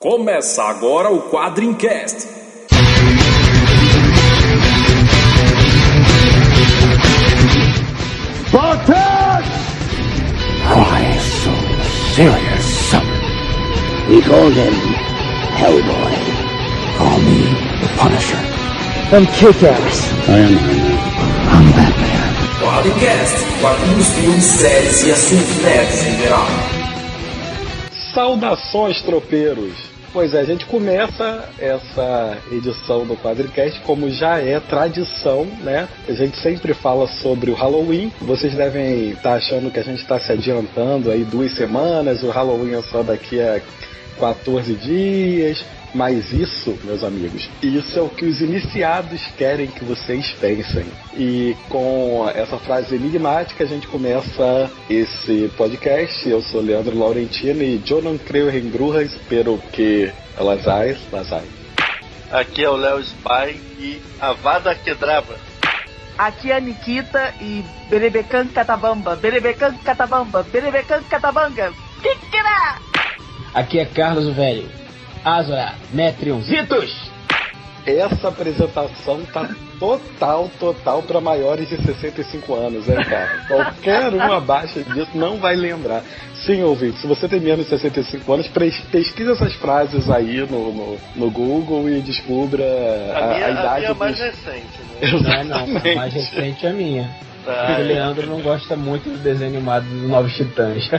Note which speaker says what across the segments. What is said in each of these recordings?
Speaker 1: Começa agora o Quadrincast.
Speaker 2: Spartan!
Speaker 3: Why so serious?
Speaker 2: We call him Hellboy.
Speaker 3: Call me the Punisher.
Speaker 2: I'm Kick-Ass.
Speaker 3: I am Iron Man. I'm Batman.
Speaker 1: Quadrincast, quadrinhos, filmes, séries e assuntos nerds em geral.
Speaker 4: Saudações, tropeiros! Pois é, a gente começa essa edição do Quadricast como já é tradição, né? A gente sempre fala sobre o Halloween. Vocês devem estar achando que a gente está se adiantando aí duas semanas, o Halloween é só daqui a 14 dias. Mas isso, meus amigos, isso é o que os iniciados querem que vocês pensem. E com essa frase enigmática a gente começa esse podcast. Eu sou Leandro Laurentino e eu não creio em brujas, pero que elas ai, las ai.
Speaker 5: Aqui é o Léo Spy e Avada Kedraba.
Speaker 6: Aqui é a Nikita e Berebecan Catabamba, Berebecan Catabamba, Berebecan Catabanga. Kikira!
Speaker 7: Aqui é Carlos Velho. Azora, Metrionzitos!
Speaker 4: Essa apresentação tá total, total para maiores de 65 anos, né, cara? Qualquer um abaixo disso não vai lembrar. Sim, ouvinte, se você tem menos de 65 anos, pesquisa essas frases aí no, no, no Google e descubra a,
Speaker 5: A minha,
Speaker 4: a
Speaker 5: a
Speaker 4: idade
Speaker 5: minha é mais
Speaker 4: dos...
Speaker 5: recente, né?
Speaker 7: Não é não, a
Speaker 4: Exatamente.
Speaker 7: mais recente é a minha. O Leandro não gosta muito do desenho animado dos Novos Titãs.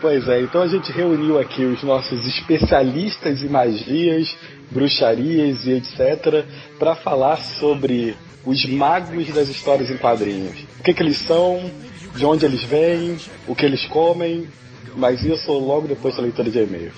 Speaker 4: Pois é, então a gente reuniu aqui os nossos especialistas em magias, bruxarias e etc. para falar sobre os magos das histórias em quadrinhos. O que, que eles são, de onde eles vêm, o que eles comem, mas isso logo depois da leitura de e-mails.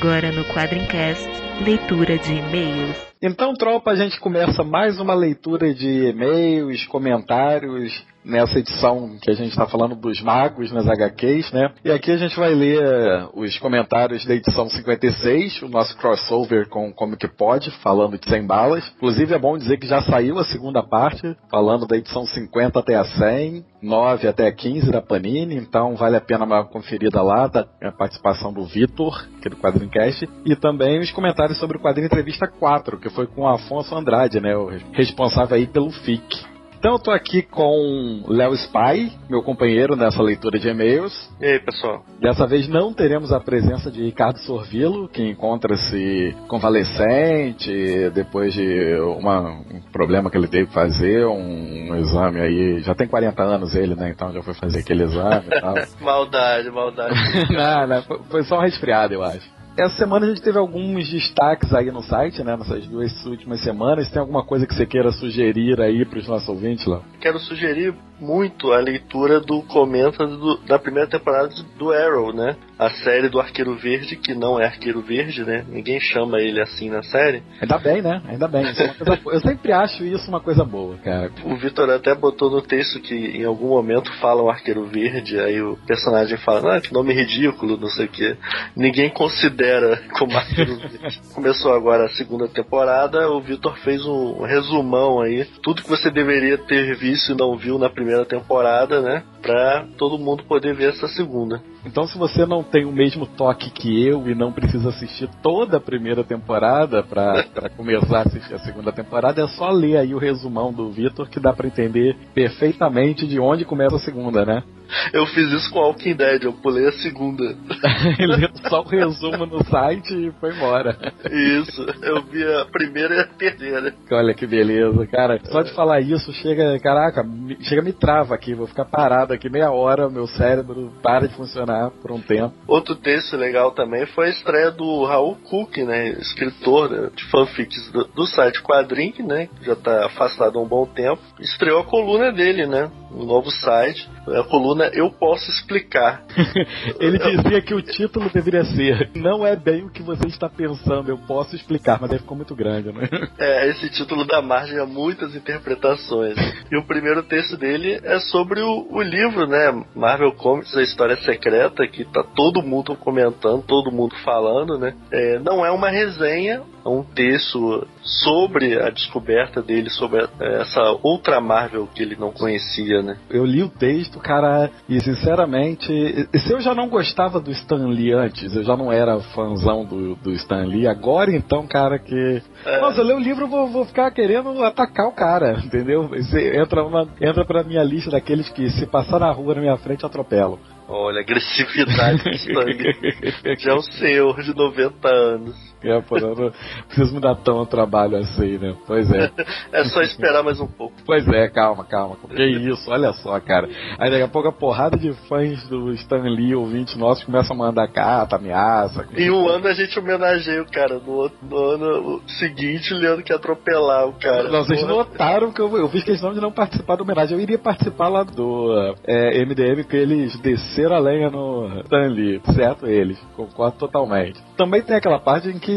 Speaker 8: Agora no Quadrincast, leitura de e-mails.
Speaker 4: Então, tropa, a gente começa mais uma leitura de e-mails, comentários nessa edição que a gente está falando dos magos nas HQs, né? E aqui a gente vai ler os comentários da edição 56, o nosso crossover com Comic Pod, falando de 100 balas. Inclusive é bom dizer que já saiu a segunda parte, falando da edição 50 até a 100, 9 até a 15 da Panini, então vale a pena uma conferida lá, da participação do Vitor, que é do Quadrincast, e também os comentários sobre o quadrinho Entrevista 4, que foi com o Afonso Andrade, né, o responsável aí pelo FIC. Então eu tô aqui com Léo Spy, meu companheiro nessa leitura de e-mails.
Speaker 5: E aí, pessoal?
Speaker 4: Dessa vez não teremos a presença de Ricardo Sorvilo, que encontra-se convalescente depois de uma- um problema que ele teve que fazer, um, um exame aí. Já tem 40 anos ele, né? Então já foi fazer aquele exame e tal.
Speaker 5: Maldade, maldade.
Speaker 4: não, não, foi- foi só um resfriado, eu acho. Essa semana a gente teve alguns destaques aí no site, né? Nessas duas últimas semanas. Tem alguma coisa que você queira sugerir aí para os nossos ouvintes, Léo?
Speaker 5: Quero sugerir muito a leitura do comenta do- da primeira temporada do Arrow, né? A série do Arqueiro Verde, que não é Arqueiro Verde, né? Ninguém chama ele assim na série.
Speaker 4: Ainda bem, né? Ainda bem. É. Eu sempre acho isso uma coisa boa, cara.
Speaker 5: O Vitor até botou no texto que em algum momento falam Arqueiro Verde, aí o personagem fala, ah, que nome ridículo, não sei o que. Ninguém considera como Arqueiro Verde. Começou agora a segunda temporada, o Vitor fez um resumão aí, tudo que você deveria ter visto e não viu na primeira temporada, né? Pra todo mundo poder ver essa segunda.
Speaker 4: Então, se você não tem o mesmo toque que eu e não precisa assistir toda a primeira temporada pra, pra começar a assistir a segunda temporada, é só ler aí o resumão do Vitor que dá pra entender perfeitamente de onde começa a segunda, né?
Speaker 5: Eu fiz isso com Walking Dead, eu pulei a segunda.
Speaker 4: Leu só o resumo no site e foi embora.
Speaker 5: Isso, eu vi a primeira e a terceira.
Speaker 4: Olha que beleza, cara. Só de falar isso, chega, caraca, chega me trava aqui, vou ficar parado aqui meia hora, meu cérebro para de funcionar por um tempo.
Speaker 5: Outro texto legal também foi a estreia do Raul Cook, né, escritor né, de fanfics do, do site Quadrink, né, já está afastado há um bom tempo. Estreou a coluna dele, né, um novo site, a coluna Eu Posso Explicar.
Speaker 4: Ele dizia que o título deveria ser Não é bem o que você está pensando, eu posso explicar, mas aí ficou muito grande, né?
Speaker 5: É, esse título dá margem a muitas interpretações. E o primeiro texto dele é sobre o, o livro, né? Marvel Comics, a história secreta, que tá todo mundo comentando, todo mundo falando, né? É, não é uma resenha, é um texto sobre a descoberta dele, sobre essa outra Marvel que ele não conhecia né?
Speaker 4: Eu li o texto, cara, e sinceramente, se eu já não gostava do Stan Lee antes, eu já não era fãzão do, do Stan Lee, agora então, cara, que.
Speaker 5: É.
Speaker 4: Nossa, eu ler o livro, vou, vou ficar querendo atacar o cara, entendeu? Você entra, uma, entra pra minha lista daqueles que, se passar na rua na minha frente, atropelo.
Speaker 5: Olha, agressividade do Stanley. Já é um senhor de 90 anos.
Speaker 4: É, pô, não preciso me dar tão trabalho assim, né? Pois é.
Speaker 5: É só esperar mais um pouco.
Speaker 4: Pois é, calma, calma. Que isso, olha só, cara. Aí daqui a pouco a porrada de fãs do Stan Lee, ouvintes nossos, começam a mandar carta, ameaça.
Speaker 5: Em um ano a gente homenageia o cara. No, outro, no ano seguinte, o Leandro quer atropelar o cara.
Speaker 4: Não, vocês notaram que eu, eu fiz questão de não participar da homenagem. Eu iria participar lá do é, MDM, que eles desceram a lenha no Stan Lee, certo? Eles, concordo totalmente. Também tem aquela parte em que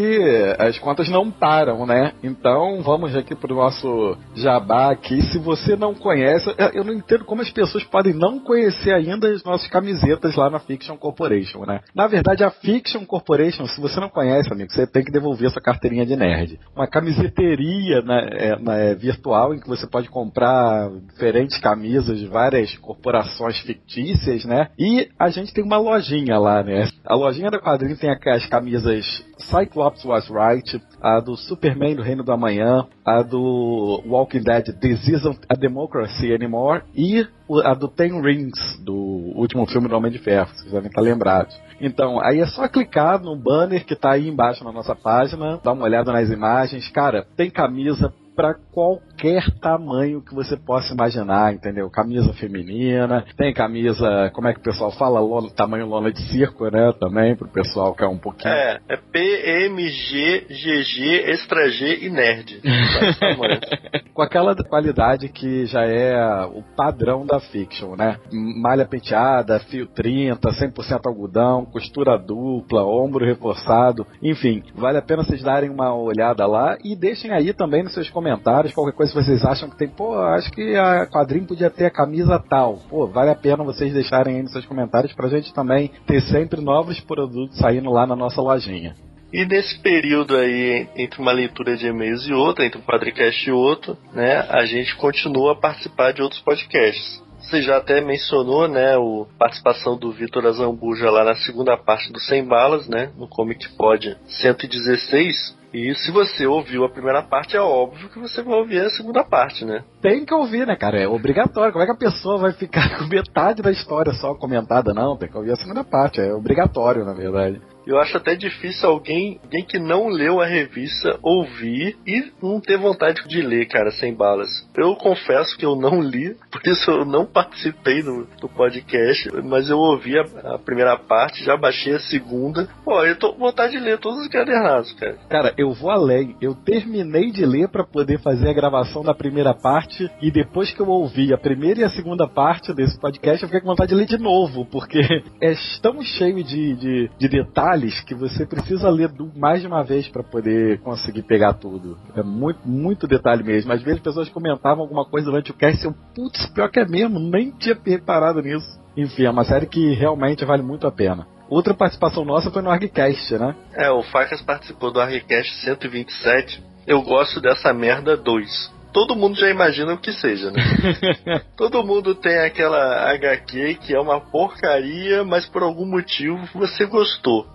Speaker 4: as contas não param, né? Então vamos aqui pro nosso jabá aqui. Se você não conhece, eu- não entendo como as pessoas podem não conhecer ainda as nossas camisetas lá na Fiction Corporation, né? Na verdade, a Fiction Corporation, se você não conhece, amigo, você tem que devolver sua carteirinha de nerd. Uma camiseteria né, é, na- é, virtual em que você pode comprar diferentes camisas de várias corporações fictícias, né? E a gente tem uma lojinha lá, né? A lojinha da quadrinho tem as camisas Cyclops Was Right, a do Superman do Reino do Amanhã, a do Walking Dead This Isn't a Democracy Anymore e a do Ten Rings, do último filme do Homem de Ferro, vocês devem estar lembrados. Então, aí é só clicar no banner que tá aí embaixo na nossa página, dá uma olhada nas imagens. Cara, tem camisa para qualquer tamanho que você possa imaginar, entendeu? Camisa feminina, tem camisa, como é que o pessoal fala? Lona, tamanho lona de circo, né? Também, pro pessoal que é um pouquinho.
Speaker 5: É, é PMG, GG, Extra G e Nerd.
Speaker 4: Com aquela qualidade que já é o padrão da fiction, né? Malha penteada, fio 30, 100% algodão, costura dupla, ombro reforçado, enfim, vale a pena vocês darem uma olhada lá e deixem aí também nos seus comentários qualquer coisa que vocês acham que tem, pô, acho que a quadrinho podia ter a camisa tal. Pô, vale a pena vocês deixarem aí nos seus comentários pra gente também ter sempre novos produtos saindo lá na nossa lojinha.
Speaker 5: E nesse período aí, entre uma leitura de e-mails e outra, entre um podcast e outro, né, a gente continua a participar de outros podcasts. Você já até mencionou, né, a participação do Vitor Azambuja lá na segunda parte do Sem Balas, né, no Comic Pod 116. E se você ouviu a primeira parte, é óbvio que você vai ouvir a segunda parte, né?
Speaker 4: Tem que ouvir, né, cara? É obrigatório. Como é que a pessoa vai ficar com metade da história só comentada? Não, tem que ouvir a segunda parte. É obrigatório, na verdade.
Speaker 5: Eu acho até difícil alguém, alguém que não leu a revista ouvir e não ter vontade de ler, cara, sem balas. Eu confesso que eu não li, por isso eu não participei do, do podcast, mas eu ouvi a, a primeira parte, já baixei a segunda. Pô, eu tô com vontade de ler todos os cadernados, cara.
Speaker 4: Cara, eu vou além. Eu terminei de ler pra poder fazer a gravação da primeira parte e depois que eu ouvi a primeira e a segunda parte desse podcast, eu fiquei com vontade de ler de novo, porque é tão cheio de, de, de detalhes que você precisa ler mais de uma vez pra poder conseguir pegar tudo. É muito, muito detalhe mesmo. Às vezes as pessoas comentavam alguma coisa durante o cast e eu, putz, pior que é mesmo, nem tinha reparado nisso. Enfim, é uma série que realmente vale muito a pena. Outra participação nossa foi no ArgCast, né?
Speaker 5: É, o Facas participou do ArgCast 127. Eu gosto dessa merda 2. Todo mundo já imagina o que seja, né? Todo mundo tem aquela HQ que é uma porcaria, mas por algum motivo você gostou.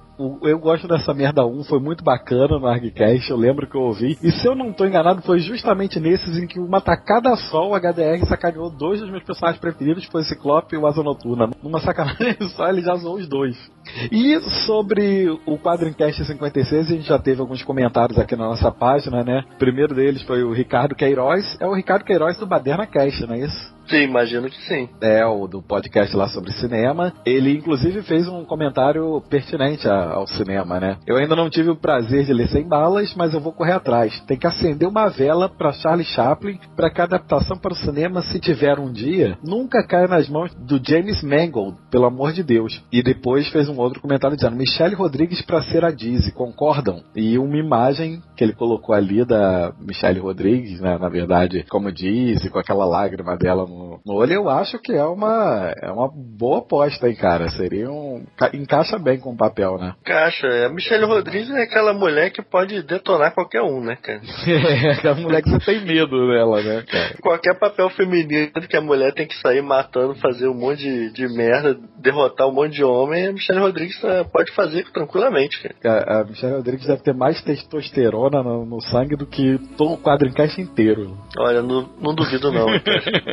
Speaker 4: Eu gosto dessa merda 1, foi muito bacana no ArgCast, eu lembro que eu ouvi. E se eu não tô enganado, foi justamente nesses em que uma tacada só o HDR sacaneou dois dos meus personagens preferidos, foi o Ciclope e o Asa Noturna. Numa sacanagem só, ele já zoou os dois. E sobre o Quadrincast 56, a gente já teve alguns comentários aqui na nossa página, né? O primeiro deles foi o Ricardo Queiroz, é o Ricardo Queiroz do Baderna Cast, não é isso?
Speaker 5: Sim, imagino que sim.
Speaker 4: É, o do podcast lá sobre cinema. Ele, inclusive, fez um comentário pertinente a- ao cinema, né? Eu ainda não tive o prazer de ler sem balas, mas eu vou correr atrás. Tem que acender uma vela pra Charlie Chaplin para que a adaptação para o cinema, se tiver um dia, nunca caia nas mãos do James Mangold, pelo amor de Deus. E depois fez um outro comentário dizendo: Michelle Rodrigues pra ser a Dizzy, concordam? E uma imagem que ele colocou ali da Michelle Rodrigues, né? Na verdade, como Dizzy, com aquela lágrima dela no no, olho, eu acho que é uma, é uma boa aposta aí, cara. Seria um. ca- Encaixa bem com o papel, né?
Speaker 5: Caixa, a Michelle Rodrigues é aquela mulher que pode detonar qualquer um, né, cara?
Speaker 4: É, aquela mulher que você tem medo dela, né, cara?
Speaker 5: Qualquer papel feminino que a mulher tem que sair matando, fazer um monte de, de merda, derrotar um monte de homem, a Michelle Rodrigues eh, pode fazer tranquilamente, cara.
Speaker 4: A, a Michelle Rodrigues deve ter mais testosterona no, no sangue do que todo o quadro encaixe inteiro.
Speaker 5: Olha, não, não duvido não.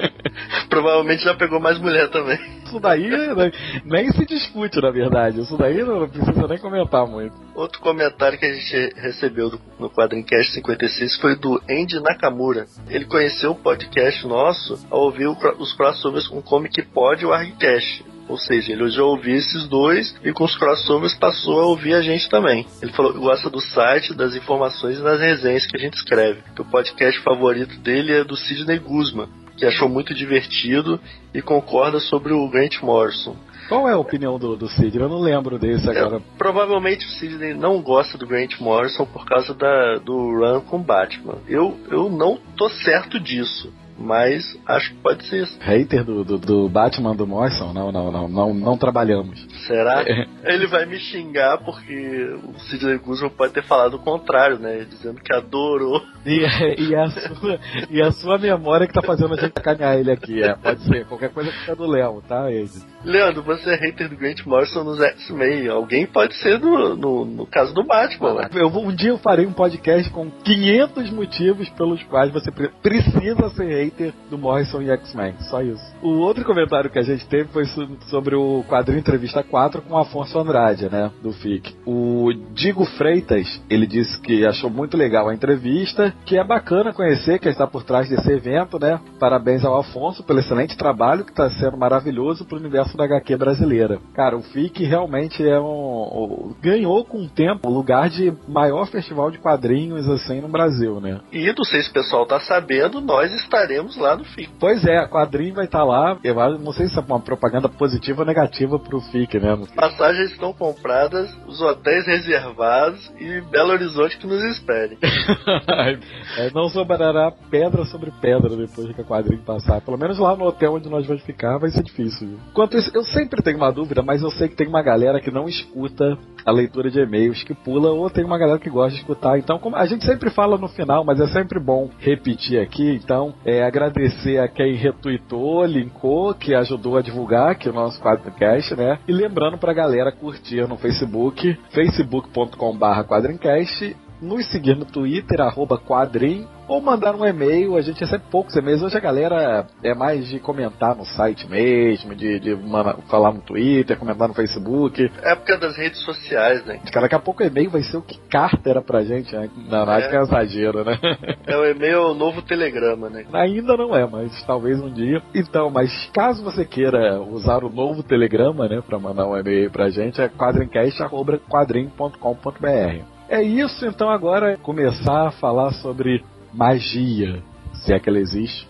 Speaker 5: Provavelmente já pegou mais mulher também.
Speaker 4: Isso daí né, nem se discute, na verdade. Isso daí não precisa nem comentar muito.
Speaker 5: Outro comentário que a gente recebeu do- no Quadrincast 56 foi do Andy Nakamura. Ele conheceu o podcast nosso ao ouvir o os crossovers com Comic Pod e o Argcast. Ou seja, ele já ouviu esses dois e com os crossovers passou a ouvir a gente também. Ele falou que gosta do site, das informações e das resenhas que a gente escreve. Que o podcast favorito dele é do Sidney Guzman, que achou muito divertido e concorda sobre o Grant Morrison.
Speaker 4: Qual é a opinião do, do Cid? Eu não lembro desse agora.
Speaker 5: É, provavelmente o Sidney não gosta do Grant Morrison por causa da, do run com Batman. Eu, eu não tô certo disso, mas acho que pode ser isso.
Speaker 4: Hater do, do, do Batman do Morrison? Não, não, não, não, não trabalhamos.
Speaker 5: Será?
Speaker 4: É.
Speaker 5: Ele vai me xingar porque o Sidney Guzman pode ter falado o contrário, né? Dizendo que adorou.
Speaker 4: E, e, a sua, e a sua memória que tá fazendo a gente sacanear ele aqui. É, pode ser. Qualquer coisa que é do Léo, tá, Ed?
Speaker 5: Leandro, você é hater do Grant Morrison nos X-Men. Alguém pode ser no, no, no caso do Batman, né?
Speaker 4: Eu, um dia eu farei um podcast com 500 motivos pelos quais você pre- precisa ser hater do Morrison e X-Men. Só isso. O outro comentário que a gente teve foi so- sobre o quadrinho Entrevista 4 com o Afonso Andrade, né? Do FIC. O Digo Freitas, ele disse que achou muito legal a entrevista, que é bacana conhecer quem está por trás desse evento, né? Parabéns ao Afonso pelo excelente trabalho que está sendo maravilhoso pro universo da HQ brasileira. Cara, o FIC realmente é um, ganhou com o tempo o lugar de maior festival de quadrinhos assim no Brasil, né?
Speaker 5: E não sei se o pessoal tá sabendo, nós estaremos lá no FIC.
Speaker 4: Pois é, a quadrinho vai estar lá. Eu não sei se é uma propaganda positiva ou negativa pro FIC, né?
Speaker 5: Passagens estão compradas, os hotéis reservados e Belo Horizonte que nos espere.
Speaker 4: É, não sobrará pedra sobre pedra depois que a quadrinho passar. Pelo menos lá no hotel onde nós vamos ficar vai ser difícil. Enquanto isso, eu sempre tenho uma dúvida, mas eu sei que tem uma galera que não escuta a leitura de e-mails, que pula, ou tem uma galera que gosta de escutar. Então, como a gente sempre fala no final, mas é sempre bom repetir aqui. Então, é agradecer a quem retweetou, linkou, que ajudou a divulgar aqui o nosso quadrincast, né? E lembrando pra galera curtir no Facebook, facebook.com.br quadrincast nos seguir no Twitter, arroba quadrim, ou mandar um e-mail. A gente recebe poucos e-mails. Hoje a galera é mais de comentar no site mesmo, de, de falar no Twitter, comentar no Facebook.
Speaker 5: Época das redes sociais, né?
Speaker 4: Cara, daqui a pouco o e-mail vai ser o que carta era pra gente, né? Não, acho que é exagero, né?
Speaker 5: É o e-mail novo telegrama, né?
Speaker 4: Ainda não é, mas talvez um dia. Então, mas caso você queira usar o novo telegrama, né, pra mandar um e-mail pra gente, é quadrincast.quadrim.com.br. É isso, então agora é começar a falar sobre magia, se é que ela existe.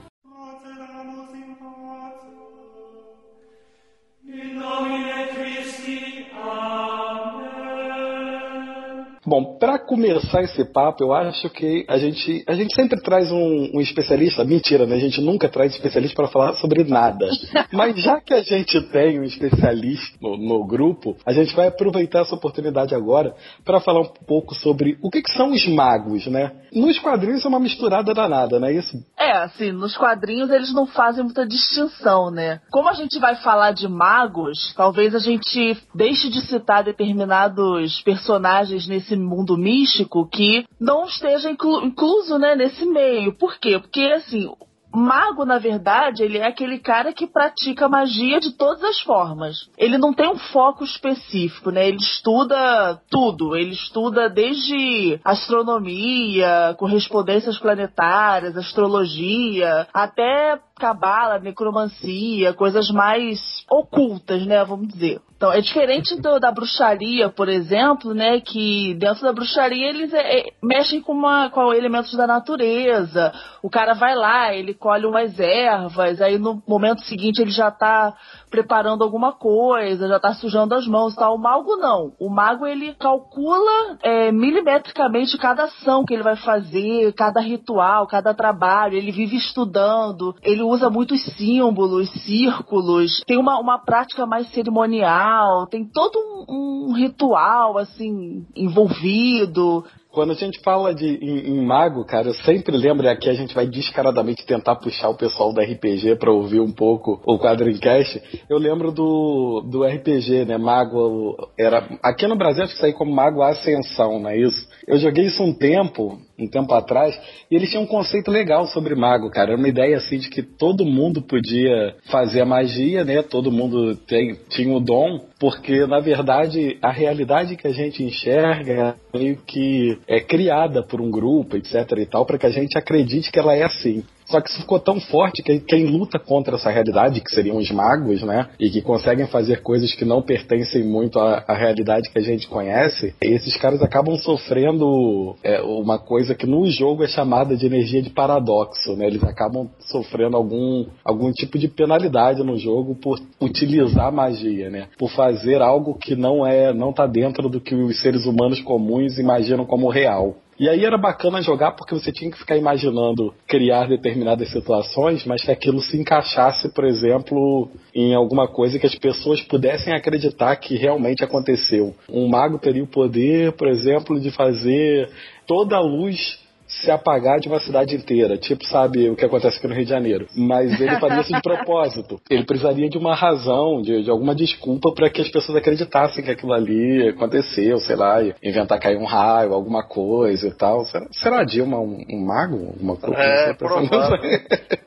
Speaker 4: Bom, para começar esse papo, eu acho que a gente, a gente sempre traz um, um especialista. Mentira, né? A gente nunca traz especialista para falar sobre nada. Mas já que a gente tem um especialista no, no grupo, a gente vai aproveitar essa oportunidade agora para falar um pouco sobre o que, que são os magos, né? Nos quadrinhos é uma misturada danada, não é isso?
Speaker 6: É, assim, nos quadrinhos eles não fazem muita distinção, né? Como a gente vai falar de magos, talvez a gente deixe de citar determinados personagens nesse mundo místico que não esteja inclu- incluso, né, nesse meio. Por quê? Porque, assim, Mago, na verdade, ele é aquele cara que pratica magia de todas as formas. Ele não tem um foco específico, né? Ele estuda tudo. Ele estuda desde astronomia, correspondências planetárias, astrologia, até cabala, necromancia, coisas mais ocultas, né? Vamos dizer. Então, é diferente do- da bruxaria, por exemplo, né? Que dentro da bruxaria eles é, é, mexem com, uma, com elementos da natureza. O cara vai lá, ele colhe umas ervas, aí no momento seguinte ele já tá preparando alguma coisa, já tá sujando as mãos e tal. O mago não. O mago ele calcula é, milimetricamente cada ação que ele vai fazer, cada ritual, cada trabalho. Ele vive estudando, ele usa muitos símbolos, círculos, tem uma, uma prática mais cerimonial, tem todo um, um ritual, assim, envolvido.
Speaker 4: Quando a gente fala de em, em, mago, cara, eu sempre lembro, aqui a gente vai descaradamente tentar puxar o pessoal da RPG para ouvir um pouco o Quadrincast. Eu lembro do, do RPG, né? Mago era aqui no Brasil acho que saiu como Mago Ascensão, não é isso? Eu joguei isso um tempo, um tempo atrás, e eles tinham um conceito legal sobre mago, cara. Era uma ideia assim de que todo mundo podia fazer a magia, né? Todo mundo tem, tinha o dom, porque na verdade a realidade que a gente enxerga é meio que é criada por um grupo, etc e tal, para que a gente acredite que ela é assim. Só que isso ficou tão forte que quem luta contra essa realidade, que seriam os magos, né? E que conseguem fazer coisas que não pertencem muito à, à realidade que a gente conhece, esses caras acabam sofrendo é, uma coisa que no jogo é chamada de energia de paradoxo, né? Eles acabam sofrendo algum, algum tipo de penalidade no jogo por utilizar magia, né? Por fazer algo que não é, não tá dentro do que os seres humanos comuns imaginam como real. E aí era bacana jogar porque você tinha que ficar imaginando criar determinadas situações, mas que aquilo se encaixasse, por exemplo, em alguma coisa que as pessoas pudessem acreditar que realmente aconteceu. Um mago teria o poder, por exemplo, de fazer toda a luz se apagar de uma cidade inteira. Tipo, sabe o que acontece aqui no Rio de Janeiro. Mas ele faria isso de propósito. Ele precisaria de uma razão, de, de alguma desculpa para que as pessoas acreditassem que aquilo ali aconteceu, sei lá, inventar cair um raio, alguma coisa e tal. Será, será Dilma um, um mago? Uma
Speaker 5: coisa? É, provável.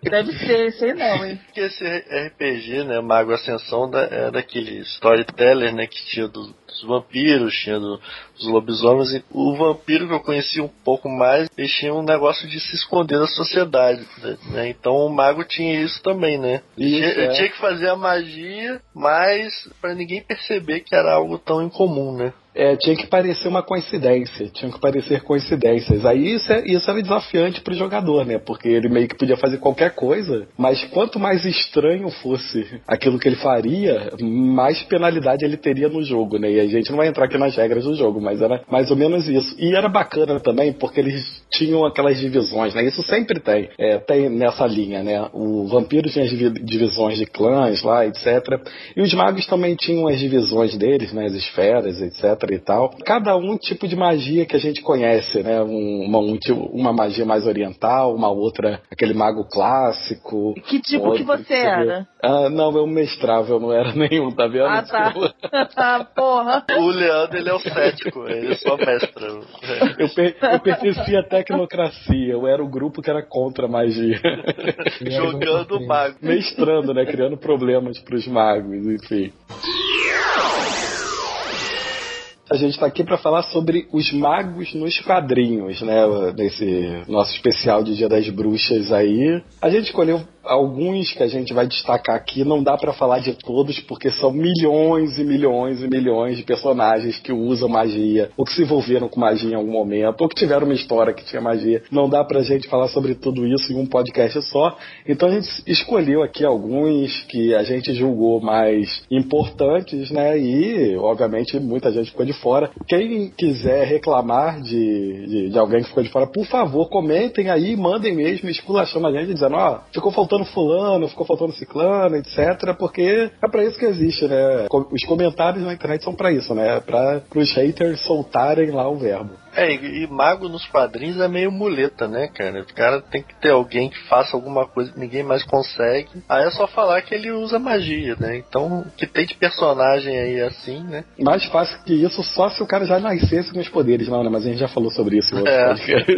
Speaker 6: Deve ser, sei não, hein?
Speaker 5: Porque esse RPG, né, Mago Ascensão, da, é daquele storyteller, né, que tinha do, dos vampiros, tinha do, dos lobisomens. E o vampiro que eu conheci um pouco mais, ele tinha um negócio de se esconder da sociedade. Né? Então o mago tinha isso também, né? Isso, tinha, é. tinha que fazer a magia, mas para ninguém perceber que era algo tão incomum, né?
Speaker 4: É, tinha que parecer uma coincidência, tinha que parecer coincidências. Aí isso, é, isso era desafiante pro jogador, né? Porque ele meio que podia fazer qualquer coisa, mas quanto mais estranho fosse aquilo que ele faria, mais penalidade ele teria no jogo, né? E a gente não vai entrar aqui nas regras do jogo, mas era mais ou menos isso. E era bacana também, porque eles tinham aquelas divisões, né? Isso sempre tem, é, tem nessa linha, né? O vampiro tinha as divisões de clãs lá, etc. E os magos também tinham as divisões deles, né? As esferas, etc e tal. Cada um tipo de magia que a gente conhece, né? Uma, um, uma magia mais oriental, uma outra, aquele mago clássico.
Speaker 6: Que tipo que você era?
Speaker 4: Ah, não, eu mestrava, eu não era nenhum, tá vendo?
Speaker 6: Ah, tá. ah, porra.
Speaker 5: O Leandro, ele é o cético, ele é só mestre.
Speaker 4: eu, per eu pertencia à tecnocracia, eu era o grupo que era contra a magia.
Speaker 5: Jogando mago.
Speaker 4: Mestrando, né? Criando problemas pros magos, enfim. A gente está aqui para falar sobre os magos nos quadrinhos, né? Nesse nosso especial de Dia das Bruxas aí. A gente escolheu alguns que a gente vai destacar aqui, não dá para falar de todos, porque são milhões e milhões e milhões de personagens que usam magia, ou que se envolveram com magia em algum momento, ou que tiveram uma história que tinha magia. Não dá pra gente falar sobre tudo isso em um podcast só. Então a gente escolheu aqui alguns que a gente julgou mais importantes, né? E, obviamente, muita gente ficou de fora. Quem quiser reclamar de, de, de alguém que ficou de fora, por favor, comentem aí, mandem mesmo, esculachando a gente, dizendo, ó, oh, ficou faltando faltando fulano, ficou faltando ciclano, etc. Porque é para isso que existe, né? Os comentários na internet são para isso, né? Para os haters soltarem lá o verbo.
Speaker 5: É, e, mago nos quadrinhos é meio muleta, né, cara? O cara tem que ter alguém que faça alguma coisa que ninguém mais consegue. Aí é só falar que ele usa magia, né? Então, o que tem de personagem aí assim, né?
Speaker 4: Mais fácil que isso só se o cara já nascesse com os poderes, não, né? Mas a gente já falou sobre isso em outros é.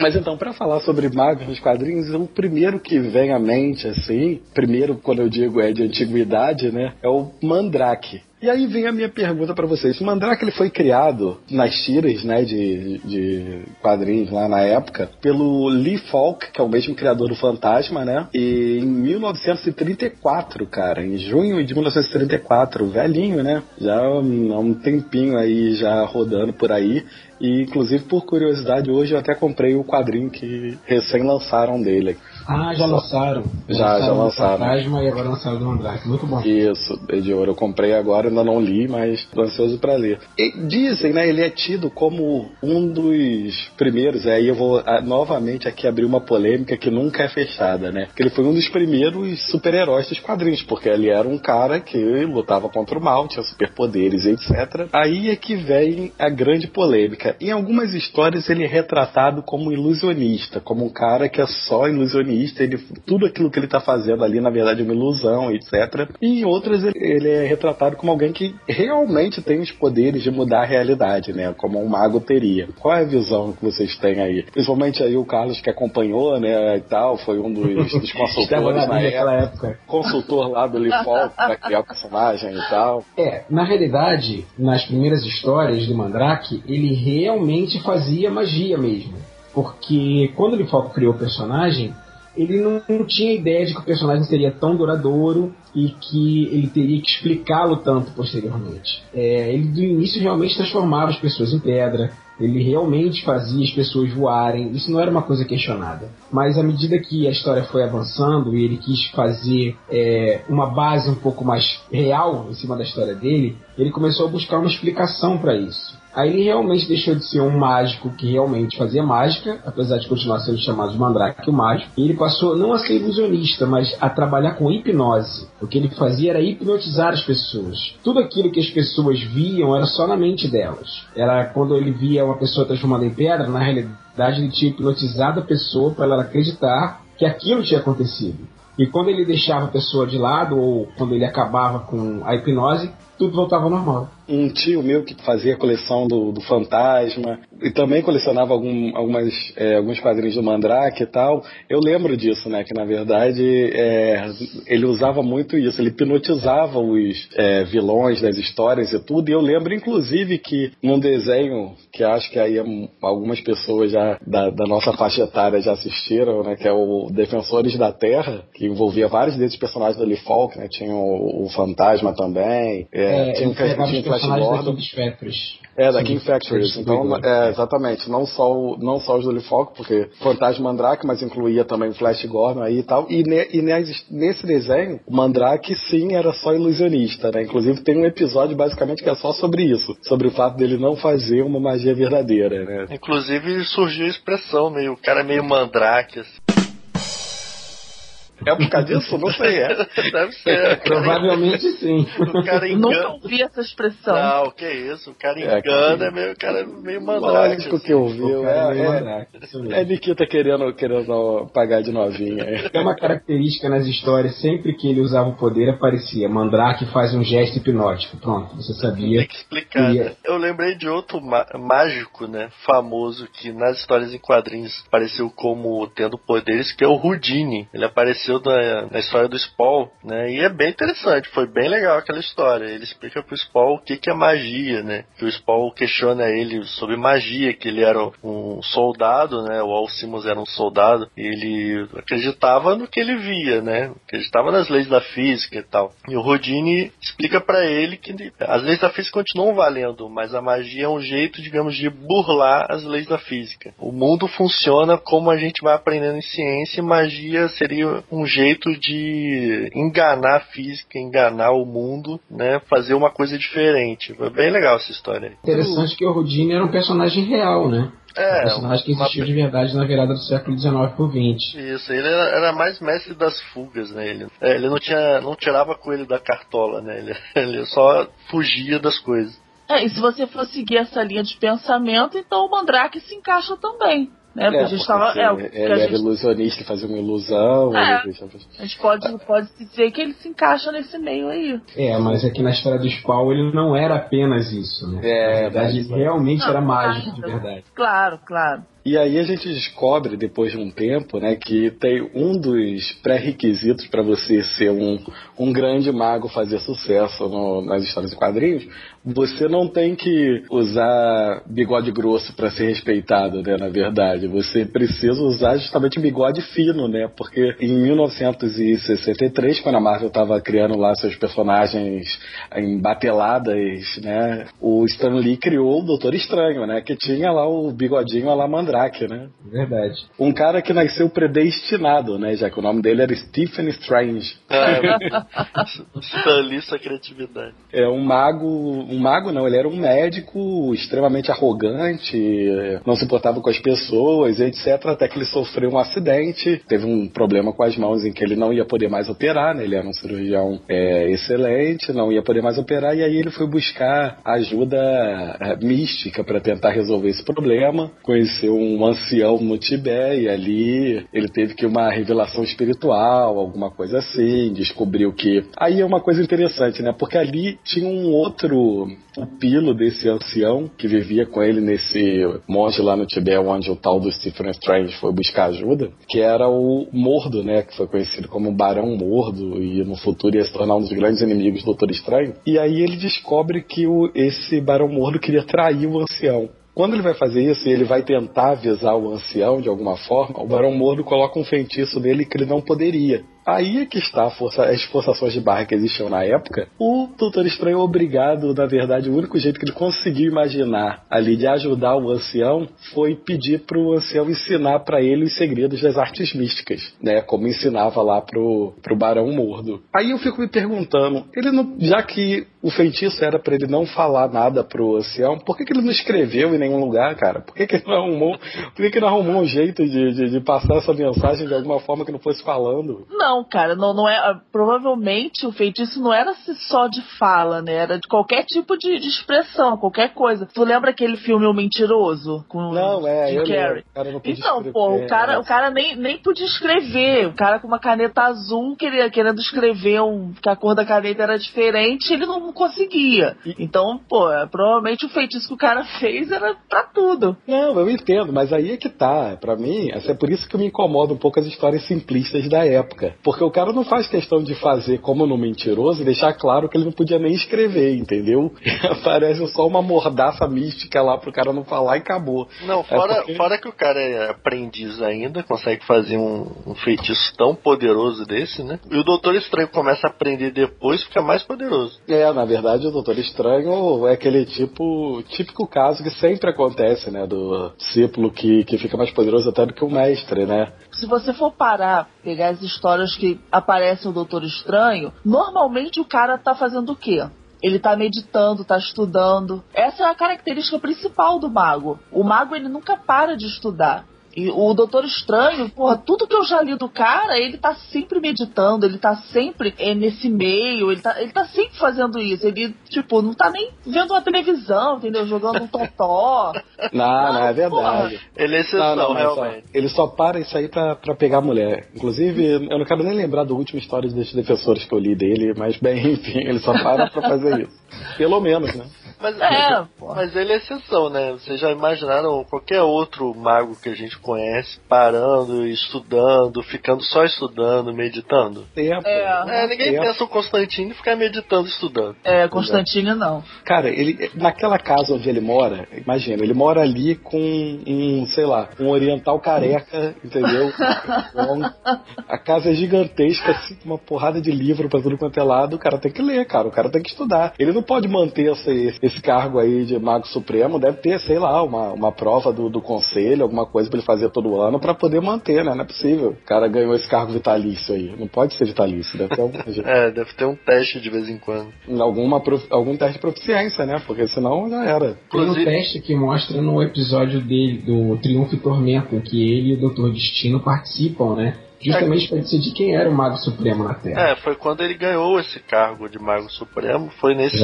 Speaker 4: Mas então, para falar sobre magos nos quadrinhos, o primeiro que vem à mente, assim, primeiro quando eu digo é de antiguidade, né? É o Mandrake. E aí vem a minha pergunta para vocês. O Mandrake ele foi criado nas tiras, né, de, de quadrinhos lá na época, pelo Lee Falk, que é o mesmo criador do Fantasma, né? E em 1934, cara, em junho de 1934, velhinho, né? Já há um tempinho aí já rodando por aí. E inclusive por curiosidade, hoje eu até comprei o quadrinho que recém lançaram dele.
Speaker 7: Ah, já lançaram.
Speaker 4: Já, já
Speaker 7: o
Speaker 4: lançaram.
Speaker 7: Fantasma e agora lançaram do Mandrake. Muito bom.
Speaker 4: Isso, de ouro. Eu comprei agora, ainda não li, mas tô ansioso pra ler. E dizem, né? Ele é tido como um dos primeiros. Aí eu vou ah, novamente aqui abrir uma polêmica que nunca é fechada, né? Que ele foi um dos primeiros super-heróis dos quadrinhos, porque ele era um cara que lutava contra o mal, tinha superpoderes, etc. Aí é que vem a grande polêmica. Em algumas histórias ele é retratado como ilusionista, como um cara que é só ilusionista, ele, tudo aquilo que ele tá fazendo ali, na verdade, é uma ilusão, etc. E em outras ele, ele é retratado como alguém que realmente tem os poderes de mudar a realidade, né? Como um mago teria. Qual é a visão que vocês têm aí? Principalmente aí o Carlos que acompanhou, né, e tal, foi um dos, dos consultores
Speaker 7: na
Speaker 4: época.
Speaker 7: época.
Speaker 4: Consultor lá do Lifol pra criar o personagem e tal.
Speaker 7: É, na realidade, nas primeiras histórias do Mandrake, ele realmente fazia magia mesmo. Porque quando ele criou o personagem, ele não, tinha ideia de que o personagem seria tão duradouro e que ele teria que explicá-lo tanto posteriormente. É, ele do início realmente transformava as pessoas em pedra, ele realmente fazia as pessoas voarem, isso não era uma coisa questionada. Mas à medida que a história foi avançando e ele quis fazer é, uma base um pouco mais real em cima da história dele, ele começou a buscar uma explicação para isso. Aí ele realmente deixou de ser um mágico que realmente fazia mágica, apesar de continuar sendo chamado de Mandrake o mágico, e ele passou não a ser ilusionista, mas a trabalhar com hipnose. O que ele fazia era hipnotizar as pessoas. Tudo aquilo que as pessoas viam era só na mente delas. Era quando ele via uma pessoa transformada em pedra, na realidade ele tinha hipnotizado a pessoa para ela acreditar que aquilo tinha acontecido. E quando ele deixava a pessoa de lado, ou quando ele acabava com a hipnose, tudo voltava ao normal.
Speaker 4: Um tio meu que fazia coleção do, do Fantasma e também colecionava algum, algumas, é, alguns quadrinhos do Mandrake e tal. Eu lembro disso, né? Que na verdade é, ele usava muito isso. Ele hipnotizava os é, vilões das histórias e tudo. E eu lembro, inclusive, que num desenho que acho que aí algumas pessoas já da, da nossa faixa etária já assistiram, né? Que é o Defensores da Terra, que envolvia vários desses personagens do Lee Falk, né? Tinha o, o Fantasma também.
Speaker 7: É,
Speaker 4: tinha um
Speaker 7: pegava
Speaker 4: tinha o Flash
Speaker 7: personagens da
Speaker 4: Gordon.
Speaker 7: King Factories.
Speaker 4: É, da
Speaker 7: Sim,
Speaker 4: King Factories.
Speaker 7: sim,
Speaker 4: Então, é, exatamente. Não só, o, não só os do Falk, porque Fantasma Mandrake, mas incluía também o Flash Gordon aí e tal. E, ne- e nes- nesse desenho, o Mandrake sim era só ilusionista, né? Inclusive tem um episódio basicamente que é só sobre isso. Sobre o fato dele não fazer uma magia verdadeira, né?
Speaker 5: Inclusive surgiu a expressão meio, o cara é meio mandrake, assim.
Speaker 4: É por causa disso? Não sei, é.
Speaker 5: Deve ser.
Speaker 7: Provavelmente sim.
Speaker 5: O cara
Speaker 6: Nunca
Speaker 5: engana.
Speaker 6: ouvi essa expressão.
Speaker 5: Não, que isso, o cara
Speaker 4: É,
Speaker 5: engana,
Speaker 4: que-
Speaker 5: é meio, o cara é meio mandrake.
Speaker 4: Lógico
Speaker 5: assim.
Speaker 4: que ouviu.
Speaker 7: O cara é meio
Speaker 4: É, é,
Speaker 7: mandrake,
Speaker 4: é Nikita querendo, querendo pagar de novinha. é.
Speaker 7: É uma característica nas histórias, sempre que ele usava o poder, aparecia Mandrake faz um gesto hipnótico. Pronto, você sabia.
Speaker 5: Tem que explicar. Né? Eu lembrei de outro má- mágico, né? Famoso, que nas histórias em quadrinhos apareceu como tendo poderes, que é o Houdini. Ele apareceu na, na história do Spawn, né? E é bem interessante, foi bem legal aquela história. Ele explica pro Spawn o que, que é magia, né? Que o Spawn questiona ele sobre magia, que ele era um soldado, né? O Alcimos era um soldado, e ele acreditava no que ele via, né? Acreditava nas leis da física e tal. E o Rodini explica pra ele que as leis da física continuam valendo, mas a magia é um jeito, digamos, de burlar as leis da física. O mundo funciona como a gente vai aprendendo em ciência, e magia seria um jeito de enganar a física, enganar o mundo, né? Fazer uma coisa diferente. Foi bem legal essa história aí.
Speaker 7: Interessante que o Houdini era um personagem real, né? um
Speaker 5: É,
Speaker 7: personagem que
Speaker 5: uma-
Speaker 7: existiu de verdade na virada do século XIX por XX.
Speaker 5: Isso, ele era, era mais mestre das fugas, né? Ele, é, ele não tinha, não tirava coelho da cartola, né? Ele, ele só fugia das coisas.
Speaker 6: É, e se você for seguir essa linha de pensamento, então o Mandrake se encaixa também. Né? Porque a gente tava. É, que
Speaker 4: ele era
Speaker 6: gente,
Speaker 4: ilusionista, fazia uma ilusão.
Speaker 6: É.
Speaker 4: ele
Speaker 6: a gente pode, pode dizer que ele se encaixa nesse meio aí.
Speaker 7: É, mas aqui na história do Spawn ele não era apenas isso, né?
Speaker 4: É,
Speaker 7: na verdade,
Speaker 4: mas-
Speaker 7: realmente
Speaker 6: Não,
Speaker 7: era
Speaker 6: claro.
Speaker 7: mágico de verdade.
Speaker 6: Claro, claro.
Speaker 4: E aí a gente descobre, depois de um tempo, né, que tem um dos pré-requisitos para você ser um, um grande mago, fazer sucesso no- nas histórias de quadrinhos, você não tem que usar bigode grosso para ser respeitado, né, na verdade. Você precisa usar justamente bigode fino, né, porque em 1963, quando a Marvel estava criando lá seus personagens em bateladas, né, o Stan Lee criou o Doutor Estranho, né, que tinha lá o bigodinho a la. Mandrake, né?
Speaker 7: Verdade.
Speaker 4: Um cara que nasceu predestinado, né? Já que o nome dele era Stephen Strange.
Speaker 5: É, sua criatividade.
Speaker 4: É um mago, um mago não, ele era um médico extremamente arrogante, não se importava com as pessoas, etc. Até que ele sofreu um acidente, teve um problema com as mãos em que ele não ia poder mais operar, né? Ele era um cirurgião é, excelente, não ia poder mais operar, e aí ele foi buscar ajuda é, mística para tentar resolver esse problema. Conheceu um ancião no Tibete e ali ele teve que uma revelação espiritual, alguma coisa assim, descobriu que. Aí é uma coisa interessante, né? Porque ali tinha um outro pupilo desse ancião que vivia com ele nesse monge lá no Tibete, onde o tal do Stephen Strange foi buscar ajuda, que era o Mordo, né? Que foi conhecido como Barão Mordo e no futuro ia se tornar um dos grandes inimigos do Doutor Estranho. E aí ele descobre que o, esse Barão Mordo queria trair o ancião. Quando ele vai fazer isso e ele vai tentar avisar o ancião de alguma forma, o Barão Mordo coloca um feitiço nele que ele não poderia. Aí é que está força, as forçações de barra que existiam na época. O Doutor Estranho obrigado, na verdade, o único jeito que ele conseguiu imaginar ali de ajudar o ancião foi pedir para o ancião ensinar para ele os segredos das artes místicas, né? Como ensinava lá pro, pro Barão Mordo. Aí eu fico me perguntando, ele não, já que o feitiço era para ele não falar nada pro ancião, por que, que ele não escreveu em nenhum lugar, cara? Por que, que ele não arrumou, por que, que não arrumou um jeito de, de, de passar essa mensagem de alguma forma que não fosse falando?
Speaker 6: Não não, cara, não, não é. Ah, provavelmente o feitiço não era só de fala, né? Era de qualquer tipo de, de expressão, qualquer coisa. Tu lembra aquele filme O Mentiroso? Com
Speaker 4: não, é, eu
Speaker 6: Carrey? Então, escrever, pô, o cara, é. o cara nem, nem podia escrever. O cara com uma caneta azul queria, querendo escrever um, que a cor da caneta era diferente, ele não conseguia. Então, pô, é, provavelmente o feitiço que o cara fez era pra tudo.
Speaker 4: Não, eu entendo, mas aí é que tá. Pra mim, é por isso que me incomoda um pouco as histórias simplistas da época. Porque o cara não faz questão de fazer como no mentiroso e deixar claro que ele não podia nem escrever, entendeu? Aparece só uma mordaça mística lá pro cara não falar e acabou.
Speaker 5: Não, é fora, é porque... fora que o cara é aprendiz ainda, consegue fazer um, um, feitiço tão poderoso desse, né? E o Doutor Estranho começa a aprender depois, fica mais poderoso.
Speaker 4: É, na verdade, o Doutor Estranho é aquele tipo, típico caso que sempre acontece, né? Do discípulo que, que fica mais poderoso até do que o mestre, né?
Speaker 6: Se você for parar, pegar as histórias que aparece o Doutor Estranho, normalmente o cara tá fazendo o quê? Ele tá meditando, tá estudando. Essa é a característica principal do mago. O mago ele nunca para de estudar. E o Doutor Estranho, porra, tudo que eu já li do cara, ele tá sempre meditando, ele tá sempre é, nesse meio, ele tá, ele tá sempre fazendo isso. Ele, tipo, não tá nem vendo uma televisão, entendeu? Jogando um totó.
Speaker 4: Não, não, é verdade.
Speaker 5: Porra. Ele é exceção, não, não, realmente.
Speaker 4: Só, ele só para isso aí pra, pra pegar a mulher. Inclusive, eu não quero nem lembrar do último história dos defensores que eu li dele, mas bem, enfim, ele só para pra fazer isso. Pelo menos, né?
Speaker 5: Mas, é, mas ele é exceção, né? Vocês já imaginaram qualquer outro mago que a gente conhece parando, estudando, ficando só estudando, meditando?
Speaker 4: Tempo.
Speaker 5: É, é ninguém Tempo. pensa o Constantino ficar meditando, estudando.
Speaker 6: É, Constantino não.
Speaker 4: Cara, ele naquela casa onde ele mora, imagina, ele mora ali com um, sei lá, um oriental careca, entendeu? a casa é gigantesca, assim, uma porrada de livro pra tudo quanto é lado, o cara tem que ler, cara, o cara tem que estudar. Ele não pode manter esse, esse cargo aí de Mago Supremo, deve ter, sei lá, uma, uma prova do, do conselho, alguma coisa pra ele fazer todo ano para poder manter, né? Não é possível. O cara ganhou esse cargo vitalício aí. Não pode ser vitalício, deve ter algum.
Speaker 5: é, deve ter um teste de vez em quando.
Speaker 4: Alguma, algum teste de proficiência, né? Porque senão já era.
Speaker 7: Tem um teste que mostra no episódio dele, do Triunfo e Tormento, que ele e o Doutor Destino participam, né? Justamente é. para decidir quem era o Mago Supremo na Terra.
Speaker 5: É, foi quando ele ganhou esse cargo de Mago Supremo. Foi nesse,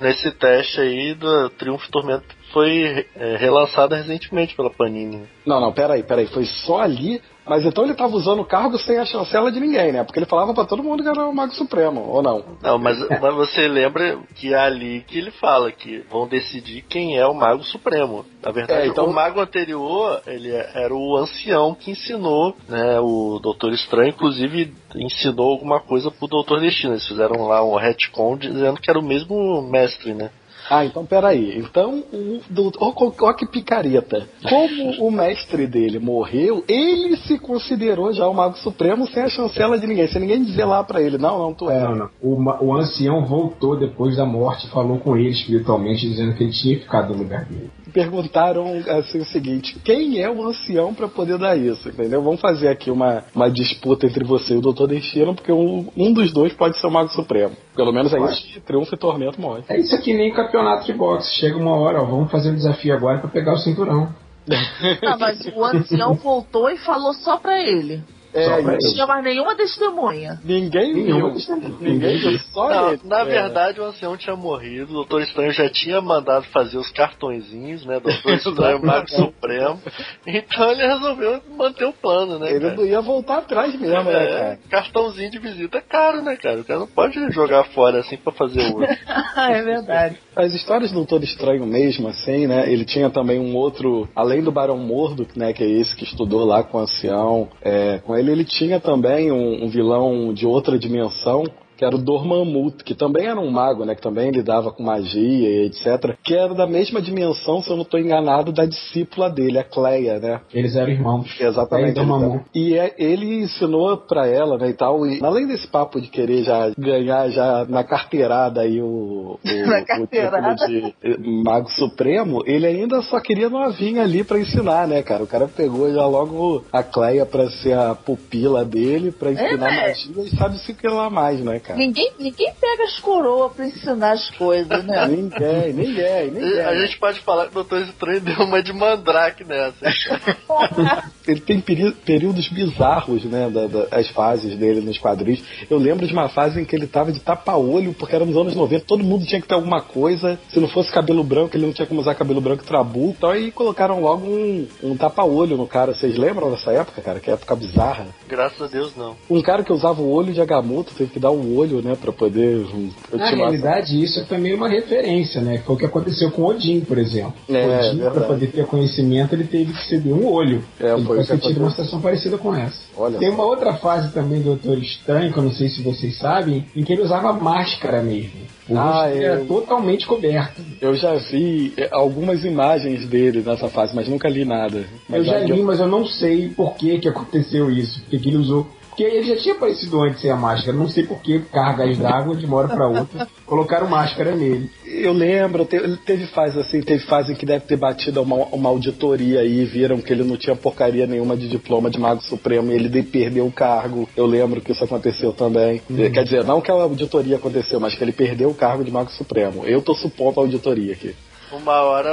Speaker 5: nesse teste aí do Triunfo Tormento. Foi é, relançado recentemente pela Panini.
Speaker 4: Não, não, peraí, peraí. Foi só ali mas então ele estava usando o cargo sem a chancela de ninguém, né? Porque ele falava para todo mundo que era o Mago Supremo, ou não?
Speaker 5: Não, mas, mas você lembra que é ali que ele fala que vão decidir quem é o Mago Supremo. Na verdade, é, então... o Mago anterior, ele era o ancião que ensinou, né? O Doutor Estranho, inclusive, ensinou alguma coisa pro Doutor Destino. Eles fizeram lá um retcon dizendo que era o mesmo mestre, né?
Speaker 4: Ah, então peraí. Então, o, do, ó, que picareta. Como o mestre dele morreu, ele se considerou já o Mago Supremo sem a chancela de ninguém. Sem ninguém dizer lá pra ele, não, não, tu é. Não, não.
Speaker 7: O, o ancião voltou depois da morte e falou com ele espiritualmente, dizendo que ele tinha ficado no lugar dele.
Speaker 4: Perguntaram assim o seguinte: quem é o ancião para poder dar isso? Entendeu? Vamos fazer aqui uma, uma disputa entre você e o Doutor Destino, porque um, um dos dois pode ser o Mago Supremo. Pelo menos é isso que Triunfo e Tormento morre.
Speaker 7: É isso aqui nem campeonato de boxe. Chega uma hora, ó, vamos fazer um desafio agora pra pegar o cinturão.
Speaker 6: Ah, mas o ancião voltou e falou só pra ele.
Speaker 4: É,
Speaker 6: Não tinha mais nenhuma testemunha.
Speaker 4: Ninguém
Speaker 7: Nenhuma
Speaker 4: viu. Ninguém viu. Só
Speaker 5: Não,
Speaker 4: ele.
Speaker 5: na
Speaker 4: É.
Speaker 5: verdade, o ancião tinha morrido, o Doutor Estranho já tinha mandado fazer os cartõezinhos, né? Doutor Estranho, Mago Supremo. Então ele resolveu manter o plano, né?
Speaker 4: Ele
Speaker 5: cara?
Speaker 4: não ia voltar atrás mesmo, né,
Speaker 5: É,
Speaker 4: cara?
Speaker 5: cartãozinho de visita é caro, né, cara? O cara não pode jogar fora assim pra fazer outro.
Speaker 6: é verdade.
Speaker 4: As histórias do Doutor Estranho mesmo, assim, né? Ele tinha também um outro, além do Barão Mordo, né? Que é esse que estudou lá com o ancião. é, com ele, ele tinha também um, um vilão de outra dimensão. Que era o Dormammu, que também era um mago, né? Que também lidava com magia e etc. Que era da mesma dimensão, se eu não estou enganado, da discípula dele, a Cleia, né?
Speaker 7: Eles eram irmãos.
Speaker 4: Exatamente.
Speaker 7: E Dormammu.
Speaker 4: E é- ele ensinou pra ela, né, e tal, e além desse papo de querer já ganhar já na carteirada aí o, o,
Speaker 6: Na
Speaker 4: o
Speaker 6: carteirada.
Speaker 4: título de Mago Supremo, ele ainda só queria novinha ali pra ensinar, né, cara? O cara pegou já logo a Cleia pra ser a pupila dele, pra ensinar
Speaker 6: É,
Speaker 4: magia e sabe se que lá mais, né, cara?
Speaker 6: Ninguém, ninguém pega as coroas pra ensinar as coisas, né?
Speaker 4: Ninguém, ninguém, ninguém.
Speaker 5: A gente pode falar que o Doutor Estranho deu uma de mandrake nessa.
Speaker 4: ele tem períodos bizarros, né, da- da- as fases dele nos quadrinhos. Eu lembro de uma fase em que ele tava de tapa-olho, porque era nos anos 90, todo mundo tinha que ter alguma coisa. Se não fosse cabelo branco, ele não tinha como usar cabelo branco e trabu. Então aí colocaram logo um, um tapa-olho no cara. Vocês lembram dessa época, cara? Que época bizarra.
Speaker 5: Graças a Deus, não.
Speaker 4: Um cara que usava o olho de Agamotto teve que dar um olho, né, pra poder
Speaker 7: Na realidade, isso é também uma referência, né? Foi o que aconteceu com Odin, por exemplo.
Speaker 4: É,
Speaker 7: Odin,
Speaker 4: verdade.
Speaker 7: para poder ter conhecimento, ele teve que ceder um olho.
Speaker 4: É,
Speaker 7: ele
Speaker 4: foi o que
Speaker 7: tido uma situação parecida com essa.
Speaker 4: Olha
Speaker 7: Tem uma outra fase também do Doutor Estranho, que eu não sei se vocês sabem, em que ele usava máscara mesmo. O
Speaker 4: Ah,
Speaker 7: rosto
Speaker 4: é.
Speaker 7: totalmente coberto.
Speaker 4: Eu já vi eh, algumas imagens dele nessa fase, mas nunca li nada. Mas
Speaker 7: eu já li, mas eu não sei por que, que aconteceu isso. Porque que ele usou. Porque ele já tinha aparecido antes sem a máscara. Não sei por que cargas d'água de uma hora pra outra. Colocaram máscara nele.
Speaker 4: Eu lembro, te- teve fase assim, teve fase em que deve ter batido uma, uma auditoria aí, viram que ele não tinha porcaria nenhuma de diploma de Mago Supremo e ele de- perdeu o cargo. Eu lembro que isso aconteceu também. Quer dizer, não que a auditoria aconteceu, mas que ele perdeu o cargo de Mago Supremo. Eu tô supondo a auditoria aqui.
Speaker 5: Uma hora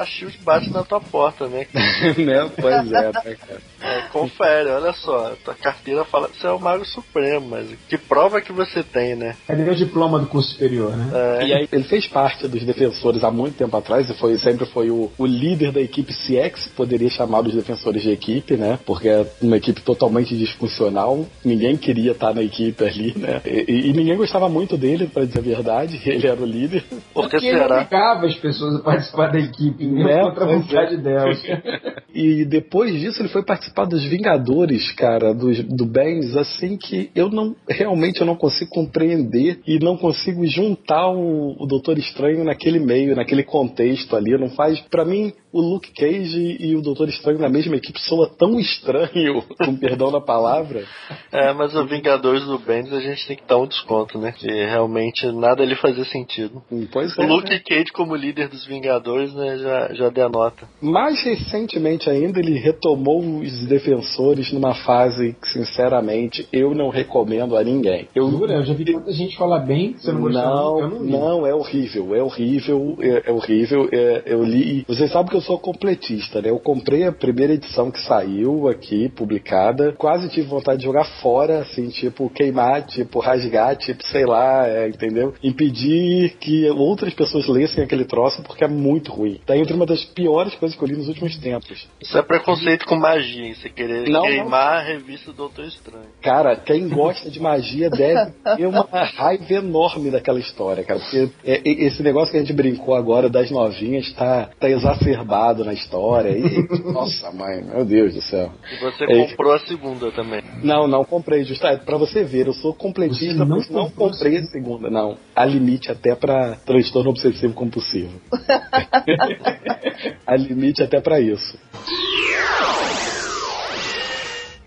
Speaker 5: a Shield bate na tua porta, né?
Speaker 4: né? Pois é, né, cara?
Speaker 5: É, confere, olha só, tua carteira fala que você é o Mago Supremo, mas que prova que você tem, né?
Speaker 7: Cadê o diploma do curso superior, né?
Speaker 5: É,
Speaker 4: E aí ele fez parte dos defensores há muito tempo atrás e foi sempre foi o, o líder da equipe CX, poderia chamar os defensores de equipe, né? Porque é uma equipe totalmente disfuncional, ninguém queria estar na equipe ali, né? E, e- ninguém gostava muito dele, pra dizer a verdade, ele era o líder.
Speaker 5: por que
Speaker 7: Porque ele
Speaker 5: será?
Speaker 7: obrigava as pessoas a participar da equipe,
Speaker 4: Né?
Speaker 7: contra a
Speaker 4: Pois
Speaker 7: vontade delas.
Speaker 4: E depois disso ele foi participar dos Vingadores, cara, dos, do Bangs, assim que eu não realmente eu não consigo compreender e não consigo juntar o, o Doutor Estranho naquele meio, naquele contexto ali. Não faz, Pra mim, o Luke Cage e o Doutor Estranho na mesma equipe soa tão estranho, com perdão da palavra.
Speaker 5: É, mas o Vingadores do Bendis a gente tem que dar um desconto, né? Que realmente nada ali fazia sentido.
Speaker 4: Hum, Pois
Speaker 5: O
Speaker 4: é.
Speaker 5: Luke Cage como líder dos Vingadores, né, já, já denota.
Speaker 4: Mais recentemente ainda, ele retomou os defensores numa fase que, sinceramente, eu não recomendo a ninguém. Eu,
Speaker 7: Jura? Eu já vi tanta gente falar bem, você não gostou?
Speaker 4: Não,
Speaker 7: eu não
Speaker 4: não, é horrível, é horrível, é, é horrível. é, eu li. Você sabe que eu sou completista, né? Eu comprei a primeira edição que saiu aqui, publicada. Quase tive vontade de jogar fora, assim, tipo, queimar, tipo, rasgar, tipo, sei lá, é, entendeu? Impedir que outras pessoas lessem aquele troço porque é muito ruim. Tá entre uma das piores coisas que eu li nos últimos tempos.
Speaker 5: Isso é preconceito com magia, Você querer
Speaker 4: Não,
Speaker 5: queimar a revista do Doutor Estranho.
Speaker 4: Cara, quem gosta de magia deve ter uma raiva enorme daquela história, cara. Porque é, é, esse negócio que a gente brincou agora das novinhas tá, tá exacerbado na história. E, nossa, mãe, meu Deus do céu.
Speaker 5: E você
Speaker 4: É.
Speaker 5: comprou a segunda também.
Speaker 4: Não, não comprei, justo é, pra você ver, eu sou completista,
Speaker 7: não
Speaker 4: mas não comprei a segunda, não. Há limite até pra transtorno obsessivo compulsivo. Há limite até pra isso.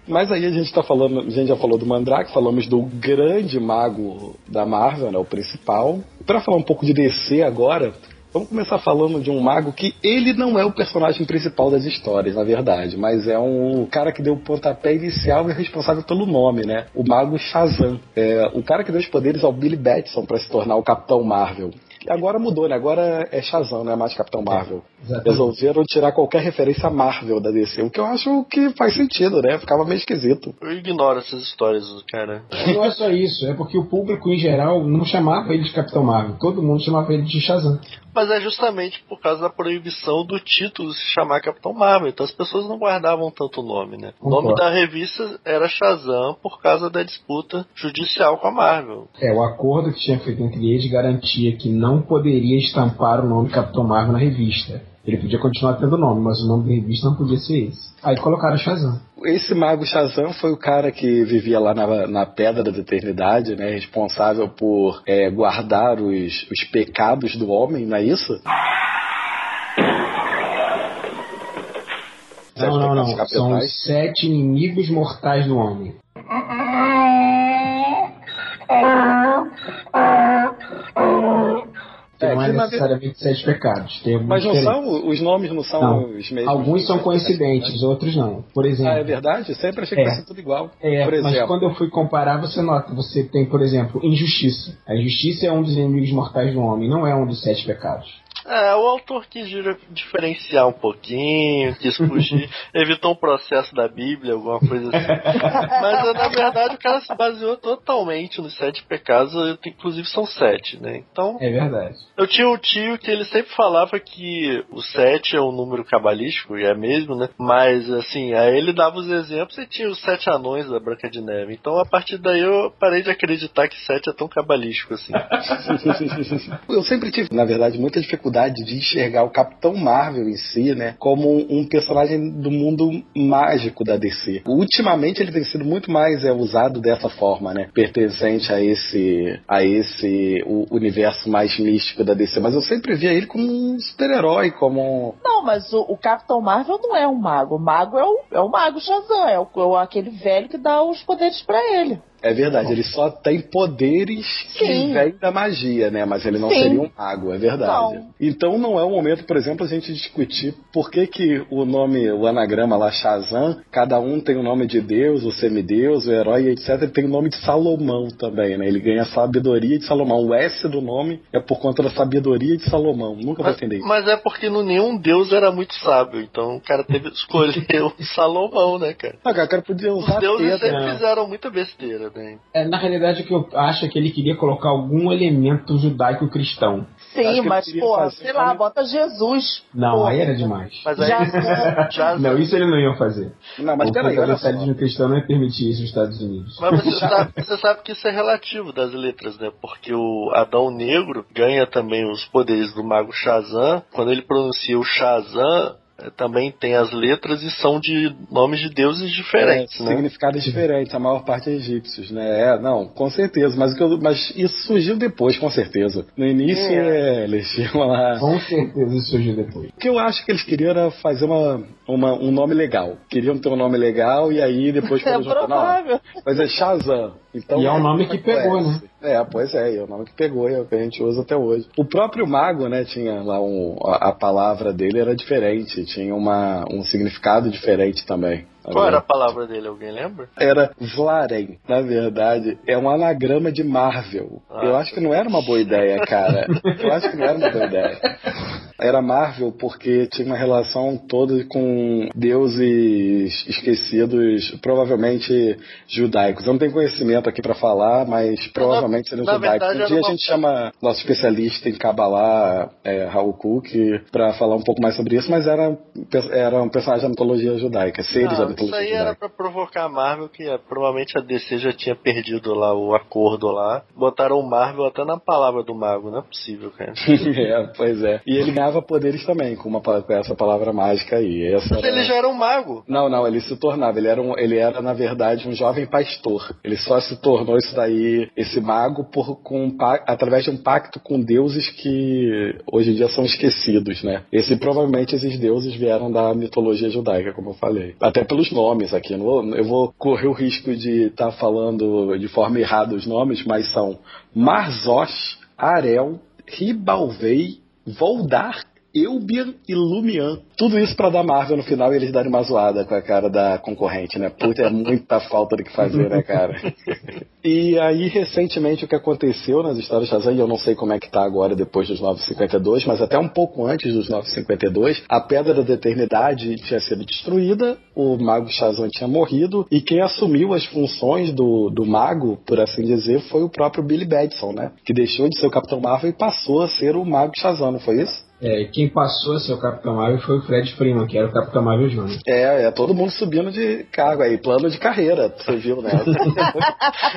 Speaker 4: Mas aí a gente tá falando, a gente já falou do Mandrake, falamos do grande mago da Marvel, né, o principal. Pra falar um pouco de DC agora, Vamos começar falando de um mago que ele não é o personagem principal das histórias, na verdade, mas é um cara que deu o pontapé inicial e é responsável pelo nome, né? O mago Shazam. É, o cara que deu os poderes ao Billy Batson para se tornar o Capitão Marvel. Agora mudou, né? Agora é Shazam, não é mais Capitão Marvel.
Speaker 7: Exatamente.
Speaker 4: Resolveram tirar qualquer referência Marvel da DC, o que eu acho que faz sentido, né? Ficava meio esquisito.
Speaker 5: Eu ignoro essas histórias, cara.
Speaker 7: Não é só isso, é porque o público em geral não chamava ele de Capitão Marvel, todo mundo chamava ele de Shazam.
Speaker 5: Mas é justamente por causa da proibição do título se chamar Capitão Marvel. Então as pessoas não guardavam tanto o nome, né? O nome da revista era Shazam por causa da disputa judicial com a Marvel.
Speaker 7: É, o acordo que tinha feito entre eles garantia que não poderia estampar o nome Capitão Marvel na revista. Ele podia continuar tendo o nome, mas o nome da revista não podia ser esse. Aí colocaram Shazam.
Speaker 4: Esse mago Shazam foi o cara que vivia lá na, na Pedra da Eternidade, né? Responsável por é, guardar os, os pecados do homem, não é isso?
Speaker 7: Não, não, não. São os sete inimigos mortais do homem. Que
Speaker 4: É,
Speaker 7: não é
Speaker 4: que na
Speaker 7: necessariamente sete pecados. Tem
Speaker 4: Mas não
Speaker 7: diferentes.
Speaker 4: são, os nomes não são
Speaker 7: Não.
Speaker 4: os mesmos.
Speaker 7: Alguns são coincidentes, outros não. Por exemplo,
Speaker 4: Ah, é verdade? Sempre achei que
Speaker 7: É.
Speaker 4: fosse tudo igual.
Speaker 7: É,
Speaker 4: Por
Speaker 7: mas quando eu fui comparar, você nota, você tem, por exemplo, injustiça. A injustiça é um dos inimigos mortais do homem, não é um dos sete pecados.
Speaker 5: É, o autor quis diferenciar um pouquinho, quis fugir, evitou um processo da Bíblia, alguma coisa assim. Mas na verdade o cara se baseou totalmente nos sete pecados, inclusive são sete, né? Então,
Speaker 7: É verdade.
Speaker 5: eu tinha um tio que ele sempre falava que o sete é um número cabalístico, e é mesmo, né? Mas assim, aí ele dava os exemplos e tinha os sete anões da Branca de Neve. Então a partir daí eu parei de acreditar que sete é tão cabalístico assim.
Speaker 4: Eu sempre tive, na verdade, muita dificuldade de enxergar o Capitão Marvel em si, né, como um personagem do mundo mágico da DC. Ultimamente ele tem sido muito mais é, usado dessa forma, né, pertencente a esse, a esse o universo mais místico da DC. Mas eu sempre via ele como um super-herói, como um
Speaker 6: Não, mas o, o Capitão Marvel não é um mago. O mago é o, é o mago Shazam, é, o, é aquele velho que dá os poderes pra ele.
Speaker 4: É verdade, ele só tem poderes que vêm da magia, né? Mas ele não
Speaker 6: Sim.
Speaker 4: seria um mago, é verdade.
Speaker 6: Não.
Speaker 4: Então não é o momento, por exemplo, a gente discutir por que, que o nome, o anagrama lá, Shazam, cada um tem o nome de Deus, o semideus, o herói, etc. Ele tem o nome de Salomão também, né? Ele ganha a sabedoria de Salomão. O S do nome é por conta da sabedoria de Salomão. Nunca vou
Speaker 5: Mas,
Speaker 4: entender isso.
Speaker 5: mas é porque no nenhum deus era muito sábio, então o cara teve que escolher o Salomão, né, cara?
Speaker 4: Ah, cara, o cara podia
Speaker 5: Os
Speaker 4: usar
Speaker 5: deuses
Speaker 4: pedra.
Speaker 5: sempre
Speaker 7: né?
Speaker 5: fizeram muita besteira,
Speaker 7: É, na realidade, o que eu acho é que ele queria colocar algum elemento judaico-cristão.
Speaker 6: Sim, mas, pô, sei lá,
Speaker 4: como-
Speaker 6: bota Jesus.
Speaker 7: Não,
Speaker 6: Pô,
Speaker 7: aí era demais.
Speaker 5: Mas aí
Speaker 6: Já-
Speaker 5: já-
Speaker 7: Não, isso ele não ia fazer.
Speaker 4: Não, mas
Speaker 7: o
Speaker 4: peraí, olha só.
Speaker 7: fundamentalismo cristão não ia permitir isso nos Estados Unidos.
Speaker 5: Mas você sabe, você sabe que isso é relativo das letras, né? Porque o Adão Negro ganha também os poderes do mago Shazam. Quando ele pronuncia o Shazam, também tem as letras e são de nomes de deuses diferentes,
Speaker 4: É,
Speaker 5: né?
Speaker 4: Significados diferentes, a maior parte é egípcios, né? É, não, com certeza. Mas, o que eu- mas isso surgiu depois, com certeza. No início, é, eles tinham lá.
Speaker 7: Com certeza isso surgiu depois.
Speaker 4: O que eu acho que eles queriam era fazer uma, uma- um nome legal. Queriam ter um nome legal e aí depois
Speaker 6: É
Speaker 4: foram juntar, não,
Speaker 6: provável.
Speaker 4: Mas é Shazam. Então,
Speaker 7: E é um nome que pegou, né?
Speaker 4: É, pois é, é o nome que pegou, é o que a gente usa até hoje. O próprio mago, né, tinha lá um. A, a palavra dele era diferente, tinha uma, um significado diferente também.
Speaker 5: Qual era a palavra dele? Alguém lembra?
Speaker 4: Era Vlaren, na verdade, é um anagrama de Marvel.
Speaker 5: Ah.
Speaker 4: Eu acho que não era uma boa ideia, cara. Eu acho que não era uma boa ideia. Era Marvel porque tinha uma relação toda com deuses esquecidos, provavelmente judaicos. Eu não tenho conhecimento aqui pra falar, mas provavelmente seriam judaicos.
Speaker 5: verdade,
Speaker 4: Um dia a
Speaker 5: uma-
Speaker 4: gente chama nosso especialista em Kabbalah, é, Raul Cook, pra falar um pouco mais sobre isso, mas era, era um personagem da mitologia judaica, seres da
Speaker 5: Ah, isso aí era pra provocar a Marvel, que eh, provavelmente a DC já tinha perdido lá o acordo lá. Botaram o Marvel até na palavra do mago, não é possível, cara.
Speaker 4: é, pois é. E ele ganhava poderes também com, uma, com essa palavra mágica aí. Essa
Speaker 5: Mas
Speaker 4: era-
Speaker 5: ele já era um mago.
Speaker 4: Não, não, ele se tornava. Ele era, um, ele era, na verdade, um jovem pastor. Ele só se tornou isso daí, esse mago, por, com, através de um pacto com deuses que hoje em dia são esquecidos, né? Esse, provavelmente esses deuses vieram da mitologia judaica, como eu falei. Até pelos nomes aqui. Eu, vou- correr o risco de estar falando de forma errada os nomes, mas são Marzosh, Arel, Ribalvei Voldar, Eubian e Lumian. Tudo isso pra dar Marvel no final e eles darem uma zoada com a cara da concorrente, né? Puta, é muita falta do que fazer, né, cara? E aí, recentemente, o que aconteceu nas histórias de Shazam, e eu não sei como é que tá agora depois dos 952, mas até um pouco antes dos 952, a Pedra da Eternidade tinha sido destruída, o Mago Shazam tinha morrido, e quem assumiu as funções do, do Mago, por assim dizer, foi o próprio Billy Batson, né? Que deixou de ser o Capitão Marvel e passou a ser o Mago Shazam, não foi isso?
Speaker 7: É, quem passou a ser o Capitão Marvel foi o Fred Freeman, que era o Capitão Marvel Jr.
Speaker 4: É, é todo mundo subindo de cargo aí, plano de carreira, você viu, né?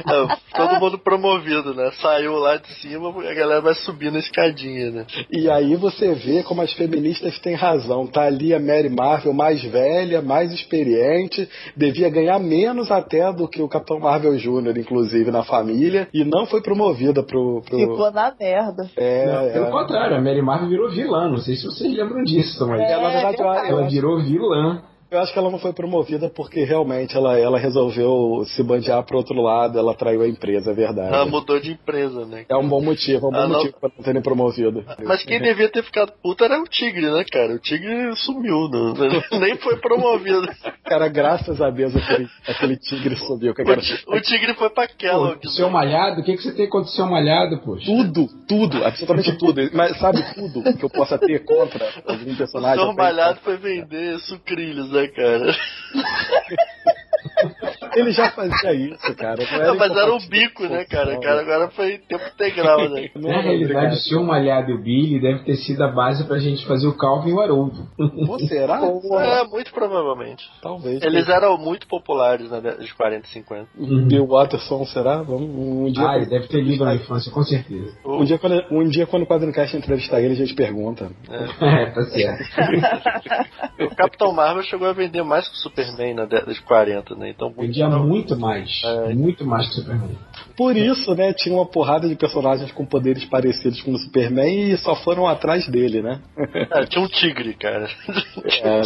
Speaker 5: É, todo mundo promovido, né? Saiu lá de cima, a galera vai subindo a escadinha, né?
Speaker 4: E aí você vê como as feministas têm razão. Tá ali a Mary Marvel mais velha, mais experiente, devia ganhar menos até do que o Capitão Marvel Jr., inclusive, na família, e não foi promovida pro. pro...
Speaker 6: Ficou na merda.
Speaker 4: É,
Speaker 7: Não, pelo
Speaker 4: é.
Speaker 7: contrário, a Mary Marvel virou vilã. Não sei se vocês lembram disso, mas
Speaker 6: É,
Speaker 4: na verdade, eu-
Speaker 6: verdade.
Speaker 7: ela
Speaker 4: acho-
Speaker 7: virou vilã.
Speaker 4: Eu acho que ela não foi promovida porque realmente ela, ela resolveu se bandear pro outro lado, ela traiu a empresa, é verdade.
Speaker 5: Ela mudou de empresa, né?
Speaker 4: É um bom motivo, é um bom
Speaker 5: Ah, não.
Speaker 4: motivo pra não terem promovido.
Speaker 5: Mas quem devia ter ficado puto era o Tigre, né, cara? O Tigre sumiu, não, nem foi promovido.
Speaker 4: Cara, graças a Deus aquele, aquele tigre subiu. Que
Speaker 5: O,
Speaker 4: cara,
Speaker 5: o Tigre foi pra
Speaker 7: Pô, o seu malhado, o que, que você tem contra o seu malhado, poxa?
Speaker 4: tudo, tudo, absolutamente tudo. Mas sabe tudo que eu possa ter contra algum
Speaker 5: O
Speaker 4: personagem?
Speaker 5: Sr. Malhado foi vender sucrilhos, né, cara?
Speaker 4: Ele já fazia isso, cara. Não
Speaker 5: Não, mas era o
Speaker 4: incompatível
Speaker 5: bico, né, cara? O cara agora foi tempo integral, né?
Speaker 7: Na realidade,
Speaker 4: obrigado.
Speaker 7: o seu malhado e o Billy deve ter sido a base pra gente fazer o Calvin e o Haroldo.
Speaker 4: Pô, será?
Speaker 5: É, muito provavelmente.
Speaker 4: Talvez.
Speaker 5: Eles eram muito populares na década de 40 e 50.
Speaker 4: Bill Watterson, será? Vamos, um dia.
Speaker 7: Ah, ele deve ter lido na infância, com certeza.
Speaker 4: Um dia, quando, um dia, quando o Quadrincast entrevistar ele, a gente pergunta.
Speaker 7: É, tá certo.
Speaker 5: O Capitão Marvel chegou a vender mais que o Superman na década de 40, né? Então, muito
Speaker 7: Vendia muito mais.
Speaker 5: É.
Speaker 7: Muito mais que o Superman.
Speaker 4: Por isso, né, tinha uma porrada de personagens com poderes parecidos com o Superman e só foram atrás dele, né?
Speaker 5: É, tinha um tigre, cara.
Speaker 4: É, né?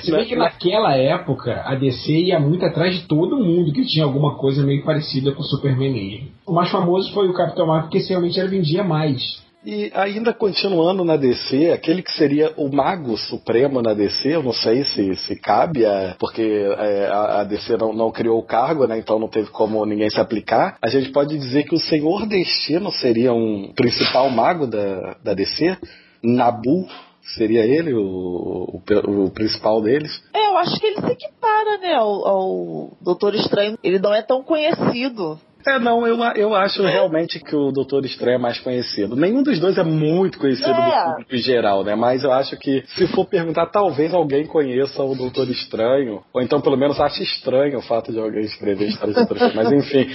Speaker 7: Se bem que naquela época a DC ia muito atrás de todo mundo que tinha alguma coisa meio parecida com o Superman mesmo. O mais famoso foi o Capitão Marvel, porque esse realmente ele vendia mais.
Speaker 4: E ainda continuando na DC, aquele que seria o mago supremo na DC, eu não sei se, se cabe, é, porque é, a, a DC não, não criou o cargo, né, então não teve como ninguém se aplicar. A gente pode dizer que o Senhor Destino seria um principal mago da, da DC, Nabu seria ele o, o, o principal deles.
Speaker 6: É, eu acho que ele se equipara, né, ao, ao Doutor Estranho. Ele não é tão conhecido.
Speaker 4: É, não, eu, eu acho realmente que o Doutor Estranho é mais conhecido. Nenhum dos dois é muito conhecido
Speaker 6: É.
Speaker 4: do público em geral, né? Mas eu acho que, se for perguntar, talvez alguém conheça o Doutor Estranho, ou então pelo menos ache estranho o fato de alguém escrever histórias de Doutor Estranho. Mas enfim,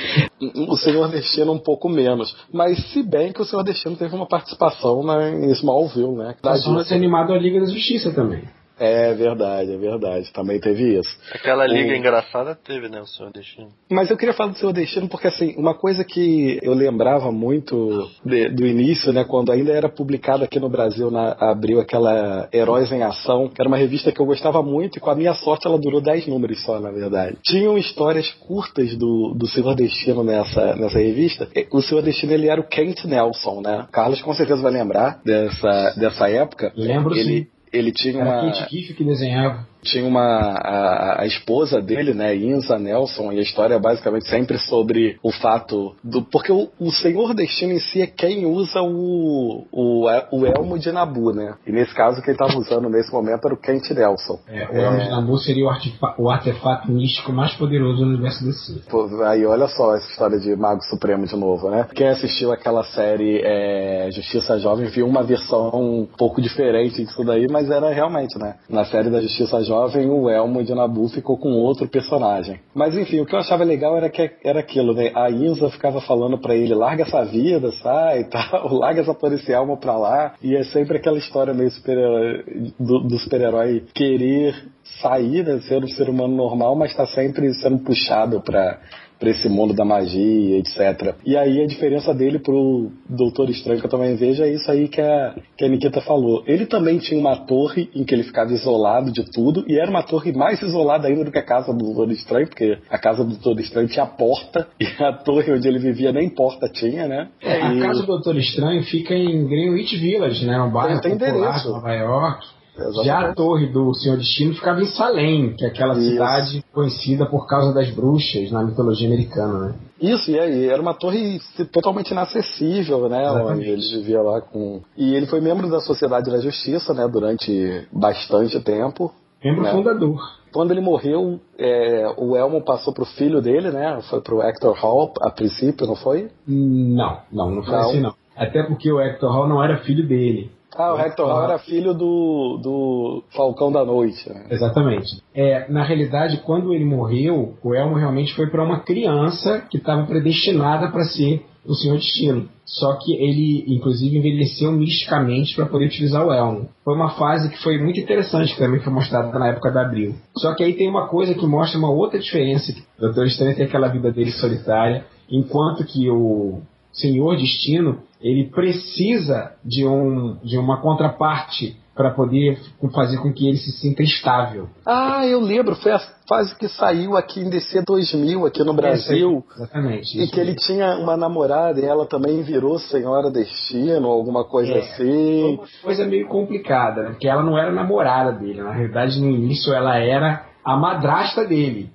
Speaker 4: o Senhor Destino um pouco menos. Mas se bem que o Senhor Destino teve uma participação na, em Smallville, né?
Speaker 7: Tá só ser animado a Liga da Justiça também.
Speaker 4: É verdade, é verdade. Também teve isso.
Speaker 5: Aquela liga
Speaker 4: O-
Speaker 5: engraçada teve, né? O Senhor Destino.
Speaker 4: Mas eu queria falar do Senhor Destino porque, assim, uma coisa que eu lembrava muito de- do início, né, quando ainda era publicado aqui no Brasil, na Abril, aquela Heróis em Ação, que era uma revista que eu gostava muito e, com a minha sorte, ela durou 10 números só, na verdade. Tinham histórias curtas do, do Senhor Destino nessa, nessa revista. O Senhor Destino, ele era o Kent Nelson, né? Carlos com certeza vai lembrar dessa, dessa época.
Speaker 7: Lembro
Speaker 4: Ele,
Speaker 7: sim.
Speaker 4: Ele tinha
Speaker 7: Era
Speaker 4: uma
Speaker 7: Kate Kiff que desenhava.
Speaker 4: Tinha uma a, a esposa dele, né, Inza Nelson, e a história é basicamente sempre sobre o fato do porque o, o Senhor Destino em si é quem usa o, o, o elmo de Nabu, né? E nesse caso quem estava usando nesse momento era o Kent Nelson.
Speaker 7: É, o Elmo de Nabu seria o, artefa- o artefato místico mais poderoso do universo DC.
Speaker 4: Pô, Aí olha só essa história de Mago Supremo de novo, né? Quem assistiu aquela série é, Justiça Jovem viu uma versão um pouco diferente disso daí, mas era realmente, né? Na série da Justiça Jovem, o Elmo de Nabu ficou com outro personagem. Mas enfim, o que eu achava legal era que era aquilo, né? A Inza ficava falando pra ele, larga essa vida, sai e tal, larga essa esse Elmo pra lá. E é sempre aquela história meio super do, do super-herói querer sair, né? Ser um ser humano normal, mas tá sempre sendo puxado pra pra esse mundo da magia, etc. E aí a diferença dele pro Doutor Estranho, que eu também vejo, é isso aí que a, que a Nikita falou. Ele também tinha uma torre em que ele ficava isolado de tudo, e era uma torre mais isolada ainda do que a casa do Doutor Estranho, porque a casa do Doutor Estranho tinha porta, e a torre onde ele vivia nem porta tinha, né?
Speaker 7: É, a
Speaker 4: E-
Speaker 7: casa do Doutor Estranho fica em Greenwich Village, né? Um bairro
Speaker 4: Tem- tem
Speaker 7: popular Nova York.
Speaker 4: Exatamente.
Speaker 7: Já a torre do Senhor Destino ficava em Salem, que é aquela
Speaker 4: Isso.
Speaker 7: cidade conhecida por causa das bruxas na mitologia americana, né?
Speaker 4: Isso, e aí, era uma torre totalmente inacessível, né? Onde ele vivia lá com. E ele foi membro da Sociedade da Justiça, né? Durante bastante tempo.
Speaker 7: Membro
Speaker 4: É.
Speaker 7: fundador.
Speaker 4: Quando ele morreu, é, o Elmo passou pro filho dele, né? Foi pro Hector Hall a princípio, não foi?
Speaker 7: Não, não, não foi
Speaker 4: Não.
Speaker 7: assim não. Até porque o Hector Hall não era filho dele.
Speaker 4: Ah, o Hector Hall era filho do, do Falcão da Noite, né?
Speaker 7: Exatamente. É, na realidade, quando ele morreu, o Elmo realmente foi para uma criança que estava predestinada para ser o Senhor Destino. Só que ele, inclusive, envelheceu misticamente para poder utilizar o Elmo. Foi uma fase que foi muito interessante, que também foi mostrada na época da Abril. Só que aí tem uma coisa que mostra uma outra diferença. O Doutor Estranho tem aquela vida dele solitária, enquanto que o Senhor Destino, ele precisa de, um, de uma contraparte para poder fazer com que ele se sinta estável.
Speaker 4: Ah, eu lembro, foi a fase que saiu aqui em DC 2000, aqui no Brasil.
Speaker 7: Exatamente.
Speaker 4: E que ele tinha uma namorada e ela também virou Senhora Destino, alguma coisa
Speaker 7: É.
Speaker 4: assim.
Speaker 7: Uma coisa meio complicada, né? Porque ela não era namorada dele. Na realidade, no início, ela era a madrasta dele.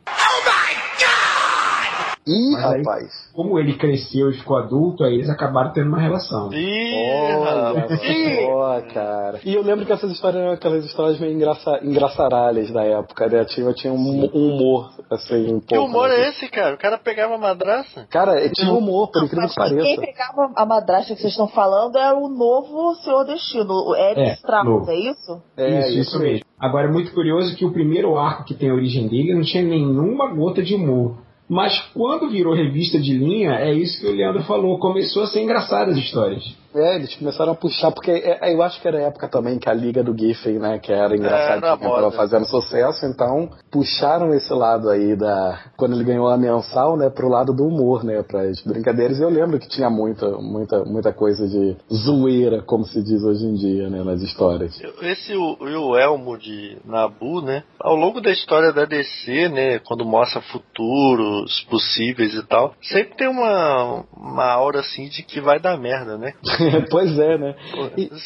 Speaker 4: Ih,
Speaker 7: Mas aí-
Speaker 4: rapaz.
Speaker 7: Como ele cresceu e ficou adulto, aí eles acabaram tendo uma relação.
Speaker 5: Ih,
Speaker 4: Olha cara. E eu lembro que essas histórias eram aquelas histórias meio engraça, engraçaralhas da época, né? Tinha, tinha um, um humor, assim, um
Speaker 5: Que
Speaker 4: pouco.
Speaker 5: humor
Speaker 4: né?
Speaker 5: é esse, cara? O cara pegava a madraça?
Speaker 4: Cara, tinha humor, por incrível
Speaker 6: Mas
Speaker 4: que
Speaker 6: quem
Speaker 4: pareça.
Speaker 6: pegava a madrasta que vocês estão falando é o novo Senhor Destino, o Eric
Speaker 7: É,
Speaker 6: Strauss, é isso?
Speaker 4: É,
Speaker 7: isso, isso mesmo. Agora é muito curioso que o primeiro arco que tem a origem dele não tinha nenhuma gota de humor. Mas quando virou revista de linha, é isso que o Leandro falou, começou a ser engraçado as histórias.
Speaker 4: É, eles começaram a puxar, porque é, é, eu acho que era a época também que a Liga do Giffen, né, que era engraçadinha,
Speaker 5: Era moda.
Speaker 4: tava fazendo sucesso, então puxaram esse lado aí da. Quando ele ganhou a mensal, né, pro lado do humor, né, pras brincadeiras. E eu lembro que tinha muita, muita, muita coisa de zoeira, como se diz hoje em dia, né, nas histórias.
Speaker 5: Esse o, o Elmo de Nabu, né? Ao longo da história da DC, né? Quando mostra futuros possíveis e tal, sempre tem uma, uma aura assim de que vai dar merda, né?
Speaker 4: pois é, né?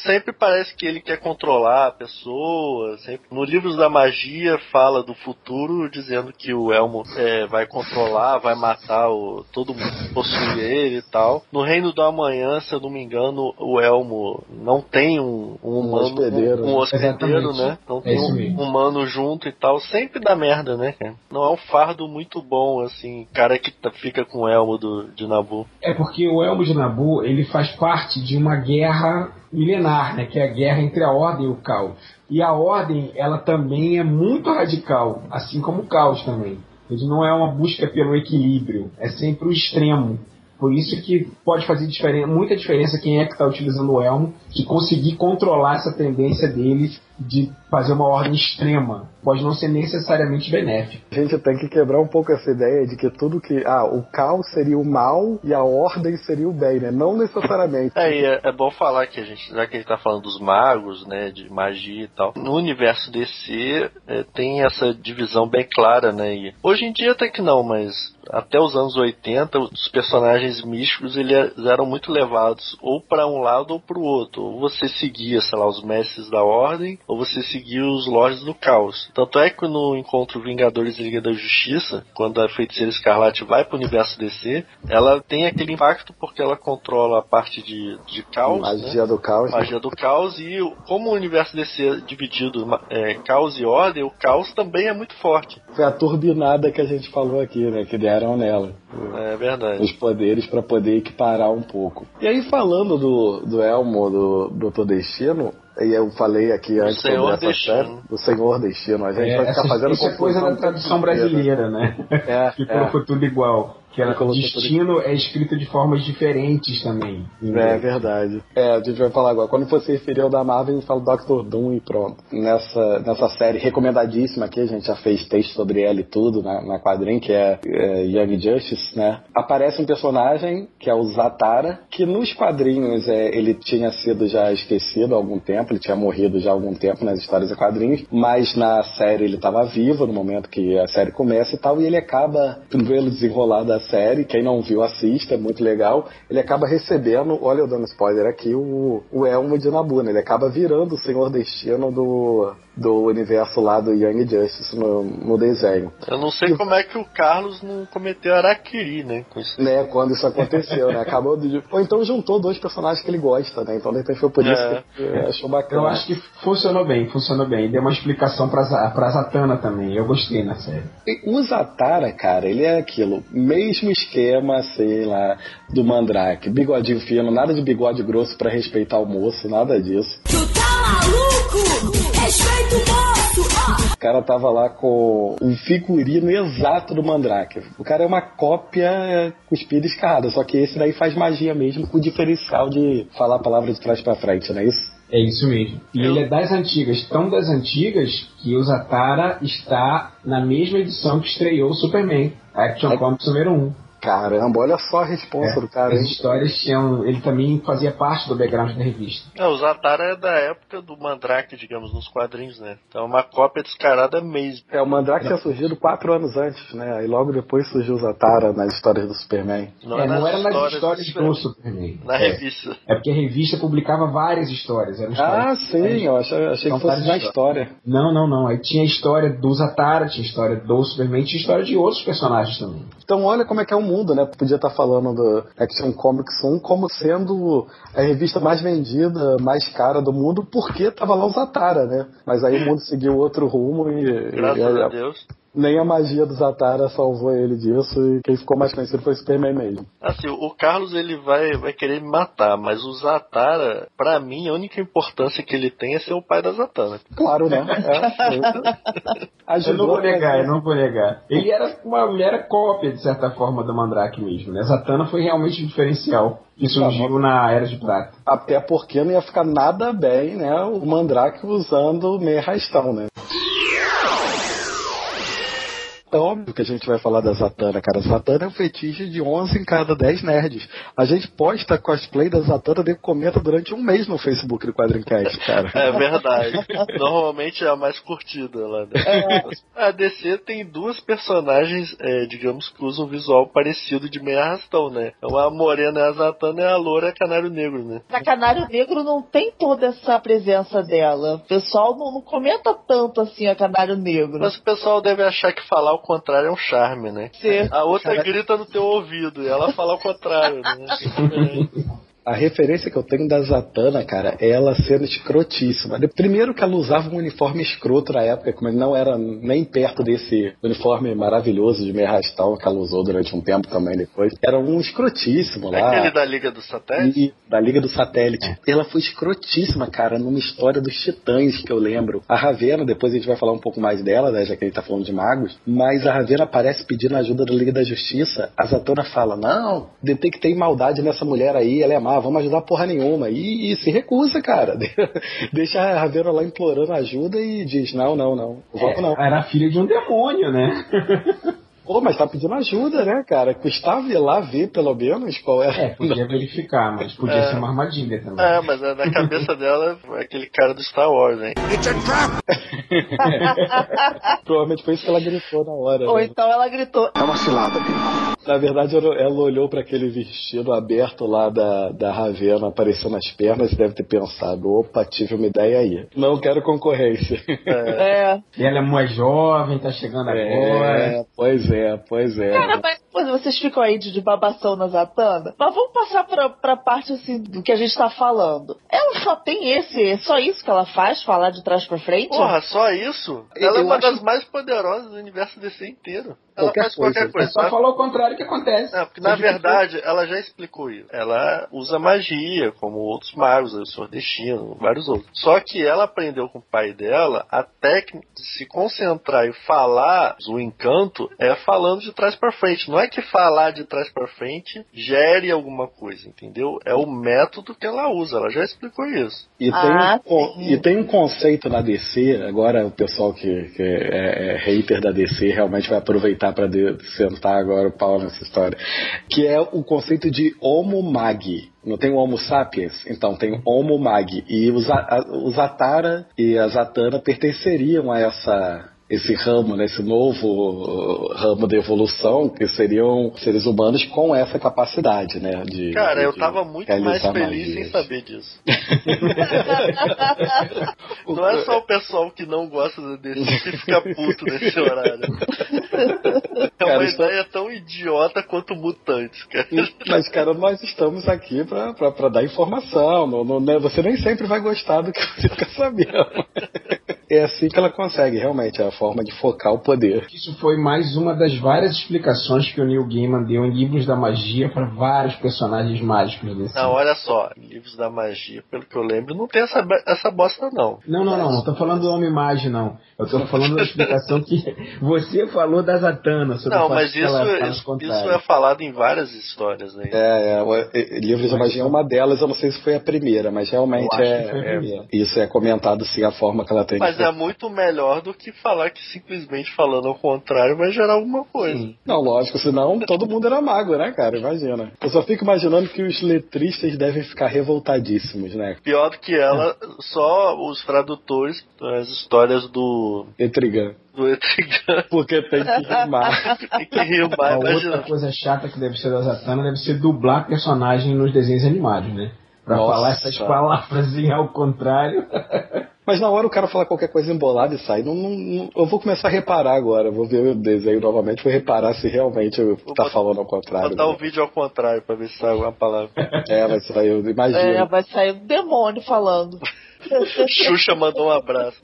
Speaker 5: Sempre parece que ele quer controlar a pessoa. Sempre... No Livros da Magia fala do futuro dizendo que o Elmo é, vai controlar, vai matar o, todo mundo que possui ele e tal. No Reino do Amanhã, se eu não me engano, o Elmo não tem um, um humano,
Speaker 4: hospedeiro,
Speaker 5: um,
Speaker 4: né?
Speaker 5: um hospedeiro, né? Não
Speaker 7: É
Speaker 5: tem um
Speaker 7: mesmo.
Speaker 5: humano junto e tal. Sempre dá merda, né, cara? Não é um fardo muito bom, assim, cara que tá- fica com o Elmo do, de Nabu.
Speaker 7: É porque o Elmo de Nabu ele faz parte de uma guerra milenar, né, que é a guerra entre a Ordem e o Caos. E a Ordem, ela também é muito radical, assim como o Caos também. Ele não é uma busca pelo equilíbrio, é sempre o extremo. Por isso que pode fazer diferen muita diferença quem é que está utilizando o elmo, de conseguir controlar essa tendência dele de fazer uma ordem extrema. Pode não ser necessariamente benéfico.
Speaker 4: A gente tem que quebrar um pouco essa ideia de que tudo que. Ah, o caos seria o mal e a ordem seria o bem, né? Não necessariamente.
Speaker 5: É, e é, é bom falar que a gente, já que a gente tá falando dos magos, né, de magia e tal, no universo DC é, tem essa divisão bem clara, né, e hoje em dia até que não, mas até os anos 80, os personagens místicos eles eram muito levados ou para um lado ou para o outro, ou você seguia, sei lá, os mestres da ordem, ou você seguia os lords do caos. Tanto é que no encontro Vingadores e Liga da Justiça, quando a Feiticeira Escarlate vai para o universo DC, ela tem aquele impacto porque ela controla a parte de, de caos, né?
Speaker 4: Magia do caos. né?
Speaker 5: magia do caos e como o universo DC é dividido é, caos e ordem, o caos também é muito forte.
Speaker 4: Foi a turbinada que a gente falou aqui, né? Que deram nela.
Speaker 5: É verdade.
Speaker 4: Os poderes para poder equiparar um pouco. E aí, falando do, do Elmo, do Doutor Destino, e eu falei aqui antes
Speaker 5: Senhor
Speaker 4: sobre essa série, do Senhor Destino. A gente
Speaker 7: É,
Speaker 4: vai ficar
Speaker 7: essa-
Speaker 4: fazendo
Speaker 7: isso é coisa
Speaker 4: confusão
Speaker 7: da tradução
Speaker 4: o tempo inteiro.
Speaker 7: brasileira, né?
Speaker 4: É,
Speaker 7: que
Speaker 4: é.
Speaker 7: colocou tudo igual. Que ela, destino é escrito de formas diferentes também.
Speaker 4: É verdade. É, a gente vai falar agora. Quando você referir ao da Marvel, a gente fala Doctor Doom e pronto. Nessa, nessa série recomendadíssima aqui, a gente já fez texto sobre ela e tudo na, na quadrinha, que é, é Young Justice, né? Aparece um personagem que é o Zatara, que nos quadrinhos é, ele tinha sido já esquecido há algum tempo, ele tinha morrido já há algum tempo nas histórias e quadrinhos, mas na série ele estava vivo no momento que a série começa e tal, e ele acaba, pelo desenrolar da série, quem não viu assista, é muito legal, ele acaba recebendo, olha eu dando spoiler aqui, o, o Elmo de Nabu, né? Ele acaba virando o Senhor Destino do, do universo lá do Young Justice no, no desenho.
Speaker 5: Eu não sei como é que o Carlos não cometeu Araquiri, né? Com isso.
Speaker 4: Né, quando isso aconteceu, né? Acabou de. Ou então juntou dois personagens que ele gosta, né? Então de repente foi por isso
Speaker 5: É.
Speaker 4: que ele achou bacana.
Speaker 7: Eu acho que funcionou bem, funcionou bem. Deu uma explicação pra, pra Zatanna também. Eu gostei na série.
Speaker 4: E O Zatara, cara, ele é aquilo, mesmo esquema, sei lá, do Mandrake. Bigodinho fino, nada de bigode grosso pra respeitar o moço, nada disso.
Speaker 9: Maluco? Respeita o moço!
Speaker 4: O cara tava lá com um figurino exato do Mandrake. O cara é uma cópia cuspida e escarrada, só que esse daí faz magia mesmo, com o diferencial de falar a palavra de trás pra frente, não é isso?
Speaker 7: É isso mesmo. E ele é das antigas, tão das antigas que o Zatara está na mesma edição que estreou o Superman, Action Comics número 1.
Speaker 4: Caramba, olha só a resposta do cara,
Speaker 7: As
Speaker 4: hein?
Speaker 7: histórias tinham. Ele também fazia parte do background da revista.
Speaker 5: É, o Zatara é da época do Mandrake, digamos, nos quadrinhos, né? Então é uma cópia descarada mesmo.
Speaker 4: É, o Mandrake tinha surgido quatro anos antes, né? Aí logo depois surgiu o Zatara nas histórias do Superman.
Speaker 5: Não,
Speaker 7: é,
Speaker 5: é
Speaker 7: não era nas
Speaker 5: histórias
Speaker 7: histórias
Speaker 5: do
Speaker 7: do
Speaker 5: Superman. Na
Speaker 7: é.
Speaker 5: revista.
Speaker 7: É porque a revista publicava várias histórias. Eram
Speaker 4: Ah,
Speaker 7: histórias
Speaker 4: sim, eu achei, achei que fosse
Speaker 7: várias
Speaker 4: na história.
Speaker 7: Não, não, não. Aí tinha a história do Zatara, tinha a história do Superman, tinha a história de outros personagens também.
Speaker 4: Então olha como é que é o mundo, né? Podia estar falando do Action Comics 1 como sendo a revista mais vendida, mais cara do mundo, porque tava lá o Zatara, né? Mas aí o mundo seguiu outro rumo e,
Speaker 5: Graças
Speaker 4: e
Speaker 5: a Deus.
Speaker 4: Nem a magia do Zatara salvou ele disso e quem ficou mais conhecido foi o Superman mesmo.
Speaker 5: Assim, o Carlos ele vai, vai querer me matar, mas o Zatara, pra mim, a única importância que ele tem é ser o pai da Zatanna.
Speaker 4: Claro, né? É,
Speaker 7: Eu
Speaker 4: Ajudou
Speaker 7: não vou negar, eu não vou negar. Ele era uma mera cópia, de certa forma, do Mandrake mesmo, né? Zatanna foi realmente diferencial que surgiu na Era de Prata.
Speaker 4: Até porque não ia ficar nada bem, né? O Mandrake usando meia rastão, né? É óbvio que a gente vai falar da Zatanna, cara. Zatanna é um fetiche de 11 em cada 10 nerds. A gente posta cosplay da Zatanna e comenta durante um mês no Facebook do Quadrincast, cara.
Speaker 5: É verdade. Normalmente é a mais curtida lá. Né? A DC tem duas personagens, é, digamos, que usam um visual parecido de meia arrastão, né? Então a morena é a Zatanna e a loura é a Canário Negro, né?
Speaker 6: Na Canário Negro não tem toda essa presença dela. O pessoal não, não comenta tanto assim a Canário Negro.
Speaker 5: Mas o pessoal deve achar que falar o contrário é um charme, né?
Speaker 6: Sim.
Speaker 5: A outra grita no teu ouvido e ela fala o contrário, né?
Speaker 4: A referência que eu tenho da Zatanna, cara, é ela sendo escrotíssima. Primeiro que ela usava um uniforme escroto na época, como ele não era nem perto desse uniforme maravilhoso de meia rastão que ela usou durante um tempo também depois. Era um escrotíssimo lá.
Speaker 5: Aquele da Liga do Satélite?
Speaker 4: E da Liga do Satélite. Ela foi escrotíssima, cara, numa história dos Titãs que eu lembro. A Ravena, depois a gente vai falar um pouco mais dela, né, já que ele tá falando de magos. Mas a Ravena aparece pedindo ajuda da Liga da Justiça. A Zatanna fala: Não, tem que ter maldade nessa mulher aí, ela é má, vamos ajudar porra nenhuma. E, e se recusa, cara. Deixa a Ravena lá implorando ajuda e diz: Não, não, não. Eu volto não.
Speaker 7: Era filha de um demônio, né?
Speaker 4: Pô, mas tá pedindo ajuda, né, cara? Custava ir lá ver pelo menos qual era.
Speaker 7: É, podia verificar, mas podia
Speaker 5: É.
Speaker 7: ser uma armadilha também.
Speaker 5: É, mas é na cabeça dela é aquele cara do Star Wars, hein?
Speaker 4: Provavelmente foi isso que ela gritou na hora.
Speaker 6: Ou
Speaker 4: né?
Speaker 6: então ela gritou.
Speaker 3: É uma cilada,
Speaker 4: Na verdade, ela olhou para aquele vestido aberto lá da, da Ravena aparecendo as pernas e deve ter pensado: opa, tive uma ideia aí. Não quero concorrência.
Speaker 6: É.
Speaker 7: E ela é mais jovem, tá chegando agora.
Speaker 4: É, pois é, pois é.
Speaker 6: Cara, mas pois, vocês ficam aí de, de babação na Zatanna. Mas vamos passar pra, pra parte assim do que a gente tá falando. Ela só tem esse, é só isso que ela faz, falar de trás pra frente?
Speaker 5: Porra, só isso? Ela é
Speaker 4: Eu
Speaker 5: uma
Speaker 4: acho-
Speaker 5: das mais poderosas do universo DC inteiro. Ela
Speaker 4: qualquer
Speaker 5: faz
Speaker 4: coisa.
Speaker 5: qualquer
Speaker 7: É
Speaker 5: coisa.
Speaker 7: só
Speaker 5: Mas-
Speaker 7: falar o contrário que acontece.
Speaker 5: É, porque na
Speaker 7: o que
Speaker 5: verdade ela já explicou isso. Ela usa magia, como outros magos, o Senhor Destino, vários outros. Só que ela aprendeu com o pai dela a técnica de se concentrar e falar o encanto é falando de trás pra frente. Não é que falar de trás pra frente gere alguma coisa, entendeu? É o método que ela usa. Ela já explicou isso.
Speaker 4: E tem,
Speaker 6: Ah,
Speaker 4: um, con-
Speaker 6: sim.
Speaker 4: e tem um conceito na DC, agora o pessoal que, que é, é hater da DC realmente vai aproveitar para sentar agora o pau nessa história, que é o conceito de Homo Magi. Não tem o Homo sapiens? Então tem o Homo Magi. E os, A- a- os Atara e a Zatanna pertenceriam a essa esse ramo, né, esse novo uh, ramo de evolução, que seriam seres humanos com essa capacidade, né? De,
Speaker 5: Cara,
Speaker 4: de-
Speaker 5: eu tava muito mais feliz sem
Speaker 4: magias.
Speaker 5: saber disso. Não é só o pessoal que não gosta DC que fica puto nesse horário. É uma
Speaker 4: Cara, isso-
Speaker 5: ideia tão idiota quanto mutantes, cara.
Speaker 4: Mas, cara, nós estamos aqui pra, pra, pra dar informação. Não, não- né, você nem sempre vai gostar do que você fica sabendo. É assim que ela consegue, realmente, é a forma de focar o poder.
Speaker 7: Isso foi mais uma das várias explicações que o Neil Gaiman deu em livros da magia para vários personagens mágicos desse.
Speaker 5: Não, olha só, livros da magia, pelo que eu lembro, não tem essa, essa bosta não.
Speaker 7: Não, não, não, não tô falando do Homem Mage, não. Eu tô falando da explicação que você falou da Zatanna. Sobre
Speaker 5: Não, mas isso,
Speaker 7: ela
Speaker 5: isso,
Speaker 7: contrário.
Speaker 5: isso é falado em várias histórias, né?
Speaker 4: É, é, o- é, Livros da Magia é uma delas, eu não sei se foi a primeira, mas realmente é, é-. Isso é comentado sim, a forma que ela tem
Speaker 5: Mas
Speaker 4: de
Speaker 5: é muito melhor do que falar que simplesmente falando ao contrário vai gerar alguma coisa.
Speaker 4: Não, lógico, senão todo mundo era mago, né, cara? Imagina. Eu só fico imaginando que os letristas devem ficar revoltadíssimos, né?
Speaker 5: Pior do que ela, só os tradutores, as histórias do,
Speaker 4: Etrigan.
Speaker 5: do Etrigan
Speaker 4: Porque tem que rimar.
Speaker 5: tem que rimar,
Speaker 7: A outra
Speaker 5: imagina.
Speaker 7: coisa chata que deve ser da Zatanna deve ser dublar personagem nos desenhos animados, né? Pra
Speaker 4: Nossa.
Speaker 7: falar essas palavras em ao contrário.
Speaker 4: Mas na hora o cara falar qualquer coisa embolada e sai. Não, não- não- eu vou começar a reparar agora. Vou ver o desenho novamente, vou reparar se realmente eu tá
Speaker 5: botar-
Speaker 4: falando ao contrário.
Speaker 5: Botar o
Speaker 4: né?
Speaker 5: vídeo ao contrário pra ver se sai alguma palavra.
Speaker 4: É, vai sair, eu imagino.
Speaker 6: É, vai sair um demônio falando.
Speaker 5: Xuxa mandou um abraço.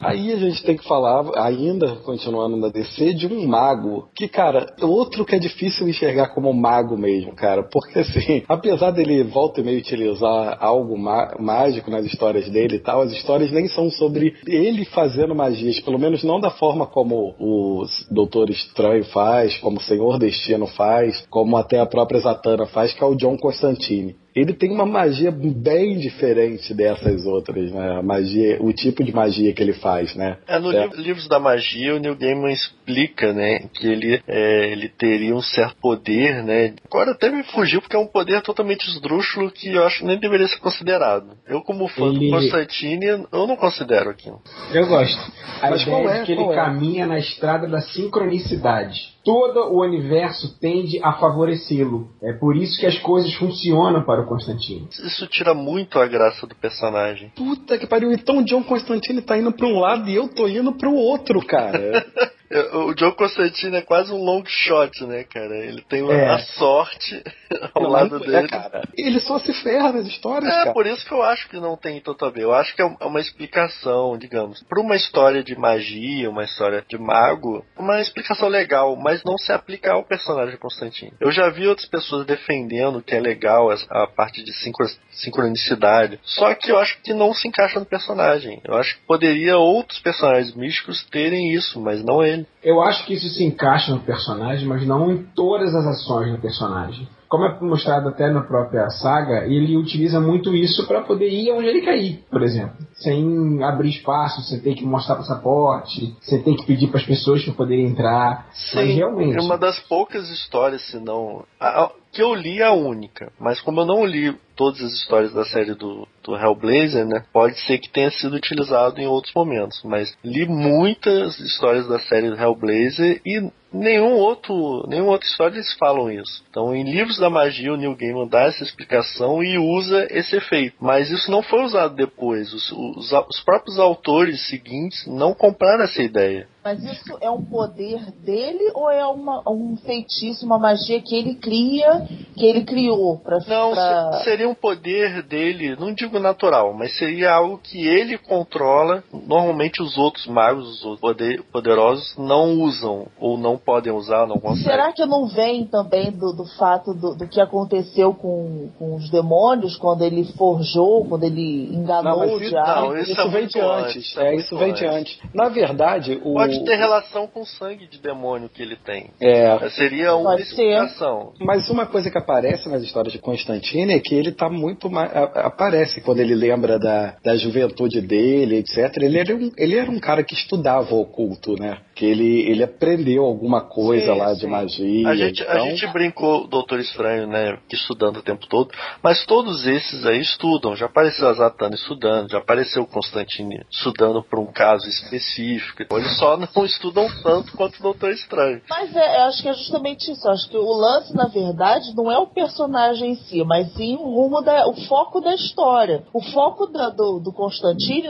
Speaker 4: Aí a gente tem que falar, ainda continuando na DC, de um mago. Que, cara, outro que é difícil enxergar como mago mesmo, cara. Porque, assim, apesar dele volta e meio utilizar algo má- mágico nas histórias dele e tal, as histórias nem são sobre ele fazendo magias. Pelo menos não da forma como o Doutor Estranho faz, como o Senhor Destino faz, como até a própria Zatanna faz, que é o John Constantine ele tem uma magia bem diferente dessas outras, né? A magia, o tipo de magia que ele faz, né?
Speaker 5: É, no
Speaker 4: É.
Speaker 5: livro Livros da Magia, o Neil Gaiman explica, né, que ele, é, ele teria um certo poder, né. Agora até me fugiu porque é um poder totalmente esdrúxulo que eu acho que nem deveria ser considerado. Eu, como fã
Speaker 7: Ele-
Speaker 5: do Constantine, eu não considero aquilo.
Speaker 7: Eu gosto. A
Speaker 4: Mas
Speaker 7: ideia
Speaker 4: qual
Speaker 7: é que ele
Speaker 4: é?
Speaker 7: caminha na estrada da sincronicidade. Todo o universo tende a favorecê-lo. É por isso que as coisas funcionam para o Constantino.
Speaker 5: Isso tira muito a graça do personagem.
Speaker 4: Puta que pariu, então o John Constantine tá indo pra um lado e eu tô indo pro outro, cara.
Speaker 5: O John Constantine é quase um long shot, né, cara? Ele tem uma-
Speaker 7: É.
Speaker 5: a sorte ao
Speaker 4: Não,
Speaker 5: lado
Speaker 4: é,
Speaker 5: dele.
Speaker 4: cara. Ele só se ferra nas histórias,
Speaker 5: É,
Speaker 4: cara.
Speaker 5: por isso que eu acho que não tem tanto a ver. Eu acho que é é uma explicação, digamos. Para uma história de magia, uma história de mago, uma explicação legal, mas não se aplica ao personagem Constantino. Eu já vi outras pessoas defendendo que é legal a parte de sincro- sincronicidade, só que eu acho que não se encaixa no personagem. Eu acho que poderia outros personagens místicos terem isso, mas não ele.
Speaker 7: Eu acho que isso se encaixa no personagem, mas não em todas as ações do personagem. Como é mostrado até na própria saga, ele utiliza muito isso para poder ir onde ele quer ir, por exemplo. Sem abrir espaço, sem ter que mostrar passaporte, sem ter que pedir para as pessoas para poderem entrar. Mas realmente.
Speaker 5: É uma das poucas histórias, se não. a- que eu li é a única. Mas como eu não li todas as histórias da série do, do Hellblazer, né? Pode ser que tenha sido utilizado em outros momentos. Mas li muitas histórias da série do Hellblazer e nenhum outro, nenhuma outra história eles falam isso. Então, em livros da magia, o Neil Gaiman dá essa explicação e usa esse efeito. Mas isso não foi usado depois. Os, os, os próprios autores seguintes não compraram essa ideia.
Speaker 6: Mas isso é um poder dele ou é uma, um feitiço, uma magia que ele cria, que ele criou pra.
Speaker 5: Não,
Speaker 6: pra...
Speaker 5: se- seria um poder dele, não digo natural, mas seria algo que ele controla. Normalmente os outros magos, os outros poder- poderosos, não usam, ou não podem usar, não conseguem.
Speaker 6: Será que não vem também do, do fato do, do que aconteceu com, com os demônios quando ele forjou, quando ele enganou
Speaker 4: Não, mas
Speaker 6: o
Speaker 4: isso-
Speaker 6: diabo?
Speaker 5: não, isso
Speaker 4: isso,
Speaker 5: é
Speaker 4: vem de antes.
Speaker 5: antes,
Speaker 4: É,
Speaker 5: é
Speaker 4: isso vem de
Speaker 5: antes.
Speaker 4: antes. Na verdade, o.
Speaker 5: Pode ter relação com o sangue de demônio que ele tem.
Speaker 4: É,
Speaker 5: Seria uma
Speaker 6: Pode ser.
Speaker 5: explicação.
Speaker 4: Mas uma coisa que aparece nas histórias de Constantine é que ele tá muito mais. a- Aparece quando ele lembra da, da juventude dele, etc. Ele era, um, ele era um cara que estudava o oculto, né? Que ele, ele aprendeu alguma coisa
Speaker 5: Sim,
Speaker 4: lá
Speaker 5: sim.
Speaker 4: de magia.
Speaker 5: A gente, a
Speaker 4: então-
Speaker 5: gente brincou, Doutor Estranho, né, estudando o tempo todo, mas todos esses aí estudam. Já apareceu a Zatanna estudando, já apareceu o Constantine estudando por um caso específico. Eles só não estudam tanto quanto Doutor Estranho.
Speaker 6: Mas é, eu acho que é justamente isso. Eu acho que o lance, na verdade, não é o personagem em si, mas sim o rumo da, o foco da história. O foco da- do, do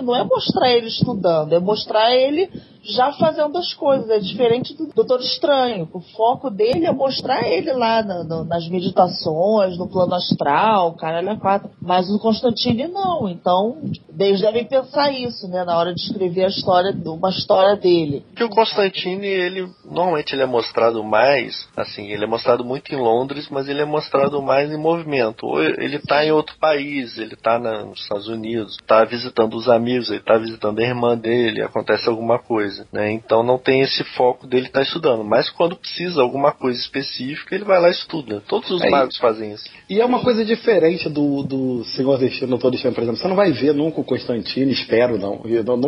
Speaker 6: não é mostrar ele estudando, é mostrar ele já fazendo as coisas. É diferente do Doutor Estranho. O foco dele é mostrar ele lá nas meditações, no plano astral, caralho, é quatro. Mas o Constantine não. Então, eles devem pensar isso, né, na hora de escrever a história, uma história dele.
Speaker 5: Porque o Constantine, ele normalmente ele é mostrado mais, assim, ele é mostrado muito em Londres, mas ele é mostrado mais em movimento. Ou ele tá em outro país, ele tá na- nos Estados Unidos, tá visitando os amigos, ele tá visitando a irmã dele, acontece alguma coisa, né? Então não tem esse foco dele estar estudando. Mas quando precisa alguma coisa específica, ele vai lá e estuda. Todos os
Speaker 4: É,
Speaker 5: magos fazem isso.
Speaker 4: E é uma coisa diferente do, do Senhor Destino Todo Destino, por exemplo. Você não vai ver nunca o Constantino, espero não.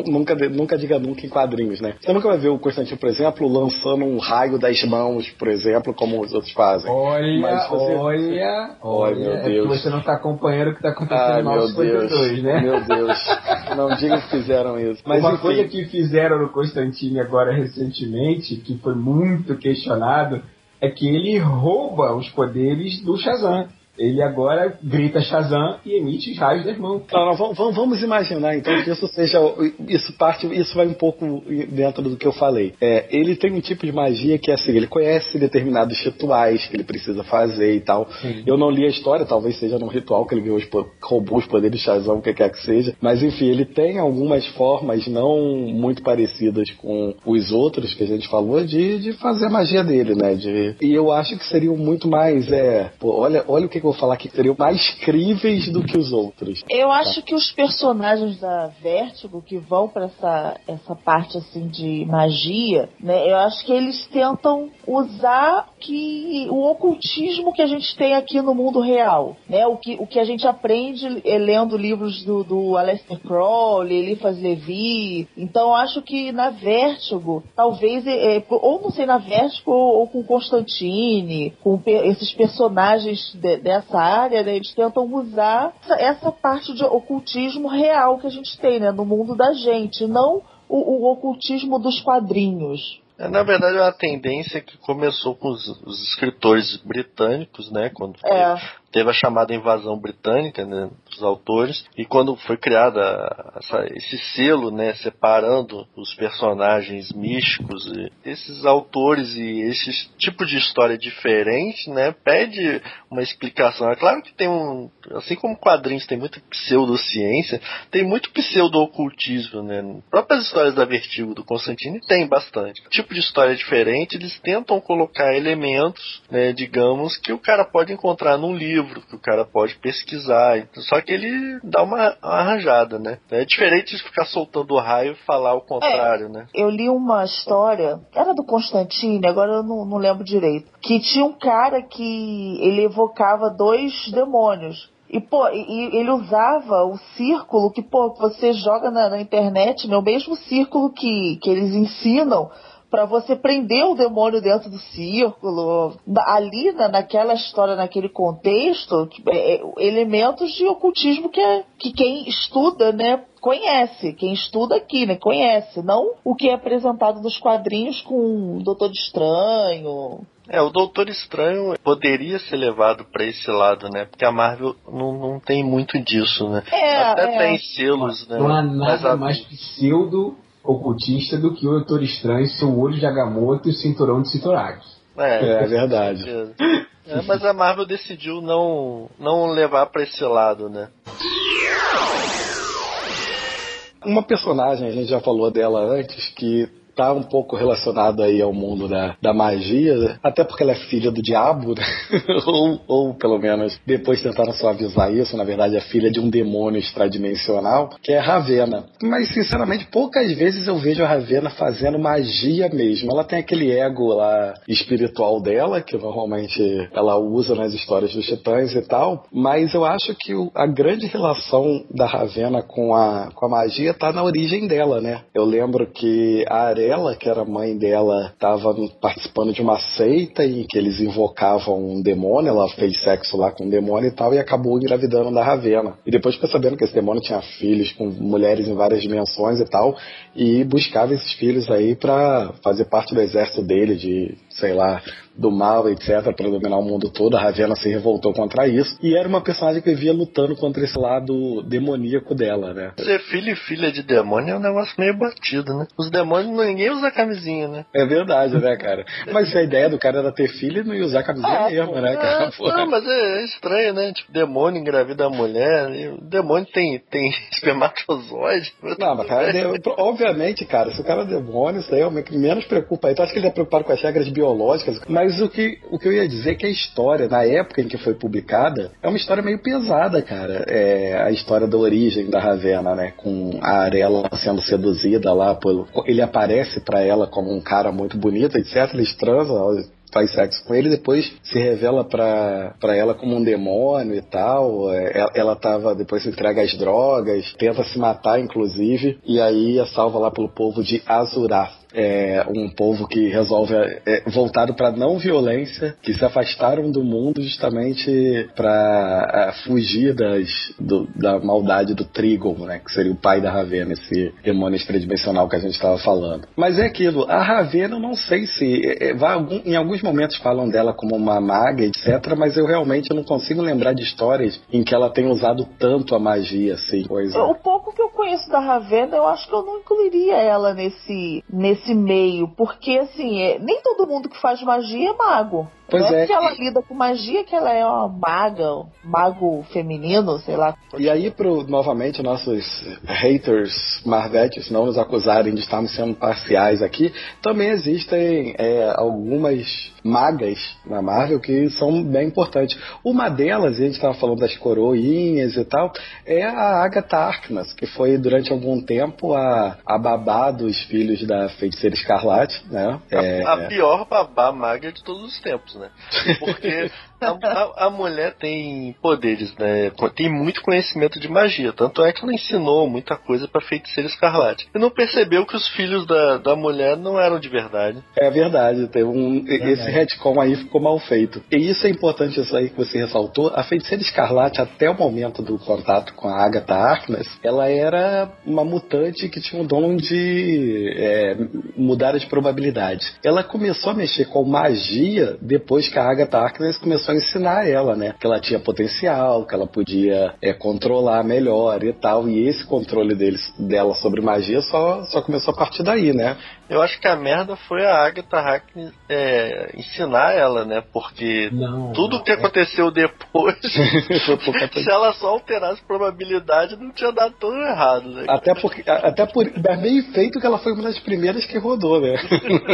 Speaker 4: Nunca, nunca diga nunca em quadrinhos, né? Você nunca vai ver o Constantino, por exemplo, lançando um raio das mãos, por exemplo, como os outros fazem.
Speaker 7: Olha,
Speaker 4: Mas você-
Speaker 7: olha,
Speaker 4: Olha, meu
Speaker 7: É que
Speaker 4: Deus.
Speaker 7: você não tá acompanhando o que tá acontecendo
Speaker 4: Ai,
Speaker 7: no
Speaker 4: meu
Speaker 7: 952,
Speaker 4: Deus.
Speaker 7: né?
Speaker 4: Meu Deus. Não diga que fizeram isso. Mas
Speaker 7: Uma
Speaker 4: enfim,
Speaker 7: coisa que fizeram no Constantine agora recentemente, que foi muito questionado, é que ele rouba os poderes do Shazam. Ele agora grita Shazam e emite os raios das mãos.
Speaker 4: Não, não, vamos- vamos, imaginar então que isso seja. Isso parte, isso vai um pouco dentro do que eu falei. É, ele tem um tipo de magia que é assim, ele conhece determinados rituais que ele precisa fazer e tal.
Speaker 7: Sim.
Speaker 4: Eu não li a história, talvez seja num ritual que ele ganhou os, roubou os poderes de Shazam, o que quer que seja. Mas enfim, ele tem algumas formas não muito parecidas com os outros que a gente falou de, de fazer a magia dele, né? De, e eu acho que seriam muito mais. É, pô, olha, olha o que, que eu vou falar aqui, seriam mais críveis do que os outros.
Speaker 6: Eu acho que os personagens da Vertigo que vão pra essa, essa parte assim de magia, né? Eu acho que eles tentam usar que o ocultismo que a gente tem aqui no mundo real, né? O que, o que a gente aprende é, lendo livros do, do Aleister Crowley, Eliphas Levi. Então acho que na Vertigo, talvez é, é, ou não sei na Vertigo ou, ou com Constantine, com esses personagens de- dessa área, né, eles tentam usar essa, parte de ocultismo real que a gente tem, né, no mundo da gente, não o, o ocultismo dos quadrinhos.
Speaker 5: É, Na verdade, é uma tendência que começou com os, os escritores britânicos, né? Quando
Speaker 6: É.
Speaker 5: teve a chamada invasão britânica, né? Dos autores. E quando foi criada essa- esse selo, né? Separando os personagens místicos, esses autores e esse tipo de história diferente, né? Pede uma explicação. É claro que tem um. Assim como quadrinhos tem muita pseudociência, tem muito pseudo-ocultismo, né? Próprias histórias da Vertigo do Constantine tem bastante. Tipo de história diferente, eles tentam colocar elementos, né, digamos, que o cara pode encontrar num livro, que o cara pode pesquisar. Só que ele dá uma, uma arranjada, né? É diferente de ficar soltando o raio e falar o contrário, né?
Speaker 6: Eu li uma história, era do Constantine, agora eu não, não lembro direito, que tinha um cara que ele evocava dois demônios. E, pô, e, e ele usava o círculo que, pô, você joga na, na internet, né? O mesmo círculo que, que eles ensinam para você prender o demônio dentro do círculo. Da- Ali, na, naquela história, naquele contexto, é, é, elementos de ocultismo que, é, que quem estuda, né, conhece. Quem estuda aqui, né, conhece. Não o que é apresentado nos quadrinhos com o Doutor Estranho.
Speaker 5: É, o Doutor Estranho poderia ser levado pra esse lado, né? Porque a Marvel não, não tem muito disso, né?
Speaker 6: É,
Speaker 5: Até
Speaker 6: é.
Speaker 5: tem selos, né?
Speaker 7: Não há nada
Speaker 5: adultos.
Speaker 7: mais pseudo ocultista do que o Doutor Estranho, seu olho de Agamotto e o cinturão de Citoraki.
Speaker 4: É, é verdade.
Speaker 5: É, mas a Marvel decidiu não, não levar pra esse lado, né?
Speaker 4: Uma personagem, a gente já falou dela antes, que tá um pouco relacionado aí ao mundo da, da magia, até porque ela é filha do diabo, né? ou, ou pelo menos depois tentaram suavizar isso, na verdade é filha de um demônio extradimensional, que é Ravena. Mas sinceramente, poucas vezes eu vejo a Ravena fazendo magia mesmo. Ela tem aquele ego lá espiritual dela, que normalmente ela usa nas histórias dos titãs e tal, mas eu acho que a grande relação da Ravena com a, com a magia tá na origem dela, né? Eu lembro que a Are ela, que era mãe dela, estava participando de uma seita em que eles invocavam um demônio, ela fez sexo lá com um demônio e tal, e acabou engravidando da Ravena. E depois ficou sabendo que esse demônio tinha filhos com mulheres em várias dimensões e tal, e buscava esses filhos aí para fazer parte do exército dele, de, sei lá, do mal, etc., para dominar o mundo todo. A Ravena se revoltou contra isso. E era uma personagem que vivia lutando contra esse lado demoníaco dela, né?
Speaker 5: Ser filho e filha de demônio é um negócio meio batido, né? Os demônios ninguém usa camisinha, né?
Speaker 4: É verdade, né, cara? Mas a ideia do cara era ter filho e não usar camisinha ah, mesmo, né, cara?
Speaker 5: É, não, mas é, estranho, né? Tipo, demônio engravida a mulher. E o demônio tem, tem espermatozoide.
Speaker 4: Não, mas cara, obviamente, cara, se o cara é demônio, isso aí é o que menos preocupa. Então acho que ele é preocupado com as regras biológicas. Mas o que, o que eu ia dizer é que a história, na época em que foi publicada, é uma história meio pesada, cara. É a história da origem da Ravena, né? Com a Arela sendo seduzida lá pelo. Ele aparece para ela como um cara muito bonito, etc. Eles transam, faz sexo com ele depois se revela pra, pra ela como um demônio e tal. É, ela, ela tava, depois se entrega às drogas, tenta se matar, inclusive, e aí é salva lá pelo povo de Azurath é, um povo que resolve é, voltado para não violência, que se afastaram do mundo justamente para é, fugir das, do, da maldade do Trigon, né, que seria o pai da Ravena, esse demônio extradimensional que a gente estava falando. Mas é aquilo, a Ravena eu não sei se é, é vai, em alguns momentos falam dela como uma maga, etc, mas eu realmente não consigo lembrar de histórias em que ela tenha usado tanto a magia assim. Coisa.
Speaker 6: O pouco que eu conheço da Ravena, eu acho que eu não incluiria ela nesse nesse meio, porque assim, é, nem todo mundo que faz magia é mago.
Speaker 4: Pois
Speaker 6: não
Speaker 4: é.
Speaker 6: que ela lida com magia que ela é uma maga, um mago feminino, sei lá.
Speaker 4: E aí, pro, novamente, nossos haters marvetes não nos acusarem de estarmos sendo parciais aqui, também existem é, algumas magas na Marvel que são bem importantes. Uma delas, a gente estava falando das coroinhas e tal, é a Agatha Harkness, que foi durante algum tempo a, a babá dos filhos da feiticeira Escarlate, né?
Speaker 5: A, é... a pior babá maga de todos os tempos, né? Porque a, a, a, mulher tem poderes, né? Tem muito conhecimento de magia. Tanto é que ela ensinou muita coisa pra feiticeira escarlate. E não percebeu que os filhos da, da mulher não eram de verdade.
Speaker 4: É verdade. Tem um, esse retcon aí ficou mal feito. E isso é importante, isso aí que você ressaltou. A feiticeira escarlate, até o momento do contato com a Agatha Harkness, ela era uma mutante que tinha o dom de é, mudar as probabilidades. Ela começou a mexer com magia depois depois que a Agatha Harkness começou a ensinar ela, né? Que ela tinha potencial, que ela podia é, controlar melhor e tal. E esse controle deles, dela sobre magia só, só começou a partir daí, né?
Speaker 5: Eu acho que a merda foi a Agatha Harkness é, ensinar ela, né? Porque
Speaker 7: não,
Speaker 5: tudo
Speaker 7: não,
Speaker 5: que aconteceu é... depois, se ela só alterasse probabilidade, não tinha dado tão errado, né?
Speaker 4: Até porque, até por, é bem feito que ela foi uma das primeiras que rodou, né?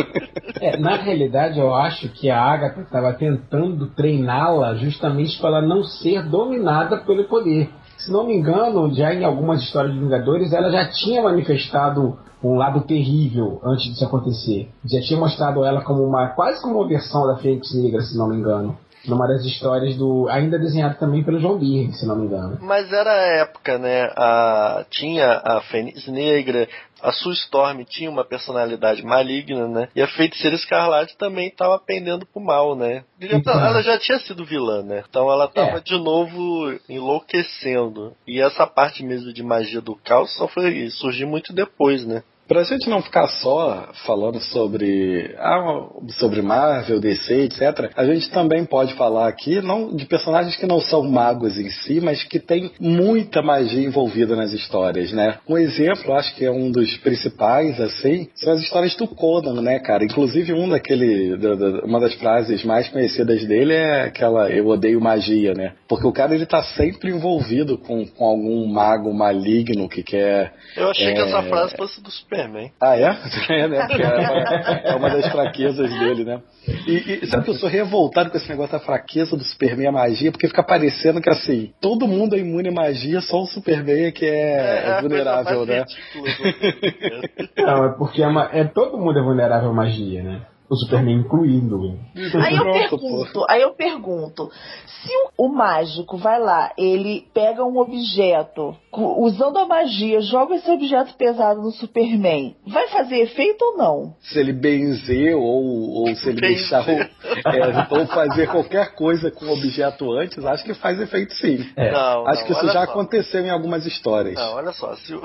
Speaker 7: é, na realidade, eu acho que a Agatha estava tentando treiná-la justamente para ela não ser dominada pelo poder. Se não me engano, já em algumas histórias de Vingadores, ela já tinha manifestado um lado terrível antes disso acontecer. Já tinha mostrado ela como uma quase como uma versão da Fênix Negra, se não me engano numa das histórias do. ainda desenhado também pelo João Byrne, se não me engano.
Speaker 5: Mas era a época, né? A, tinha a Fênix Negra, a Sue Storm tinha uma personalidade maligna, né? E a Feiticeira Escarlate também estava pendendo pro mal, né? Então, ela já tinha sido vilã, né? Então ela estava é. de novo enlouquecendo. E essa parte mesmo de magia do caos só foi surgir muito depois, né?
Speaker 4: Pra gente não ficar só falando sobre, ah, sobre Marvel, DC, etc., a gente também pode falar aqui não de personagens que não são magos em si, mas que tem muita magia envolvida nas histórias, né? Um exemplo, acho que é um dos principais, assim, são as histórias do Conan, né, cara? Inclusive, um daquele, da- da- uma das frases mais conhecidas dele é aquela eu odeio magia, né? Porque o cara ele tá sempre envolvido com, com algum mago maligno que quer.
Speaker 5: Eu achei que
Speaker 4: é,
Speaker 5: essa frase fosse do Superman.
Speaker 4: Ah, é? É, né? Porque é, uma, é uma das fraquezas dele, né? E, e sabe que eu sou revoltado com esse negócio da fraqueza do Superman e a magia, porque fica parecendo que assim, todo mundo é imune à magia, só o Superman é que é,
Speaker 5: a coisa
Speaker 4: vulnerável, né?
Speaker 7: Não, é porque é, uma- é todo mundo é vulnerável à magia, né? O Superman incluído.
Speaker 6: Aí eu pergunto, aí eu pergunto, se o, o mágico vai lá, ele pega um objeto, usando a magia, joga esse objeto pesado no Superman, vai fazer efeito ou não?
Speaker 4: Se ele benzer ou, ou se ele
Speaker 5: Benzer.
Speaker 4: deixar o, é, ou fazer qualquer coisa com o objeto antes, acho que faz efeito sim.
Speaker 7: É.
Speaker 5: Não,
Speaker 4: acho
Speaker 5: não,
Speaker 4: que isso já
Speaker 5: só.
Speaker 4: aconteceu em algumas histórias.
Speaker 5: Não, olha só, se o,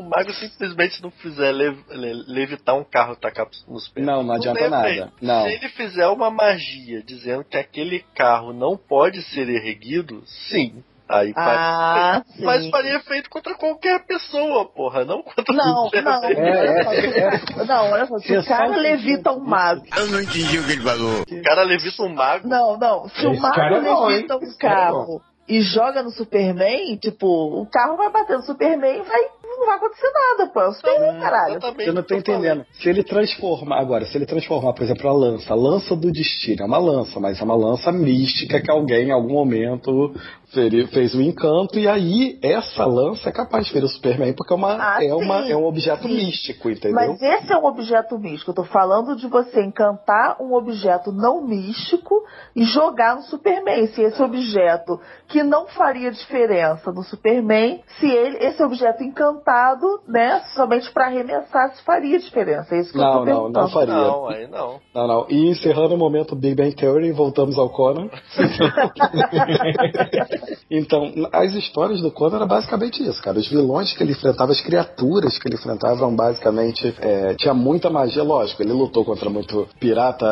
Speaker 5: o mago simplesmente não fizer lev- le- levitar um carro e tacar nos pés.
Speaker 4: Não, não adianta
Speaker 5: tem
Speaker 4: nada. Não.
Speaker 5: Se ele fizer uma magia dizendo que aquele carro não pode ser erguido, sim. Aí faz.
Speaker 6: Ah, sim.
Speaker 5: Mas faria efeito contra qualquer pessoa, porra, não contra
Speaker 6: Não,
Speaker 5: o Superman.
Speaker 6: não,
Speaker 4: É, é,
Speaker 6: se- não, olha só, se
Speaker 4: Você
Speaker 6: o cara levita um mago.
Speaker 5: O cara levita um mago.
Speaker 6: Não, não, se o
Speaker 7: Esse
Speaker 6: mago
Speaker 7: cara é bom,
Speaker 6: levita
Speaker 7: hein?
Speaker 6: um
Speaker 7: é
Speaker 6: carro e joga no Superman, tipo, o carro vai bater no Superman e vai, não vai acontecer nada, pô. É o Superman, caralho.
Speaker 4: Eu não tô entendendo. Se ele transformar, agora, se ele transformar, por exemplo, a lança, a lança do destino, é uma lança, mas é uma lança mística que alguém em algum momento fez um encanto, e aí essa lança é capaz de ferir o Superman, porque é, uma,
Speaker 6: Ah,
Speaker 4: é, uma, é um objeto
Speaker 6: sim.
Speaker 4: místico, entendeu?
Speaker 6: Mas esse é um objeto místico. Eu tô falando de você encantar um objeto não místico e jogar no Superman. Se esse objeto que não faria diferença no Superman, se ele, esse objeto encantado, né, somente pra arremessar, se faria diferença. É isso que eu
Speaker 4: Não,
Speaker 6: tô
Speaker 4: não,
Speaker 6: perguntando.
Speaker 4: não faria.
Speaker 5: Não, aí não.
Speaker 4: Não, não. E encerrando o momento Big Bang Theory, voltamos ao Conan. então, as histórias do Conan era basicamente isso, cara. Os vilões que ele enfrentava, as criaturas que ele enfrentava eram basicamente. é, tinha muita magia, lógico. Ele lutou contra muito pirata,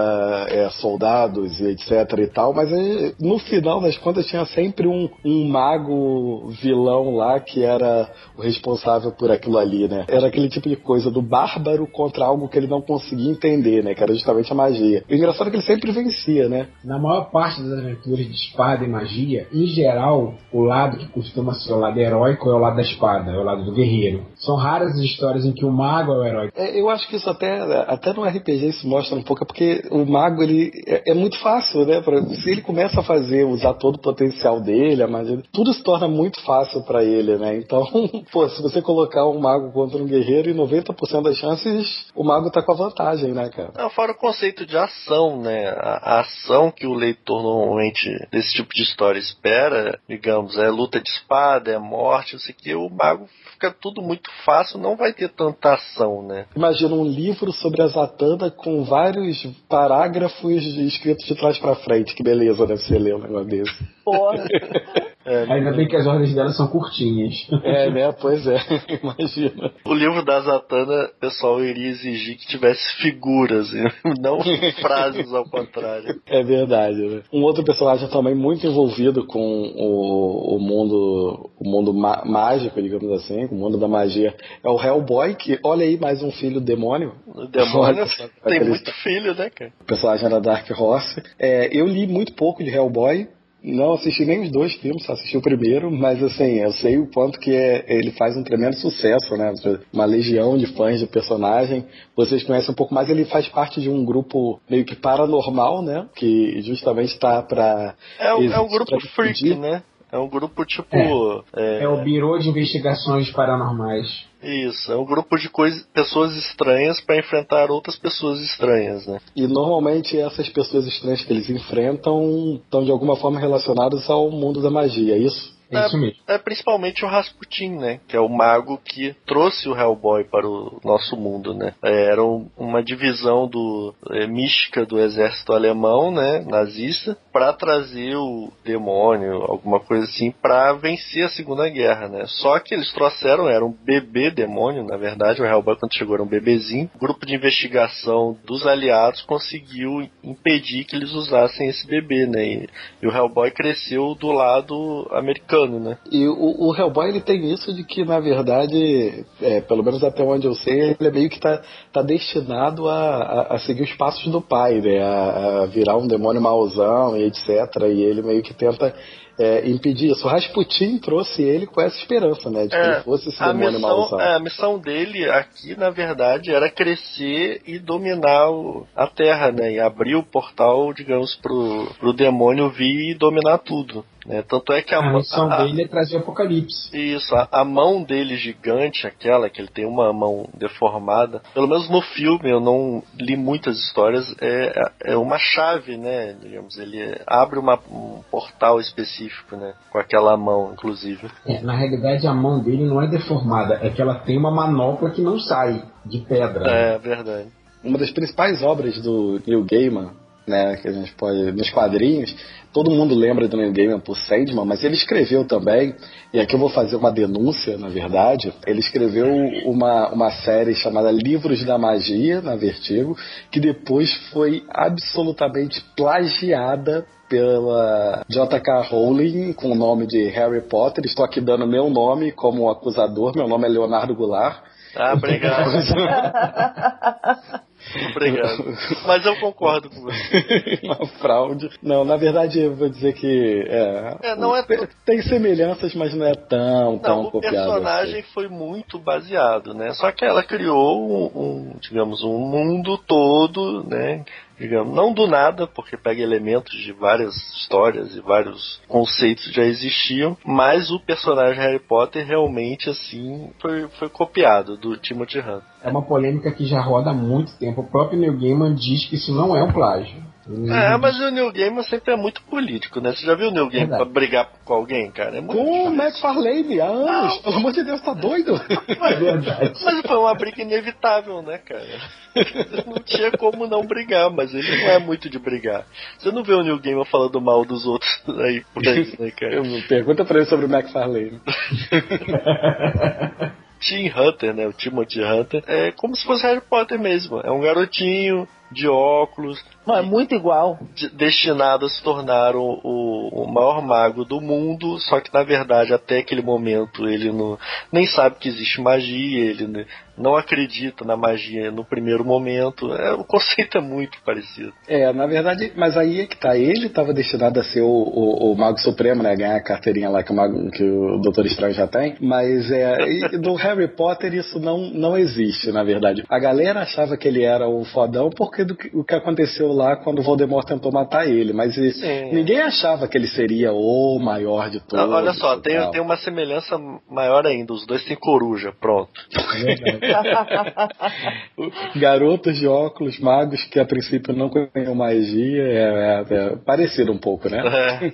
Speaker 4: é, soldados e etc e tal, mas é, no final das contas tinha sempre um, um mago vilão lá que era o responsável por aquilo ali, né? Era aquele tipo de coisa do bárbaro contra algo que ele não conseguia entender, né? Que era justamente a magia. E o engraçado é que ele sempre vencia, né?
Speaker 7: Na maior parte das aventuras de espada e magia, em geral, o lado que costuma ser o lado heróico é o lado da espada, é o lado do guerreiro. São raras as histórias em que o mago é o herói.
Speaker 4: É, eu acho que isso até, até no RPG isso mostra um pouco, é porque o mago ele é, é muito fácil, né? Pra- se ele começa a fazer, usar todo o potencial dele, a magia, tudo se torna muito fácil pra ele, né? Então, pô, se você colocar um mago contra um guerreiro, em 90% das chances o mago tá com a vantagem, né, cara?
Speaker 5: Não, fora o conceito de ação, né? A, a ação que o leitor normalmente desse tipo de história espera, digamos, é luta de espada, é morte, não sei o que, o mago fica tudo muito fácil, não vai ter tanta ação, né?
Speaker 4: Imagina um livro sobre a Zatanna com vários parágrafos escritos de trás pra frente. Que beleza deve ser ler um negócio desse.
Speaker 6: Porra.
Speaker 7: Ainda bem que as ordens dela são curtinhas.
Speaker 4: É, né? Pois é, imagina.
Speaker 5: O livro da Zatanna, o pessoal iria exigir que tivesse figuras, e não frases ao contrário.
Speaker 4: É verdade, né? Um outro personagem também muito envolvido com o, o mundo o mundo mágico, digamos assim, com o mundo da magia, é o Hellboy, que olha aí mais um filho demônio.
Speaker 5: O demônio tem muito filho, né, cara?
Speaker 4: O personagem era Dark Horse. É, eu li muito pouco de Hellboy. Não assisti nem os dois filmes, só assisti o primeiro, mas assim, eu sei o quanto que é- ele faz um tremendo sucesso, né? Uma legião de fãs do personagem. Vocês conhecem um pouco mais, ele faz parte de um grupo meio que paranormal, né? Que justamente está para
Speaker 5: É, é um grupo freak, né? É um grupo tipo. é,
Speaker 7: É o Biro de Investigações Paranormais.
Speaker 5: Isso, é um grupo de coisa, pessoas estranhas para enfrentar outras pessoas estranhas, né?
Speaker 4: E normalmente essas pessoas estranhas que eles enfrentam estão de alguma forma relacionadas ao mundo da magia, é isso?
Speaker 7: É isso mesmo.
Speaker 5: É principalmente o Rasputin, né? Que é o mago que trouxe o Hellboy para o nosso mundo, né? É, era um- uma divisão do é, mística do exército alemão, né? Nazista, para trazer o demônio, alguma coisa assim, para vencer a Segunda Guerra, né? Só que eles trouxeram, era um bebê demônio, na verdade, o Hellboy quando chegou era um bebezinho. O grupo de investigação dos aliados conseguiu impedir que eles usassem esse bebê, né? E, e o Hellboy cresceu do lado americano, né?
Speaker 4: E o, o Hellboy ele tem isso de que, na verdade, é, pelo menos até onde eu sei, ele é meio que tá, tá destinado a, a, a seguir os passos do pai, né? A, a virar um demônio mauzão e etc. E ele meio que tenta é, impedir isso. O Rasputin trouxe ele com essa esperança, né? De que ele fosse esse
Speaker 5: É, a
Speaker 4: demônio
Speaker 5: missão,
Speaker 4: mauzão.
Speaker 5: é, a missão dele aqui, na verdade, era crescer e dominar o- a Terra, né? E abrir o portal, digamos, pro, pro demônio vir e dominar tudo. Né? Tanto é que a,
Speaker 7: A
Speaker 5: mão-
Speaker 7: missão
Speaker 5: a-
Speaker 7: dele é trazer o apocalipse.
Speaker 5: Isso, a, a mão dele gigante, aquela que ele tem uma mão deformada, pelo menos no filme eu não li muitas histórias, é, é uma chave, né? Digamos, ele abre uma- um portal específico, né? Com aquela mão, inclusive.
Speaker 7: É, na realidade, a mão dele não é deformada, é que ela tem uma manopla que não sai de pedra.
Speaker 5: É verdade.
Speaker 4: uma das principais obras do Neil Gaiman, né, que a gente pode nos quadrinhos, todo mundo lembra do Neil Gaiman por Sandman, mas ele escreveu também, e aqui eu vou fazer uma denúncia, na verdade, ele escreveu uma, uma série chamada Livros da Magia, na Vertigo, que depois foi absolutamente plagiada pela J.K. Rowling com o nome de Harry Potter. Estou aqui dando meu nome como acusador. Meu nome é Leonardo Goulart.
Speaker 5: Ah, obrigado. obrigado. Mas eu concordo com você.
Speaker 4: uma fraude. Não, na verdade eu vou dizer que é,
Speaker 5: É, não é
Speaker 4: tem, tem semelhanças, mas não é tão, tão
Speaker 5: Não, o
Speaker 4: copiado.
Speaker 5: personagem
Speaker 4: assim.
Speaker 5: foi muito baseado, né? Só que ela criou um, um, digamos, um mundo todo, né? Digamos, não do nada, porque pega elementos de várias histórias e vários conceitos que já existiam, mas o personagem Harry Potter realmente, assim, foi, foi copiado do Timothy Hunt.
Speaker 7: É uma polêmica que já roda há muito tempo. O próprio Neil Gaiman diz que isso não é um plágio. Ele
Speaker 5: É, mas o Neil Gaiman sempre é muito político, né? Você já viu o Gaiman
Speaker 7: Verdade.
Speaker 5: pra brigar com alguém, cara? É
Speaker 4: Com o. McFarlane há anos. Pelo amor de Deus, tá doido?
Speaker 7: É verdade.
Speaker 5: Mas foi uma briga inevitável, né, cara? Não tinha como não brigar, mas ele não é muito de brigar. Você não vê o Neil Gaiman falando mal dos outros aí por aí, né, cara?
Speaker 4: Pergunta pra ele sobre o McFarlane.
Speaker 5: Tim Hunter, né? O Timothy Hunter, é como se fosse Harry Potter mesmo. É um garotinho de óculos,
Speaker 6: Não, é muito igual.
Speaker 5: de- destinado a se tornar o, o- o maior mago do mundo, só que na verdade até aquele momento ele não, nem sabe que existe magia, ele não acredita na magia no primeiro momento. É, o conceito é muito parecido.
Speaker 4: É, na verdade, mas aí é que tá. Ele tava destinado a ser o, o, o Mago Supremo, né? Ganhar a carteirinha lá que o, Mago, que o Doutor Estranho já tem. Mas é, e do Harry Potter isso não, não existe, na verdade. A galera achava que ele era o fodão porque do que, o que aconteceu lá quando o Voldemort tentou matar ele. Mas e-
Speaker 5: Sim.
Speaker 4: ninguém achava que ele seria o maior de todos.
Speaker 5: Não, olha só, tem, tem uma semelhança maior ainda. Os dois têm coruja, pronto.
Speaker 4: Garotos de óculos, magos que a princípio não conheciam magia, é, é- é parecido um pouco, né?
Speaker 5: É,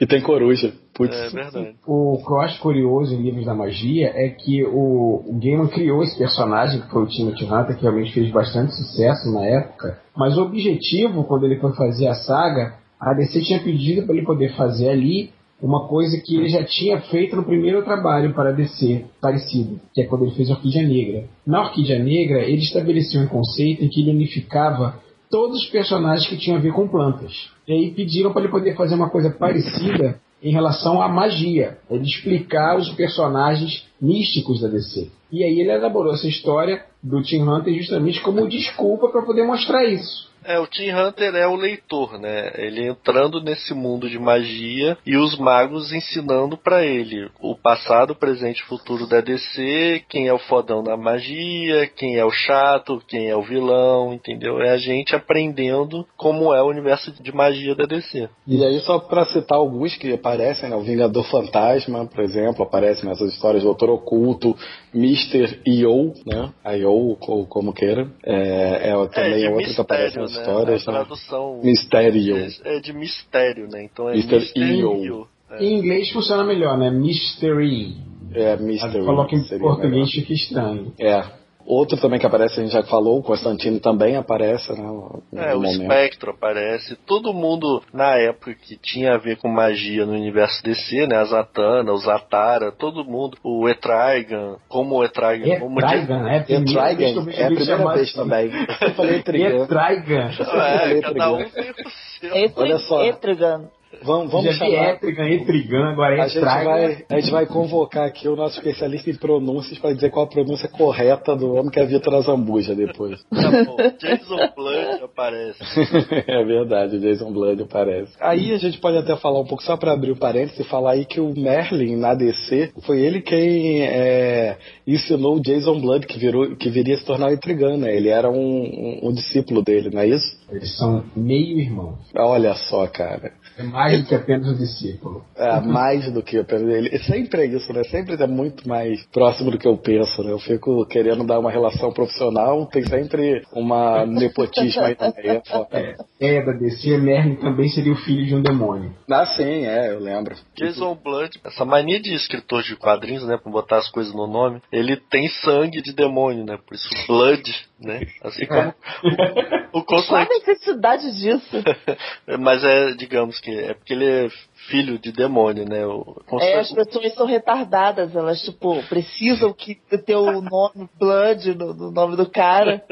Speaker 4: e tem coruja. Putz.
Speaker 5: é verdade.
Speaker 7: O que eu acho curioso em Livros da Magia é que o, o Gaiman criou esse personagem, que foi o Timothy Hunter, que realmente fez bastante sucesso na época. Mas o objetivo, quando ele foi fazer a saga, a DC tinha pedido para ele poder fazer ali uma coisa que ele já tinha feito no primeiro trabalho para a DC, parecido, que é quando ele fez Orquídea Negra. Na Orquídea Negra, ele estabeleceu um conceito em que ele unificava todos os personagens que tinham a ver com plantas. E aí pediram para ele poder fazer uma coisa parecida em relação à magia, ele explicar os personagens místicos da DC. E aí ele elaborou essa história do Tim Hunter justamente como desculpa para poder mostrar isso.
Speaker 5: É, o Tim Hunter é o leitor, né? Ele entrando nesse mundo de magia e os magos ensinando pra ele o passado, o presente e o futuro da DC, quem é o fodão da magia, quem é o chato, quem é o vilão, entendeu? É a gente aprendendo como é o universo de magia da DC.
Speaker 4: E aí, só pra citar alguns que aparecem, né? O Vingador Fantasma, por exemplo, aparece nessas histórias, Doutor Oculto, Mr. E.O., né? I.O., co- como queira. É, é também
Speaker 5: de
Speaker 4: é outro que aparece nas
Speaker 5: né?
Speaker 4: histórias.
Speaker 5: A
Speaker 4: né?
Speaker 5: tradução
Speaker 4: Mistério.
Speaker 5: é, é de mistério, né? Então é
Speaker 4: Mr.
Speaker 5: Mr.
Speaker 4: E.O..
Speaker 5: E.O..
Speaker 7: Em inglês funciona melhor, né? Mystery.
Speaker 4: É, Mystery.
Speaker 7: Coloca em português
Speaker 4: melhor.
Speaker 7: fica estranho.
Speaker 4: É. Outro também que aparece, a gente já falou, o Constantino também aparece, né? No
Speaker 5: É, o
Speaker 4: momento.
Speaker 5: Espectro aparece. Todo mundo na época que tinha a ver com magia no universo DC, né? A Zatanna, o Zatara, todo mundo. O Etrigan, como o Etrigan. como
Speaker 7: Etrigan, é a primeira vez
Speaker 4: Etrigan, é a primeira vez
Speaker 7: assim.
Speaker 4: também. Eu falei Etrigan.
Speaker 7: Etrigan.
Speaker 5: É, cada um tem o seu.
Speaker 4: Olha só.
Speaker 6: Etrigan.
Speaker 4: Vamos, vamos
Speaker 7: Já
Speaker 4: chamar.
Speaker 7: Etrigan, Etrigan, agora é
Speaker 4: A gente, vai, a gente vai convocar aqui o nosso especialista em pronúncias para dizer qual a pronúncia correta do homem que é Vitor Azambuja depois.
Speaker 5: Tá bom. Jason Blood aparece.
Speaker 4: é verdade, Jason Blood aparece. Aí a gente pode até falar um pouco, só para abrir o parênteses, e falar aí que o Merlin na DC foi ele quem é, ensinou o Jason Blood, que, virou, que viria se tornar o Intrigano, né? Ele era um, um- um discípulo dele, não é isso?
Speaker 7: Eles são meio irmãos.
Speaker 4: Olha só, cara.
Speaker 7: É mais do que apenas um discípulo.
Speaker 4: É, mais do que penso. Ele sempre é isso, né? Sempre é muito mais próximo do que eu penso, né? Eu fico querendo dar uma relação profissional, tem sempre uma nepotismo aí no meio. é.
Speaker 7: É, da DC, Merlin também seria o filho de um demônio.
Speaker 4: Ah, sim, é, eu lembro.
Speaker 5: Jason Blood, essa mania de escritor de quadrinhos, né, pra botar as coisas no nome, ele tem sangue de demônio, né, por isso Blood, né, assim como o, o
Speaker 6: Qual a necessidade disso?
Speaker 5: mas é, digamos que, é porque ele é filho de demônio, né, o
Speaker 6: É, as pessoas são retardadas, elas, tipo, precisam que ter o nome Blood no, no nome do cara.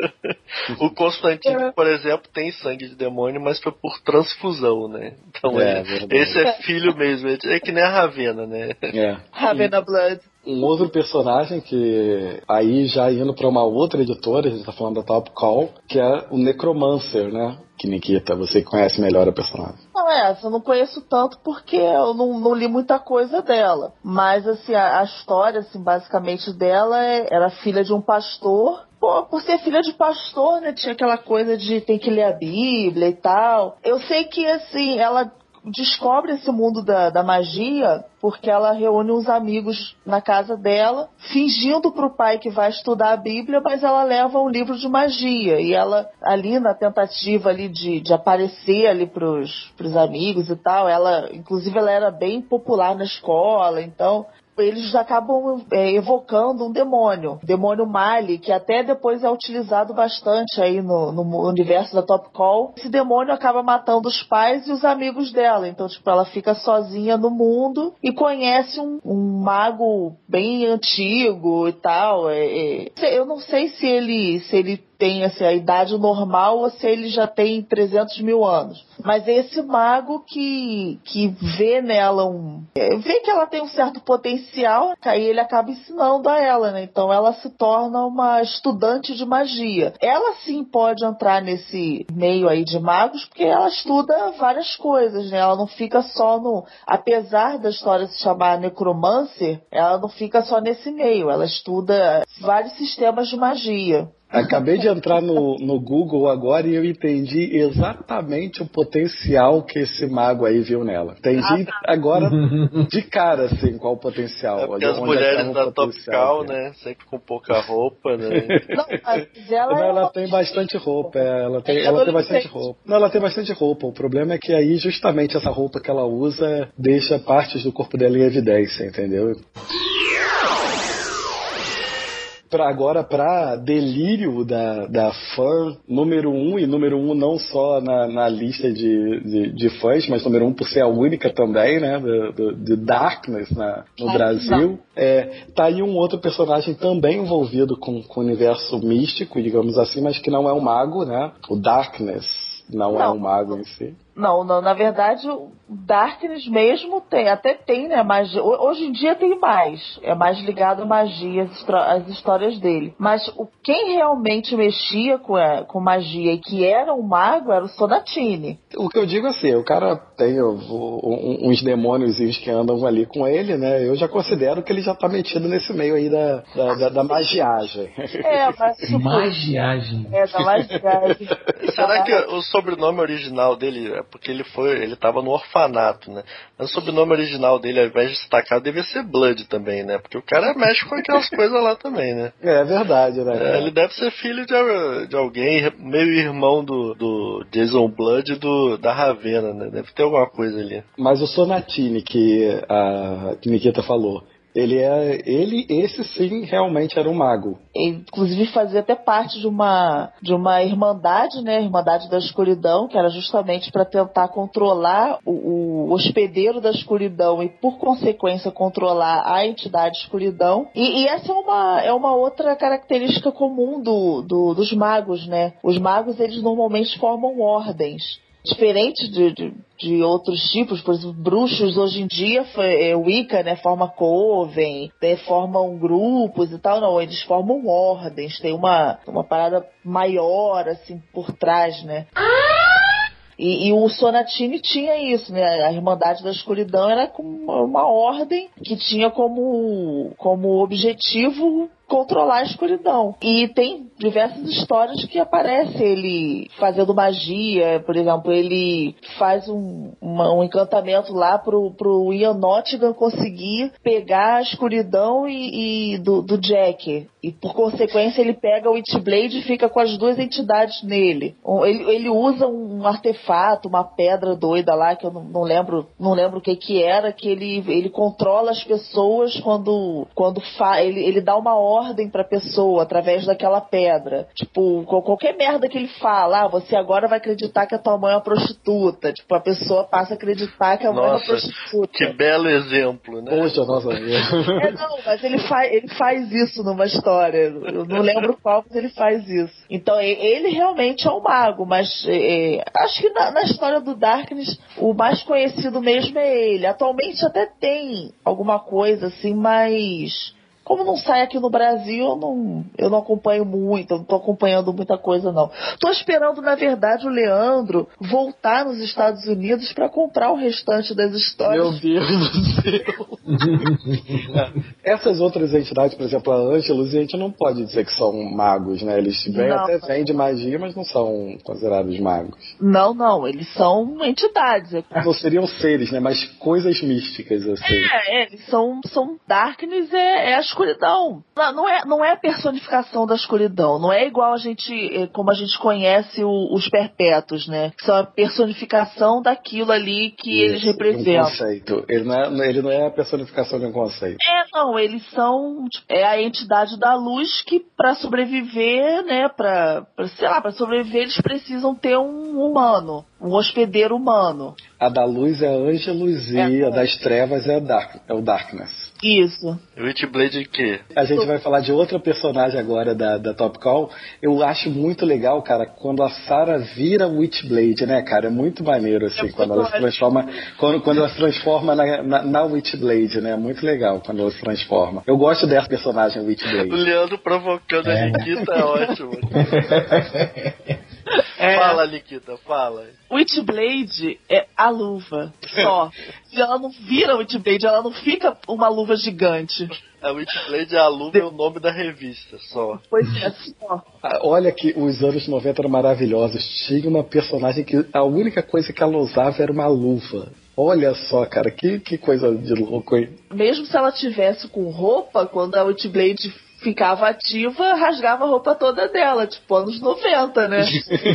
Speaker 5: o Constantino, por exemplo, tem sangue de demônio, mas foi por transfusão, né, então
Speaker 4: É,
Speaker 5: ele- esse é filho mesmo, é que nem a Ravena, né,
Speaker 4: É.
Speaker 6: Ravenna Blood.
Speaker 4: Um outro personagem que aí já indo para uma outra editora, a gente tá falando da Top Call, que é o Necromancer, né? Que Nikita, você conhece melhor a personagem.
Speaker 6: Não, é, eu não conheço tanto porque eu não, não li muita coisa dela. Mas, assim, a, a história, assim, basicamente dela é, era filha de um pastor. Pô, por ser filha de pastor, né, tinha aquela coisa de tem que ler a Bíblia e tal. Eu sei que, assim, ela descobre esse mundo da, da magia porque ela reúne uns amigos na casa dela, fingindo pro pai que vai estudar a Bíblia, mas ela leva um livro de magia. E ela, ali na tentativa ali de, de aparecer ali pros, pros amigos e tal, ela, inclusive ela era bem popular na escola, então eles acabam é, evocando um demônio, demônio Mali, que até depois é utilizado bastante aí no, no universo da Top Call. Esse demônio acaba matando os pais e os amigos dela, então tipo ela fica sozinha no mundo e conhece um, um mago bem antigo e tal. É, é. Eu não sei se ele se ele tem assim, a idade normal ou se ele já tem 300 mil anos. Mas é esse mago que, que vê nela um. é, vê que ela tem um certo potencial, aí ele acaba ensinando a ela, né? Então ela se torna uma estudante de magia. Ela sim pode entrar nesse meio aí de magos, porque ela estuda várias coisas, né? Ela não fica só no. Apesar da história se chamar necromancer, ela não fica só nesse meio. Ela estuda vários sistemas de magia.
Speaker 4: Acabei de entrar no, no Google agora e eu entendi exatamente o potencial que esse mago aí viu nela. Entendi agora de cara, assim, qual o potencial.
Speaker 5: é porque as
Speaker 4: é
Speaker 5: mulheres da Top
Speaker 4: potencial
Speaker 5: Cal,
Speaker 4: aqui.
Speaker 5: né, sempre com pouca roupa, né,
Speaker 6: Não, mas ela,
Speaker 4: Não,
Speaker 6: é
Speaker 4: ela
Speaker 6: uma-
Speaker 4: tem bastante roupa, é, ela tem,
Speaker 6: É
Speaker 4: ela tem bastante roupa. Não, ela tem bastante roupa. O problema é que aí justamente essa roupa que ela usa deixa partes do corpo dela em evidência, entendeu? Pra agora, pra delírio da, da fã número um, e número um não só na, na lista de, de, de fãs, mas número um por ser a única também, né, do, do- de Darkness na, no
Speaker 6: Ai,
Speaker 4: Brasil. É, tá aí um outro personagem também envolvido com, com o universo místico, digamos assim, mas que não é um mago, né? O Darkness não, é
Speaker 6: Não.
Speaker 4: um mago em si.
Speaker 6: Não, não, na verdade, o Darkness mesmo tem, até tem, né, magia. Ho- Hoje em dia tem mais, é mais ligado à magia, as, histó- as histórias dele. Mas o, quem realmente mexia com, a- com magia e que era um mago era o Sonatine.
Speaker 4: O que eu digo é assim, o cara tem o- o- uns demôniozinhos que andam ali com ele, né? Eu já considero que ele já tá metido nesse meio aí da, da, da, da magiagem.
Speaker 6: É, mas tipo,
Speaker 7: Magiagem.
Speaker 6: é da magiagem.
Speaker 5: Será que o sobrenome original dele é porque ele foi, ele tava no orfanato, né? Mas o sobrenome original dele, ao invés de destacar, devia ser Blood também, né? Porque o cara mexe com aquelas coisas lá também, né?
Speaker 4: É verdade, né?
Speaker 5: É, ele deve ser filho de, de alguém, meio irmão do, do Jason Blood e do, da Ravena, né? Deve ter alguma coisa ali.
Speaker 4: Mas o Sonatini que a que Nikita falou, ele é. Ele, esse sim, realmente era um mago.
Speaker 6: Inclusive fazia até parte de uma de uma irmandade, né? Irmandade da escuridão, que era justamente para tentar controlar o, o, hospedeiro da escuridão e, por consequência, controlar a entidade escuridão. E, e essa é uma, é uma outra característica comum do, do, dos magos, né? Os magos, eles normalmente formam ordens diferente de, de, de, outros tipos, por exemplo, bruxos hoje em dia, é, Wicca, né, forma coven, né, formam grupos e tal, não, eles formam ordens, tem uma, uma parada maior, assim, por trás, né. E, e, o Sonatini tinha isso, né? A Irmandade da Escuridão era uma ordem que tinha como, como objetivo controlar a escuridão. E tem diversas histórias que aparece ele fazendo magia, por exemplo, ele faz um, uma, um encantamento lá pro, pro Ian Nottingham conseguir pegar a escuridão e, e do, do, Jack. E por consequência ele pega o Witchblade e fica com as duas entidades nele. Ele, ele usa um artefato, uma pedra doida lá, que eu não, não lembro não lembro o que que era, que ele, ele controla as pessoas quando, quando fa, ele, ele dá uma ordem ordem pra pessoa através daquela pedra. Tipo, qualquer merda que ele fala, ah, você agora vai acreditar que a tua mãe é uma prostituta. Tipo, a pessoa passa a acreditar que a mãe é uma prostituta.
Speaker 5: Que belo exemplo, né?
Speaker 4: Poxa, nossa.
Speaker 6: é, não, mas ele, faz ele faz isso numa história. Eu não lembro qual, mas ele faz isso. Então, ele realmente é um mago, mas é, é, acho que na, na história do Darkness, o mais conhecido mesmo é ele. Atualmente até tem alguma coisa assim, mas como não sai aqui no Brasil, eu não, eu não acompanho muito, eu não tô acompanhando muita coisa, não. Tô esperando, na verdade, o Leandro voltar nos Estados Unidos para comprar o restante das histórias.
Speaker 4: Meu Deus do céu! Essas outras entidades, por exemplo, a Angelus, a gente não pode dizer que são magos, né? Eles vêm até vêm de magia, mas não são considerados magos.
Speaker 6: Não, não, eles são entidades.
Speaker 4: Não seriam seres, né? Mas coisas místicas, assim.
Speaker 6: É, é eles são, são Darkness, é, é as escuridão. Não é, não é a personificação da escuridão. Não é igual a gente, eh, como a gente conhece o, os perpétuos, né? Que são a personificação daquilo ali que Isso, eles representam.
Speaker 4: Um conceito. Ele não, é, ele não é a personificação de um conceito.
Speaker 6: É, não. Eles são tipo, é a entidade da luz que, para sobreviver, né? Para, sei lá, para sobreviver eles precisam ter um humano, um hospedeiro humano.
Speaker 4: A da luz é a Angelus e é, a das trevas é, a dark, é o Darkness.
Speaker 6: Isso.
Speaker 5: Witchblade que?
Speaker 4: A gente vai falar de outra personagem agora da, da Top Call. Eu acho muito legal, cara, quando a Sarah vira Witchblade, né, cara? É muito maneiro, assim, é quando ela se transforma. Quando, quando ela se transforma na, na, na Witchblade, né? É muito legal quando ela se transforma. Eu gosto dessa personagem, Witchblade.
Speaker 5: O Leandro provocando é. a Nikita é ótimo. É... Fala, Nikita, fala.
Speaker 6: Witchblade é a luva, só. Se ela não vira Witchblade, ela não fica uma luva gigante.
Speaker 5: A Witchblade é a luva e é o nome da revista, só.
Speaker 6: Pois é, só.
Speaker 4: Ah, olha que os anos 90 eram maravilhosos. Tinha uma personagem que a única coisa que ela usava era uma luva. Olha só, cara, que, que coisa de louco, hein?
Speaker 6: Mesmo se ela tivesse com roupa, quando a Witchblade ficava ativa, rasgava a roupa toda dela, tipo anos 90, né?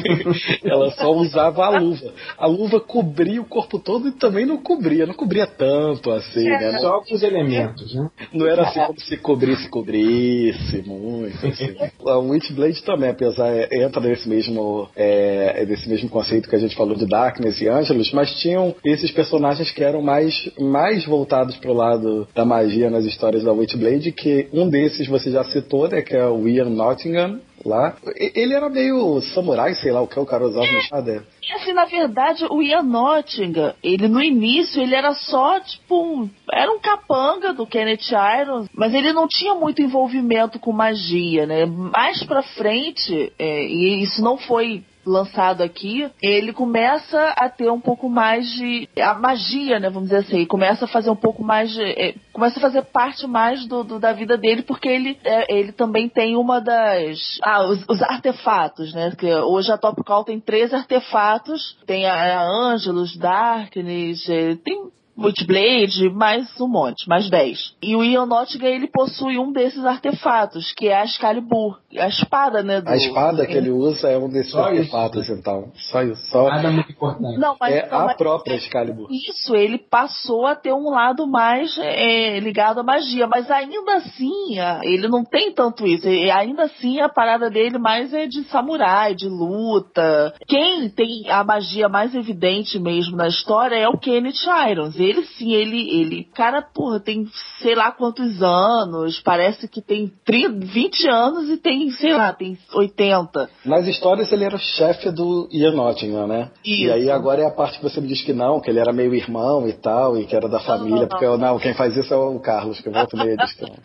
Speaker 4: ela só usava a luva. A luva cobria o corpo todo e também não cobria, não cobria tanto assim, é,
Speaker 7: né? Só com os elementos, né?
Speaker 4: Não era assim como se cobrisse, cobrisse muito, assim. A Witchblade também, apesar, é, entra nesse mesmo, é, nesse mesmo conceito que a gente falou de Darkness e Angelus, mas tinham esses personagens que eram mais, mais voltados pro lado da magia nas histórias da Witchblade, que um desses vocês já citou, né? Que é o Ian Nottingham lá. Ele era meio samurai, sei lá o que o cara usava. É.
Speaker 6: E assim, na verdade, o Ian Nottingham, ele no início, ele era só, tipo, um, era um capanga do Kenneth Irons, mas ele não tinha muito envolvimento com magia, né? Mais pra frente, é, e isso não foi lançado aqui, ele começa a ter um pouco mais de a magia, né? Vamos dizer assim, começa a fazer um pouco mais de, é, começa a fazer parte mais do, do- da vida dele, porque ele é, ele também tem uma das ah, os, os artefatos, né? Que hoje a Top Call tem três artefatos, tem a, a Angelus, Darkness, é, tem Witchblade, mais um monte, mais 10. E o Ian Nottingham, ele possui um desses artefatos, que é a Excalibur, a espada, né? do-
Speaker 4: A espada que ele usa é um desses
Speaker 7: Só isso.
Speaker 4: artefatos, então. Só isso. Só
Speaker 7: Nada muito importante.
Speaker 6: Não, mas,
Speaker 4: é
Speaker 6: não,
Speaker 4: a
Speaker 6: mas
Speaker 4: própria Excalibur.
Speaker 6: isso, ele passou a ter um lado mais é, ligado à magia, mas ainda assim, ele não tem tanto isso. E ainda assim, a parada dele mais é de samurai, de luta. Quem tem a magia mais evidente mesmo na história é o Kenneth Irons. Ele sim, ele, ele, cara, porra, tem sei lá quantos anos, parece que tem 30, 20 anos e tem, sei lá, tem 80.
Speaker 4: Nas histórias ele era o chefe do Ian Nottingham, né? E
Speaker 6: Isso.
Speaker 4: aí agora é a parte que você me diz que não, que ele era meio irmão e tal, e que era da família,
Speaker 6: não,
Speaker 4: porque eu, não, quem faz isso é o Carlos, que volta e meia diz que não.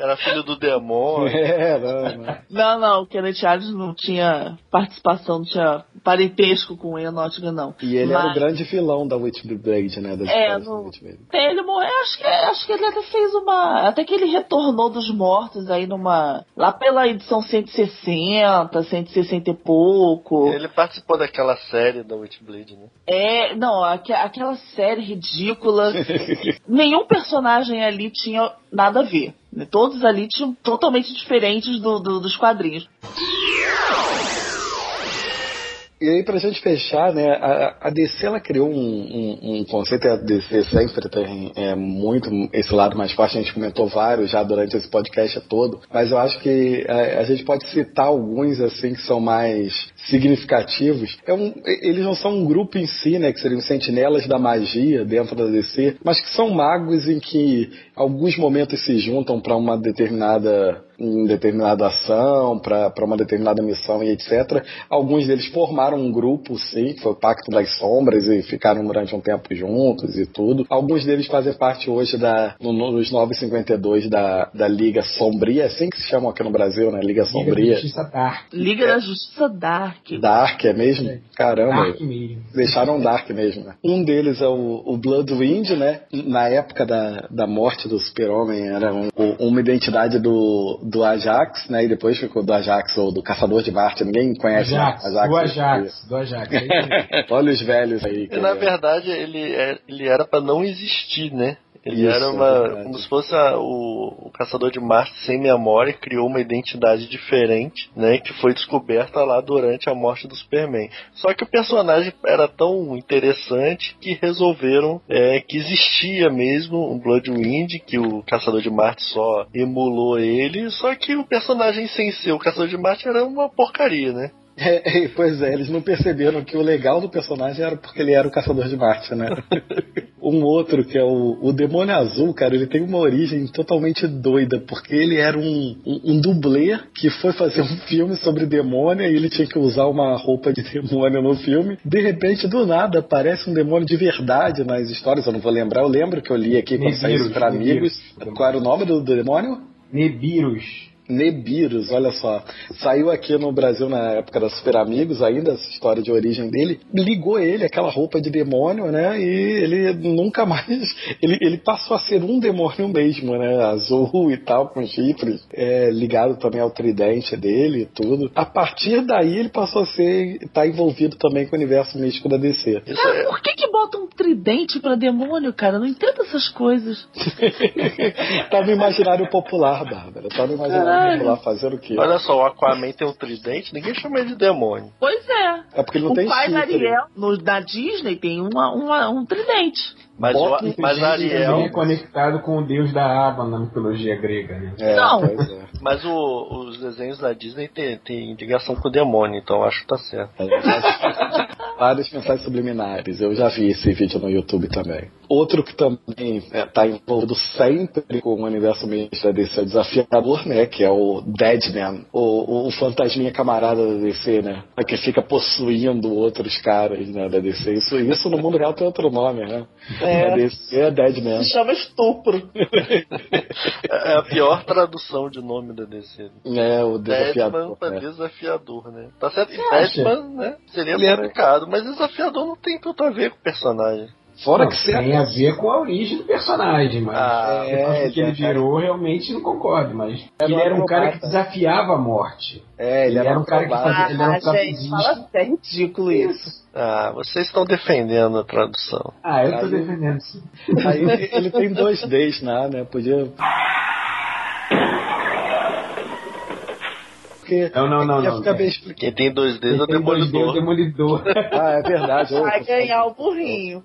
Speaker 5: Era filho do demônio.
Speaker 4: É, não, não.
Speaker 6: Não, não, o Kenneth Irons não tinha participação, não tinha parentesco com o Ian Nottingham, não.
Speaker 4: E ele era o
Speaker 6: Mas-
Speaker 4: grande vilão da Witchblade, né?
Speaker 6: É, no- ele morreu, acho que, acho que ele até fez uma. Até que ele retornou dos mortos aí numa. Lá pela edição 160, 160 e pouco.
Speaker 5: Ele participou daquela série da Witchblade, né?
Speaker 6: É, não, aque- aquela série ridícula. Nenhum personagem ali tinha nada a ver. né? Todos ali tinham totalmente diferentes do- do- dos quadrinhos.
Speaker 4: E aí, pra gente fechar, né, a, a DC ela criou um, um, um conceito, a DC sempre tem é, muito esse lado mais forte, a gente comentou vários já durante esse podcast todo, mas eu acho que a, a gente pode citar alguns assim que são mais significativos. É um, eles não são um grupo em si, né, que seriam sentinelas da magia dentro da DC, mas que são magos em que alguns momentos se juntam para uma determinada em determinada ação, para uma determinada missão e etc. Alguns deles formaram um grupo, sim, que foi o Pacto das Sombras, e ficaram durante um tempo juntos e tudo. Alguns deles fazem parte hoje da, no, nos 952 da, da Liga Sombria, é assim que se chamam aqui no Brasil, né? Liga
Speaker 7: Liga da
Speaker 4: Sombria.
Speaker 7: Justiça Dark.
Speaker 6: Liga da Justiça Dark.
Speaker 4: Dark, é mesmo? Caramba.
Speaker 7: Dark mesmo.
Speaker 4: Deixaram Dark mesmo, né? Um deles é o, o Bloodwind, né? Na época da, da morte do Super-Homem, era um- uma identidade do, do Ajax, né? E depois ficou do Ajax ou do Caçador de Marte. Ninguém conhece
Speaker 7: Ajax,
Speaker 4: né?
Speaker 7: do Ajax, do Ajax. É.
Speaker 4: Olha os velhos aí. que-
Speaker 5: E na verdade ele, é, ele era pra não existir, né? Ele
Speaker 4: Isso,
Speaker 5: era
Speaker 4: é
Speaker 5: uma.
Speaker 4: verdade.
Speaker 5: como se fosse a- o, o Caçador de Marte sem memória, criou uma identidade diferente, né? Que foi descoberta lá durante a morte do Superman. Só que o personagem era tão interessante que resolveram é, que existia mesmo um Bloodwind, que o Caçador de Marte só emulou ele, só que o personagem sem ser o Caçador de Marte era uma porcaria, né?
Speaker 4: É, é, pois é, eles não perceberam que o legal do personagem era porque ele era o Caçador de Marte, né? um outro que é o, o Demônio Azul, cara, ele tem uma origem totalmente doida, porque ele era um, um, um dublê que foi fazer um filme sobre demônio e ele tinha que usar uma roupa de demônio no filme. De repente, do nada, aparece um demônio de verdade nas histórias, eu não vou lembrar, eu lembro que eu li aqui quando saiu pra amigos.
Speaker 7: Nebiros.
Speaker 4: Qual era o nome do, do demônio?
Speaker 7: Nebiros.
Speaker 4: Nebiros, olha só. Saiu aqui no Brasil na época da Super Amigos, ainda essa história de origem dele. Ligou ele, aquela roupa de demônio, né? E ele nunca mais. Ele, ele passou a ser um demônio mesmo, né? Azul e tal, com chifres. É, ligado também ao tridente dele e tudo. A partir daí ele passou a ser. tá envolvido também com o universo místico da DC.
Speaker 6: Cara, por que que bota um tridente pra demônio, cara? Não entendo essas coisas.
Speaker 4: tá no imaginário popular, Bárbara. Tá no imaginário
Speaker 6: Caralho.
Speaker 4: popular fazendo o quê?
Speaker 5: Olha só, o Aquaman tem um tridente, ninguém chama ele de demônio.
Speaker 6: Pois é.
Speaker 4: É porque ele não
Speaker 6: o
Speaker 4: tem
Speaker 6: pai
Speaker 4: chifre.
Speaker 6: Ariel, no, da Disney, tem uma, uma- um tridente.
Speaker 5: Mas,
Speaker 4: Bota
Speaker 5: o, mas
Speaker 7: também é
Speaker 5: Ariel,
Speaker 7: conectado com o deus da água na mitologia grega, né?
Speaker 4: É,
Speaker 6: Não.
Speaker 4: pois é.
Speaker 5: mas o- os desenhos da Disney tem, tem ligação com o demônio, então acho que tá certo.
Speaker 4: Várias mensagens subliminares. Eu já vi esse vídeo no YouTube também. Outro que também está envolvido sempre com o universo misto da DC, é o desafiador, né? Que é o Deadman, o, o fantasminha camarada da DC, né? Que fica possuindo outros caras né, da DC. Isso, isso no mundo real tem outro nome, né?
Speaker 6: É.
Speaker 4: A DC é Deadman.
Speaker 6: Se chama estupro.
Speaker 5: É a pior tradução de nome da DC.
Speaker 4: É, o
Speaker 5: Deadman
Speaker 4: desafiador.
Speaker 5: pra
Speaker 4: né?
Speaker 5: desafiador, né? Tá certo que? Deadman, né? Seria
Speaker 4: Ele era-
Speaker 5: complicado, mas desafiador não tem tanto a ver com o personagem.
Speaker 4: Fora
Speaker 7: Não,
Speaker 4: que você
Speaker 7: tem a ver com a origem do personagem, mas
Speaker 5: Ah,
Speaker 7: é, o que ele
Speaker 4: é,
Speaker 7: virou realmente não concordo, mas
Speaker 4: Era
Speaker 7: ele era um cara que desafiava a morte.
Speaker 4: É,
Speaker 7: Ele era um cara que fazia- ele era um
Speaker 6: Ah, gente, fala é ridículo isso.
Speaker 5: Ah, vocês estão defendendo a tradução.
Speaker 7: Ah, eu tô
Speaker 4: Aí-
Speaker 7: defendendo sim.
Speaker 4: Aí ele- ele tem dois Ds lá, né? Podia. Porque
Speaker 7: Não, não, não,
Speaker 4: ia
Speaker 7: não,
Speaker 4: ficar bem explicado.
Speaker 5: Quem tem dois dedos é o Demolidor.
Speaker 7: demolidor.
Speaker 4: Ah, é verdade.
Speaker 6: Vai ganhar o burrinho.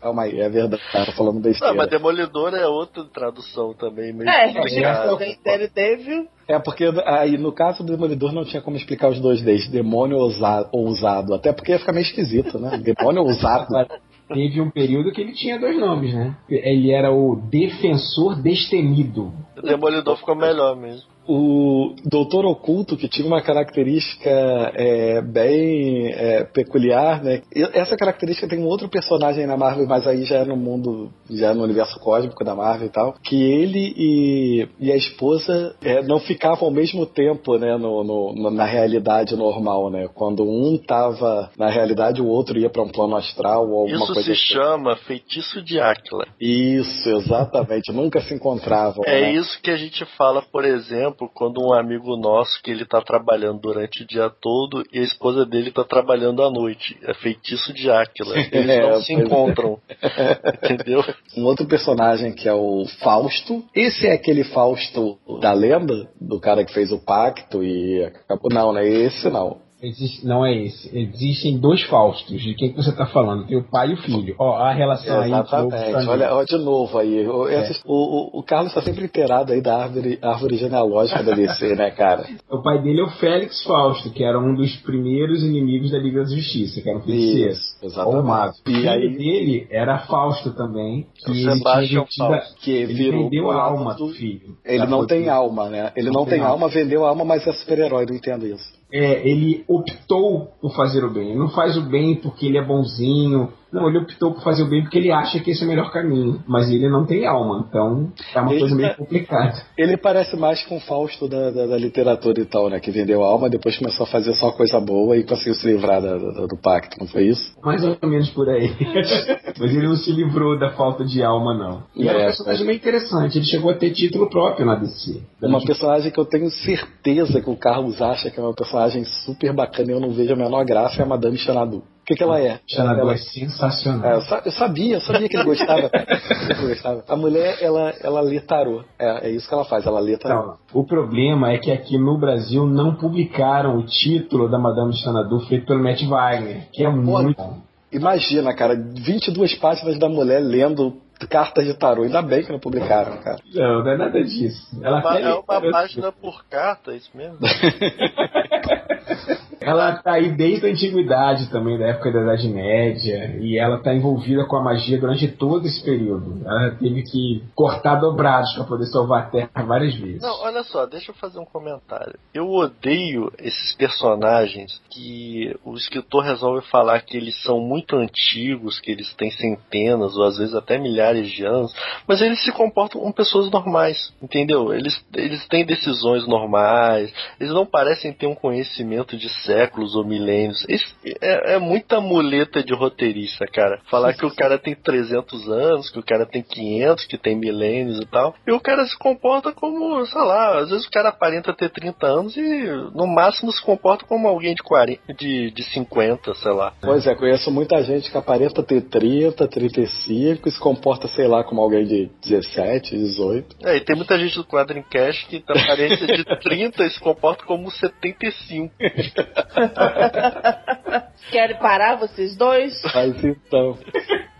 Speaker 4: Calma aí, é verdade. Tava falando
Speaker 5: Não,
Speaker 4: besteira.
Speaker 5: mas Demolidor é outra tradução também, meio
Speaker 6: É, Daredevil.
Speaker 4: É porque aí no caso do Demolidor não tinha como explicar os dois Ds, demônio ousa- ousado. Até porque ia ficar meio esquisito, né? Demônio ousado.
Speaker 7: Teve um período que ele tinha dois nomes, né? Ele era o Defensor Destemido.
Speaker 5: O Demolidor ficou melhor mesmo.
Speaker 4: O Doutor Oculto, que tinha uma característica é, bem é, peculiar, né? Essa característica tem um outro personagem na Marvel, mas aí já é no mundo, já é no universo cósmico da Marvel e tal, que ele e, e a esposa é, não ficavam ao mesmo tempo, né, no, no- na realidade normal, né? Quando um tava na realidade, o outro ia para um plano astral ou alguma
Speaker 5: Isso
Speaker 4: coisa
Speaker 5: se
Speaker 4: assim.
Speaker 5: chama feitiço de Áquila.
Speaker 4: Isso, exatamente. Nunca se encontravam.
Speaker 5: É
Speaker 4: né?
Speaker 5: isso que a gente fala, por exemplo, quando um amigo nosso que ele tá trabalhando durante o dia todo e a esposa dele tá trabalhando à noite. É feitiço de Áquila. Eles
Speaker 4: É,
Speaker 5: não se
Speaker 4: é.
Speaker 5: encontram. Entendeu?
Speaker 4: Um outro personagem que é o Fausto. Esse é aquele Fausto da lenda, do cara que fez o pacto e acabou. Não, não é esse não.
Speaker 7: Existe, não é esse. Existem dois Faustos. De quem que você tá falando? Tem o pai e o filho. Ó, a relação aí.
Speaker 4: Exatamente. Olha, olha de novo aí. O, essas- o, o- o Carlos está sempre inteirado aí da árvore, árvore genealógica da DC, né, cara?
Speaker 7: O pai dele é o Félix Fausto, que era um dos primeiros inimigos da Liga da Justiça, que era um feiticeiro.
Speaker 4: Isso, exatamente.
Speaker 7: O
Speaker 4: E aí-
Speaker 7: dele era Fausto também.
Speaker 5: O
Speaker 7: Que
Speaker 5: Sebastian
Speaker 7: tinha vendido-
Speaker 5: Fausto,
Speaker 4: que
Speaker 7: ele vendeu a alma
Speaker 4: do-
Speaker 7: do filho.
Speaker 4: Ele não
Speaker 7: foi
Speaker 4: tem
Speaker 7: pro-
Speaker 4: alma, né? Ele não,
Speaker 7: Não
Speaker 4: tem
Speaker 7: tem
Speaker 4: alma, vendeu a alma, mas é super-herói, não entendo isso.
Speaker 7: É, ele optou por fazer o bem. Ele não faz o bem porque ele é bonzinho. Não, ele optou por fazer o bem porque ele acha que esse é o melhor caminho. Mas ele não tem alma, então é uma
Speaker 4: Ele
Speaker 7: coisa meio
Speaker 4: tá-
Speaker 7: complicada.
Speaker 4: Ele parece mais com o Fausto da, da, da literatura e tal, né? Que vendeu a alma, depois começou a fazer só coisa boa e conseguiu se livrar da- do pacto, não foi isso?
Speaker 7: Mais ou menos por aí. Mas ele não se livrou da falta de alma, não. E era um
Speaker 4: É,
Speaker 7: personagem meio interessante. Ele chegou a ter título próprio na DC.
Speaker 4: Uma personagem que eu tenho certeza que o Carlos acha que é uma personagem super bacana e eu não vejo a menor graça é a Madame Xanadu. O que, que ela é?
Speaker 7: Xanadu
Speaker 4: ela,
Speaker 7: é sensacional.
Speaker 4: é, eu, sa- eu sabia, eu sabia que ele gostava. Ele gostava. A mulher, ela, ela lê tarô. É, é isso que ela faz, ela lê tarô.
Speaker 7: Não, o problema é que aqui no Brasil não publicaram o título da Madame Xanadu feito pelo Matt Wagner, que é muito bom.
Speaker 4: Imagina, cara, 22 páginas da mulher lendo cartas de tarô. Ainda bem que não publicaram, cara.
Speaker 7: Não, não é nada disso. Ela,
Speaker 5: Uma-
Speaker 7: até
Speaker 5: é uma página por carta, é isso mesmo?
Speaker 7: ela tá aí desde a antiguidade também, da época da Idade Média, e ela tá envolvida com a magia durante todo esse período. Ela teve que cortar dobrados para poder salvar a Terra várias vezes.
Speaker 5: Não, olha só, deixa eu fazer um comentário. Eu odeio esses personagens que o escritor resolve falar que eles são muito antigos, que eles têm centenas ou às vezes até milhares de anos, mas eles se comportam como pessoas normais, entendeu? Eles, eles têm decisões normais, eles não parecem ter um conhecimento de séculos ou milênios. Isso é, é muita muleta de roteirista, cara. Falar que o cara tem 300 anos, que o cara tem 500, que tem milênios e tal, e o cara se comporta como, sei lá, às vezes o cara aparenta ter 30 anos e no máximo se comporta como alguém de 40, de, de 50, sei lá.
Speaker 4: Pois é, conheço muita gente que aparenta ter 30, 35 e se comporta, sei lá, como alguém de 17, 18.
Speaker 5: É, e tem muita gente do quadro em cash que tem aparência de 30 e se comporta como 75.
Speaker 6: Querem parar vocês dois?
Speaker 4: Mas então.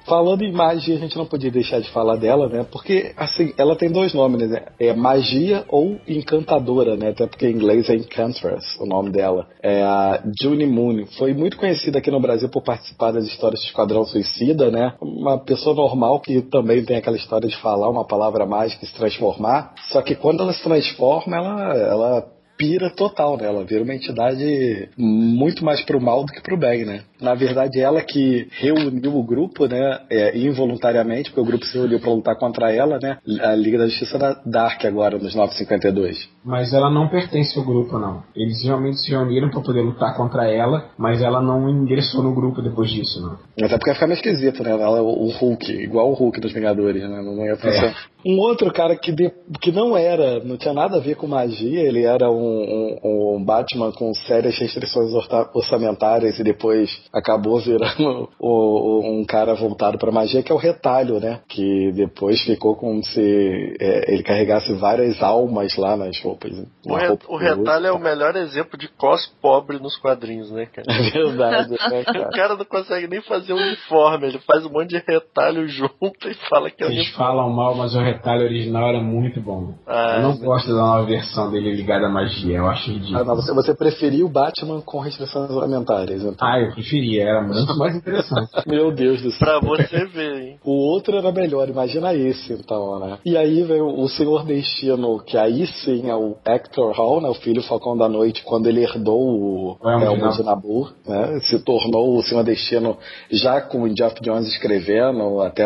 Speaker 4: Falando em magia, a gente não podia deixar de falar dela, né? Porque, assim, ela tem dois nomes, né? É magia ou encantadora, né? Até porque em inglês é Enchantress, o nome dela. É a Juni Moon. Foi muito conhecida aqui no Brasil por participar das histórias de Esquadrão Suicida, né? Uma pessoa normal que também tem aquela história de falar uma palavra mágica e se transformar. Só que quando ela se transforma, ela, ela pira total, né? Ela vira uma entidade muito mais pro mal do que pro bem, né? Na verdade, ela que reuniu o grupo, né? É, involuntariamente, porque o grupo se reuniu pra lutar contra ela, né? A Liga da Justiça da Dark agora, nos 952.
Speaker 7: Mas ela não pertence ao grupo, não. Eles realmente se reuniram pra poder lutar contra ela, mas ela não ingressou no grupo depois disso, não.
Speaker 4: Até porque fica meio esquisito, né? Ela, o Hulk, igual o Hulk dos Vingadores, né? Não ia funcionar. Um outro cara que, de- que não era, não tinha nada a ver com magia, ele era um, um- um Batman com sérias restrições orta- orçamentárias e depois acabou virando o- o- um cara voltado pra magia, que é o Retalho, né? Que depois ficou como se é, ele carregasse várias almas lá nas roupas.
Speaker 5: O, re-
Speaker 4: roupa
Speaker 5: o retalho é o melhor exemplo de cos pobre nos quadrinhos, né, cara?
Speaker 4: É verdade, né,
Speaker 5: O
Speaker 4: cara?
Speaker 5: cara não consegue nem fazer um uniforme, ele faz um monte de retalho junto e fala que é
Speaker 7: Eles
Speaker 5: uniforme.
Speaker 7: falam mal, mas o retalho original era muito bom.
Speaker 5: Ah,
Speaker 7: eu não gosto da nova versão dele ligada à magia, eu acho ridículo.
Speaker 4: Ah, não, você, você preferiu o Batman com restrições orçamentárias, então.
Speaker 7: Ah, eu preferia, era muito mais interessante.
Speaker 4: Meu Deus do céu.
Speaker 5: Pra você ver, hein?
Speaker 4: O outro era melhor, imagina esse então, né? E aí veio o Senhor Destino, que aí sim é o Hector Hall, né? O filho Falcão da Noite, quando ele herdou o
Speaker 7: Elmo de
Speaker 4: Elmo de Nabur, né? Se tornou o Senhor Destino já com o Geoff Jones escrevendo, até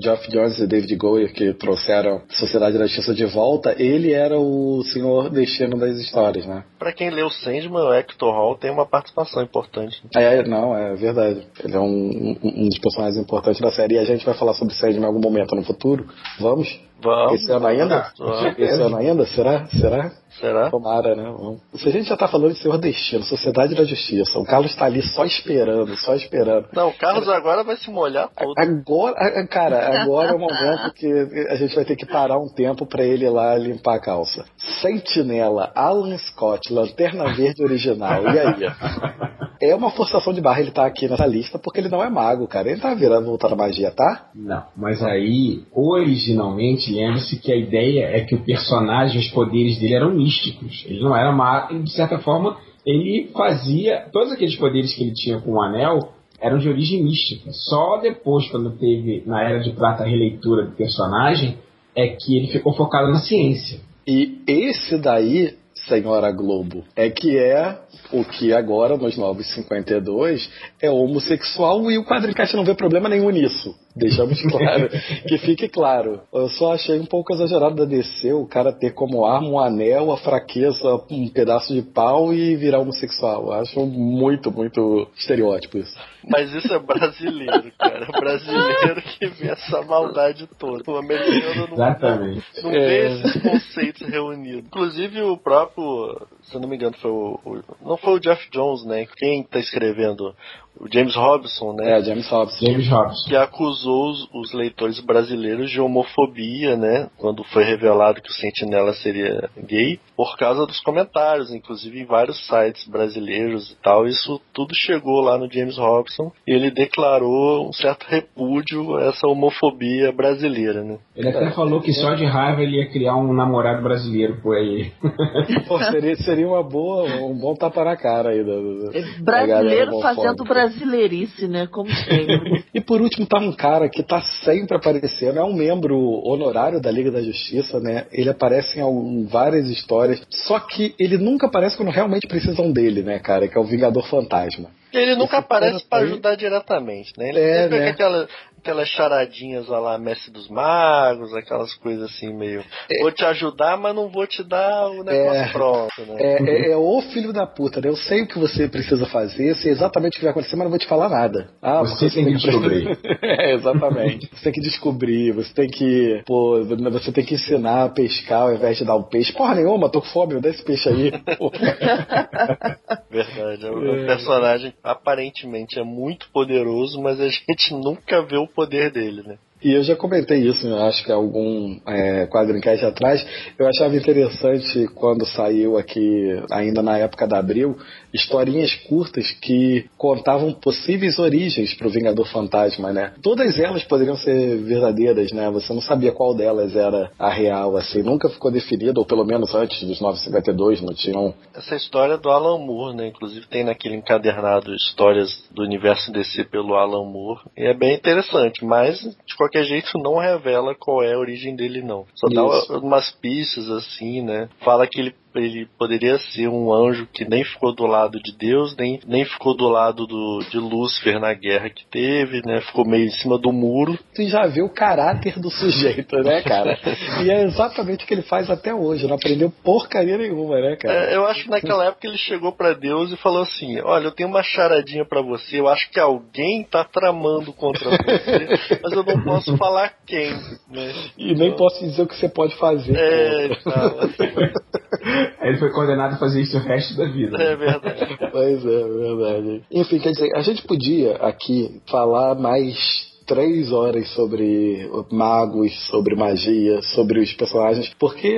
Speaker 4: Geoff Jones e David Goyer que trouxeram Sociedade da Justiça de volta, ele era o Senhor Destino das histórias, né?
Speaker 5: Pra quem leu Sandman, o Hector Hall tem uma participação importante.
Speaker 4: É, não, é verdade. Ele é um, um- um dos personagens importantes da série e a gente vai falar sobre Sandman em algum momento no futuro. Vamos?
Speaker 5: Vamos.
Speaker 4: Esse ano ainda?
Speaker 5: Vamos.
Speaker 4: Esse ano ainda? Será? Será?
Speaker 5: Será?
Speaker 4: Tomara, né? Vamos. Se a gente já tá falando de Senhor Destino, Sociedade da Justiça, o Carlos tá ali só esperando, só esperando.
Speaker 5: Não, o Carlos agora vai se molhar todo.
Speaker 4: Agora, cara, agora é o momento que a gente vai ter que parar um tempo pra ele ir lá limpar a calça. Sentinela, Alan Scott, Lanterna Verde original, e aí? É uma forçação de barra ele tá aqui nessa lista porque ele não é mago, cara. Ele tá virando voltar à magia, tá?
Speaker 7: Não, mas aí, originalmente, lembre-se que a ideia é que o personagem, os poderes dele eram místicos. Ele não era ele, de certa forma, ele fazia. Todos aqueles poderes que ele tinha com o anel eram de origem mística. Só depois, quando teve, na Era de Prata, a releitura do personagem, é que ele ficou focado na ciência.
Speaker 4: E esse daí, senhora Globo, é que é o que agora, nos 952, é homossexual e o quadrincast não vê problema nenhum nisso. Deixamos claro, que fique claro. Eu só achei um pouco exagerado da DC o cara ter como arma um anel, a fraqueza, um pedaço de pau e virar homossexual. Eu acho muito, muito estereótipo isso.
Speaker 5: Mas isso é brasileiro, cara. Brasileiro que vê essa maldade toda. O americano não,
Speaker 7: Exatamente.
Speaker 5: não
Speaker 4: É.
Speaker 5: vê esses conceitos reunidos. Inclusive o próprio, se eu não me engano, foi o, o- não foi o Jeff Jones, né? Quem tá escrevendo? O James Robson, né?
Speaker 4: É, James Robson.
Speaker 7: James Robson.
Speaker 5: que acusou os, os leitores brasileiros de homofobia, né? Quando foi revelado que o Sentinela seria gay, por causa dos comentários, inclusive em vários sites brasileiros e tal. Isso tudo chegou lá no James Robson e ele declarou um certo repúdio a essa homofobia brasileira, né?
Speaker 7: Ele até falou que só de raiva ele ia criar um namorado brasileiro por aí.
Speaker 4: Pô, seria, seria uma boa, um bom tapa na cara aí. Do, do, galera
Speaker 6: Brasileiro fazendo brasileirice, né? Como sempre.
Speaker 4: E por último tá um cara que tá sempre aparecendo, é um membro honorário da Liga da Justiça, né? Ele aparece em algum- várias histórias, só que ele nunca aparece quando realmente precisam dele, né, cara? Que é o Vingador Fantasma.
Speaker 5: Ele nunca
Speaker 4: Esse
Speaker 5: aparece
Speaker 4: aí-
Speaker 5: ajudar diretamente, né? Ele
Speaker 4: É,
Speaker 5: sempre
Speaker 4: né?
Speaker 5: aquela, aquelas charadinhas lá, lá, Mestre dos Magos, aquelas coisas assim meio. Vou te ajudar, mas não vou te dar o negócio
Speaker 4: É.
Speaker 5: pronto, né?
Speaker 4: É, é, é o filho da puta, né? Eu sei o que você precisa fazer, sei exatamente o que vai acontecer, mas não vou te falar nada. Ah,
Speaker 7: Você
Speaker 4: porque
Speaker 7: tem que descobrir.
Speaker 4: é, exatamente. Você tem que descobrir, você tem que. Pô, você tem que ensinar a pescar ao invés de dar o peixe. Porra nenhuma, tô com fome, me dá esse peixe aí.
Speaker 5: Verdade. O personagem aparentemente é muito poderoso, mas a gente nunca vê o poder dele, né?
Speaker 4: E eu já comentei isso, eu acho que algum é, quadrincast atrás. Eu achava interessante quando saiu aqui, ainda na época da Abril, historinhas curtas que contavam possíveis origens para o Vingador Fantasma, né? Todas elas poderiam ser verdadeiras, né? Você não sabia qual delas era a real, assim. Nunca ficou definido, ou pelo menos antes dos 952 não tinham.
Speaker 5: Essa história do Alan Moore, né? Inclusive tem naquele encadernado Histórias do Universo DC pelo Alan Moore. E é bem interessante, mas de qualquer jeito não revela qual é a origem dele, não. Só
Speaker 4: Isso.
Speaker 5: dá umas pistas assim, né? Fala que ele ele poderia ser um anjo que nem ficou do lado de Deus, nem, nem ficou do lado do, de Lúcifer na guerra que teve, né? Ficou meio em cima do muro.
Speaker 4: Tu já vê o caráter do sujeito, né, cara? e é exatamente o que ele faz até hoje. Não aprendeu porcaria nenhuma, né, cara?
Speaker 5: É, eu acho que naquela época ele chegou pra Deus e falou assim: Olha, eu tenho uma charadinha pra você. Eu acho que alguém tá tramando contra você, mas eu não posso falar quem. Né?
Speaker 4: E nem posso dizer o que você pode fazer.
Speaker 5: É,
Speaker 4: cara.
Speaker 7: Aí ele foi condenado a fazer isso o resto da vida.
Speaker 5: É verdade.
Speaker 4: Pois é, verdade. Enfim, quer dizer, a gente podia aqui falar mais três horas sobre magos, sobre magia, sobre os personagens, porque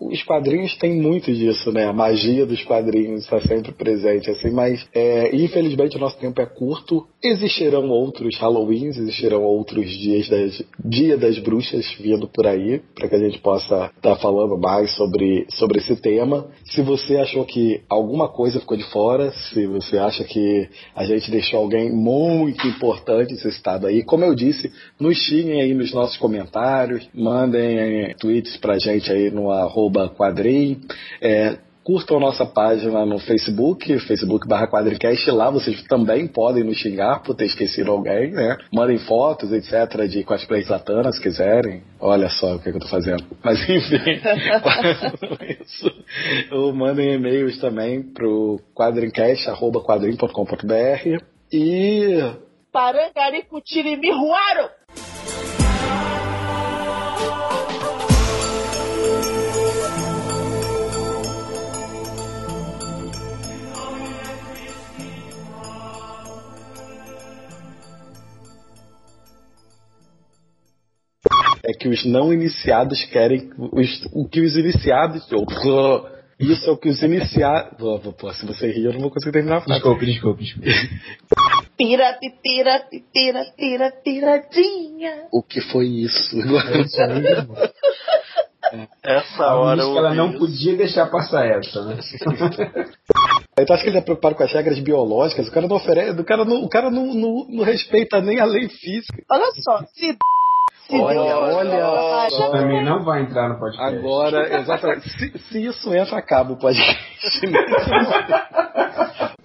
Speaker 4: os quadrinhos têm muito disso, né? A magia dos quadrinhos está sempre presente, assim, mas é, infelizmente o nosso tempo é curto. Existirão outros Halloweens, existirão outros dias das Dia das Bruxas vindo por aí, para que a gente possa estar falando mais sobre, sobre esse tema. Se você achou que alguma coisa ficou de fora, se você acha que a gente deixou alguém muito importante citado aí, como eu disse, nos xinguem aí nos nossos comentários, mandem eh, tweets pra gente aí no arroba quadrim. É, Curtam nossa página no Facebook, Facebook barra Quadrincast, lá vocês também podem nos xingar por ter esquecido alguém, né? Mandem fotos, etc, de cosplay satana, se quiserem. Olha só o que, que eu tô fazendo. Mas enfim, isso. Ou mandem e-mails também pro quadrincast, arroba quadrim.com.br e
Speaker 6: Parangaricutiri Miruaro!
Speaker 4: é que os não iniciados querem os- o que os iniciados. Isso é o que os iniciados. Pô, se você rir, eu não vou conseguir terminar a frase.
Speaker 7: Desculpe, desculpe, desculpe.
Speaker 6: Pira, pira, pira, pira, piradinha.
Speaker 4: O que foi isso?
Speaker 5: Essa
Speaker 7: Ela
Speaker 5: hora
Speaker 7: disse
Speaker 5: eu
Speaker 7: que ela não
Speaker 5: isso.
Speaker 7: podia deixar passar essa, né?
Speaker 4: Aí tu acha que ele tá preocupado com as regras biológicas? O cara não oferece. O cara não, o cara não, não, não respeita nem a lei física.
Speaker 6: Olha só, se.
Speaker 4: Olha, olha
Speaker 7: Isso
Speaker 6: já-
Speaker 7: também não vai entrar no podcast.
Speaker 4: Agora, exatamente. Se, se isso entra, acaba o podcast.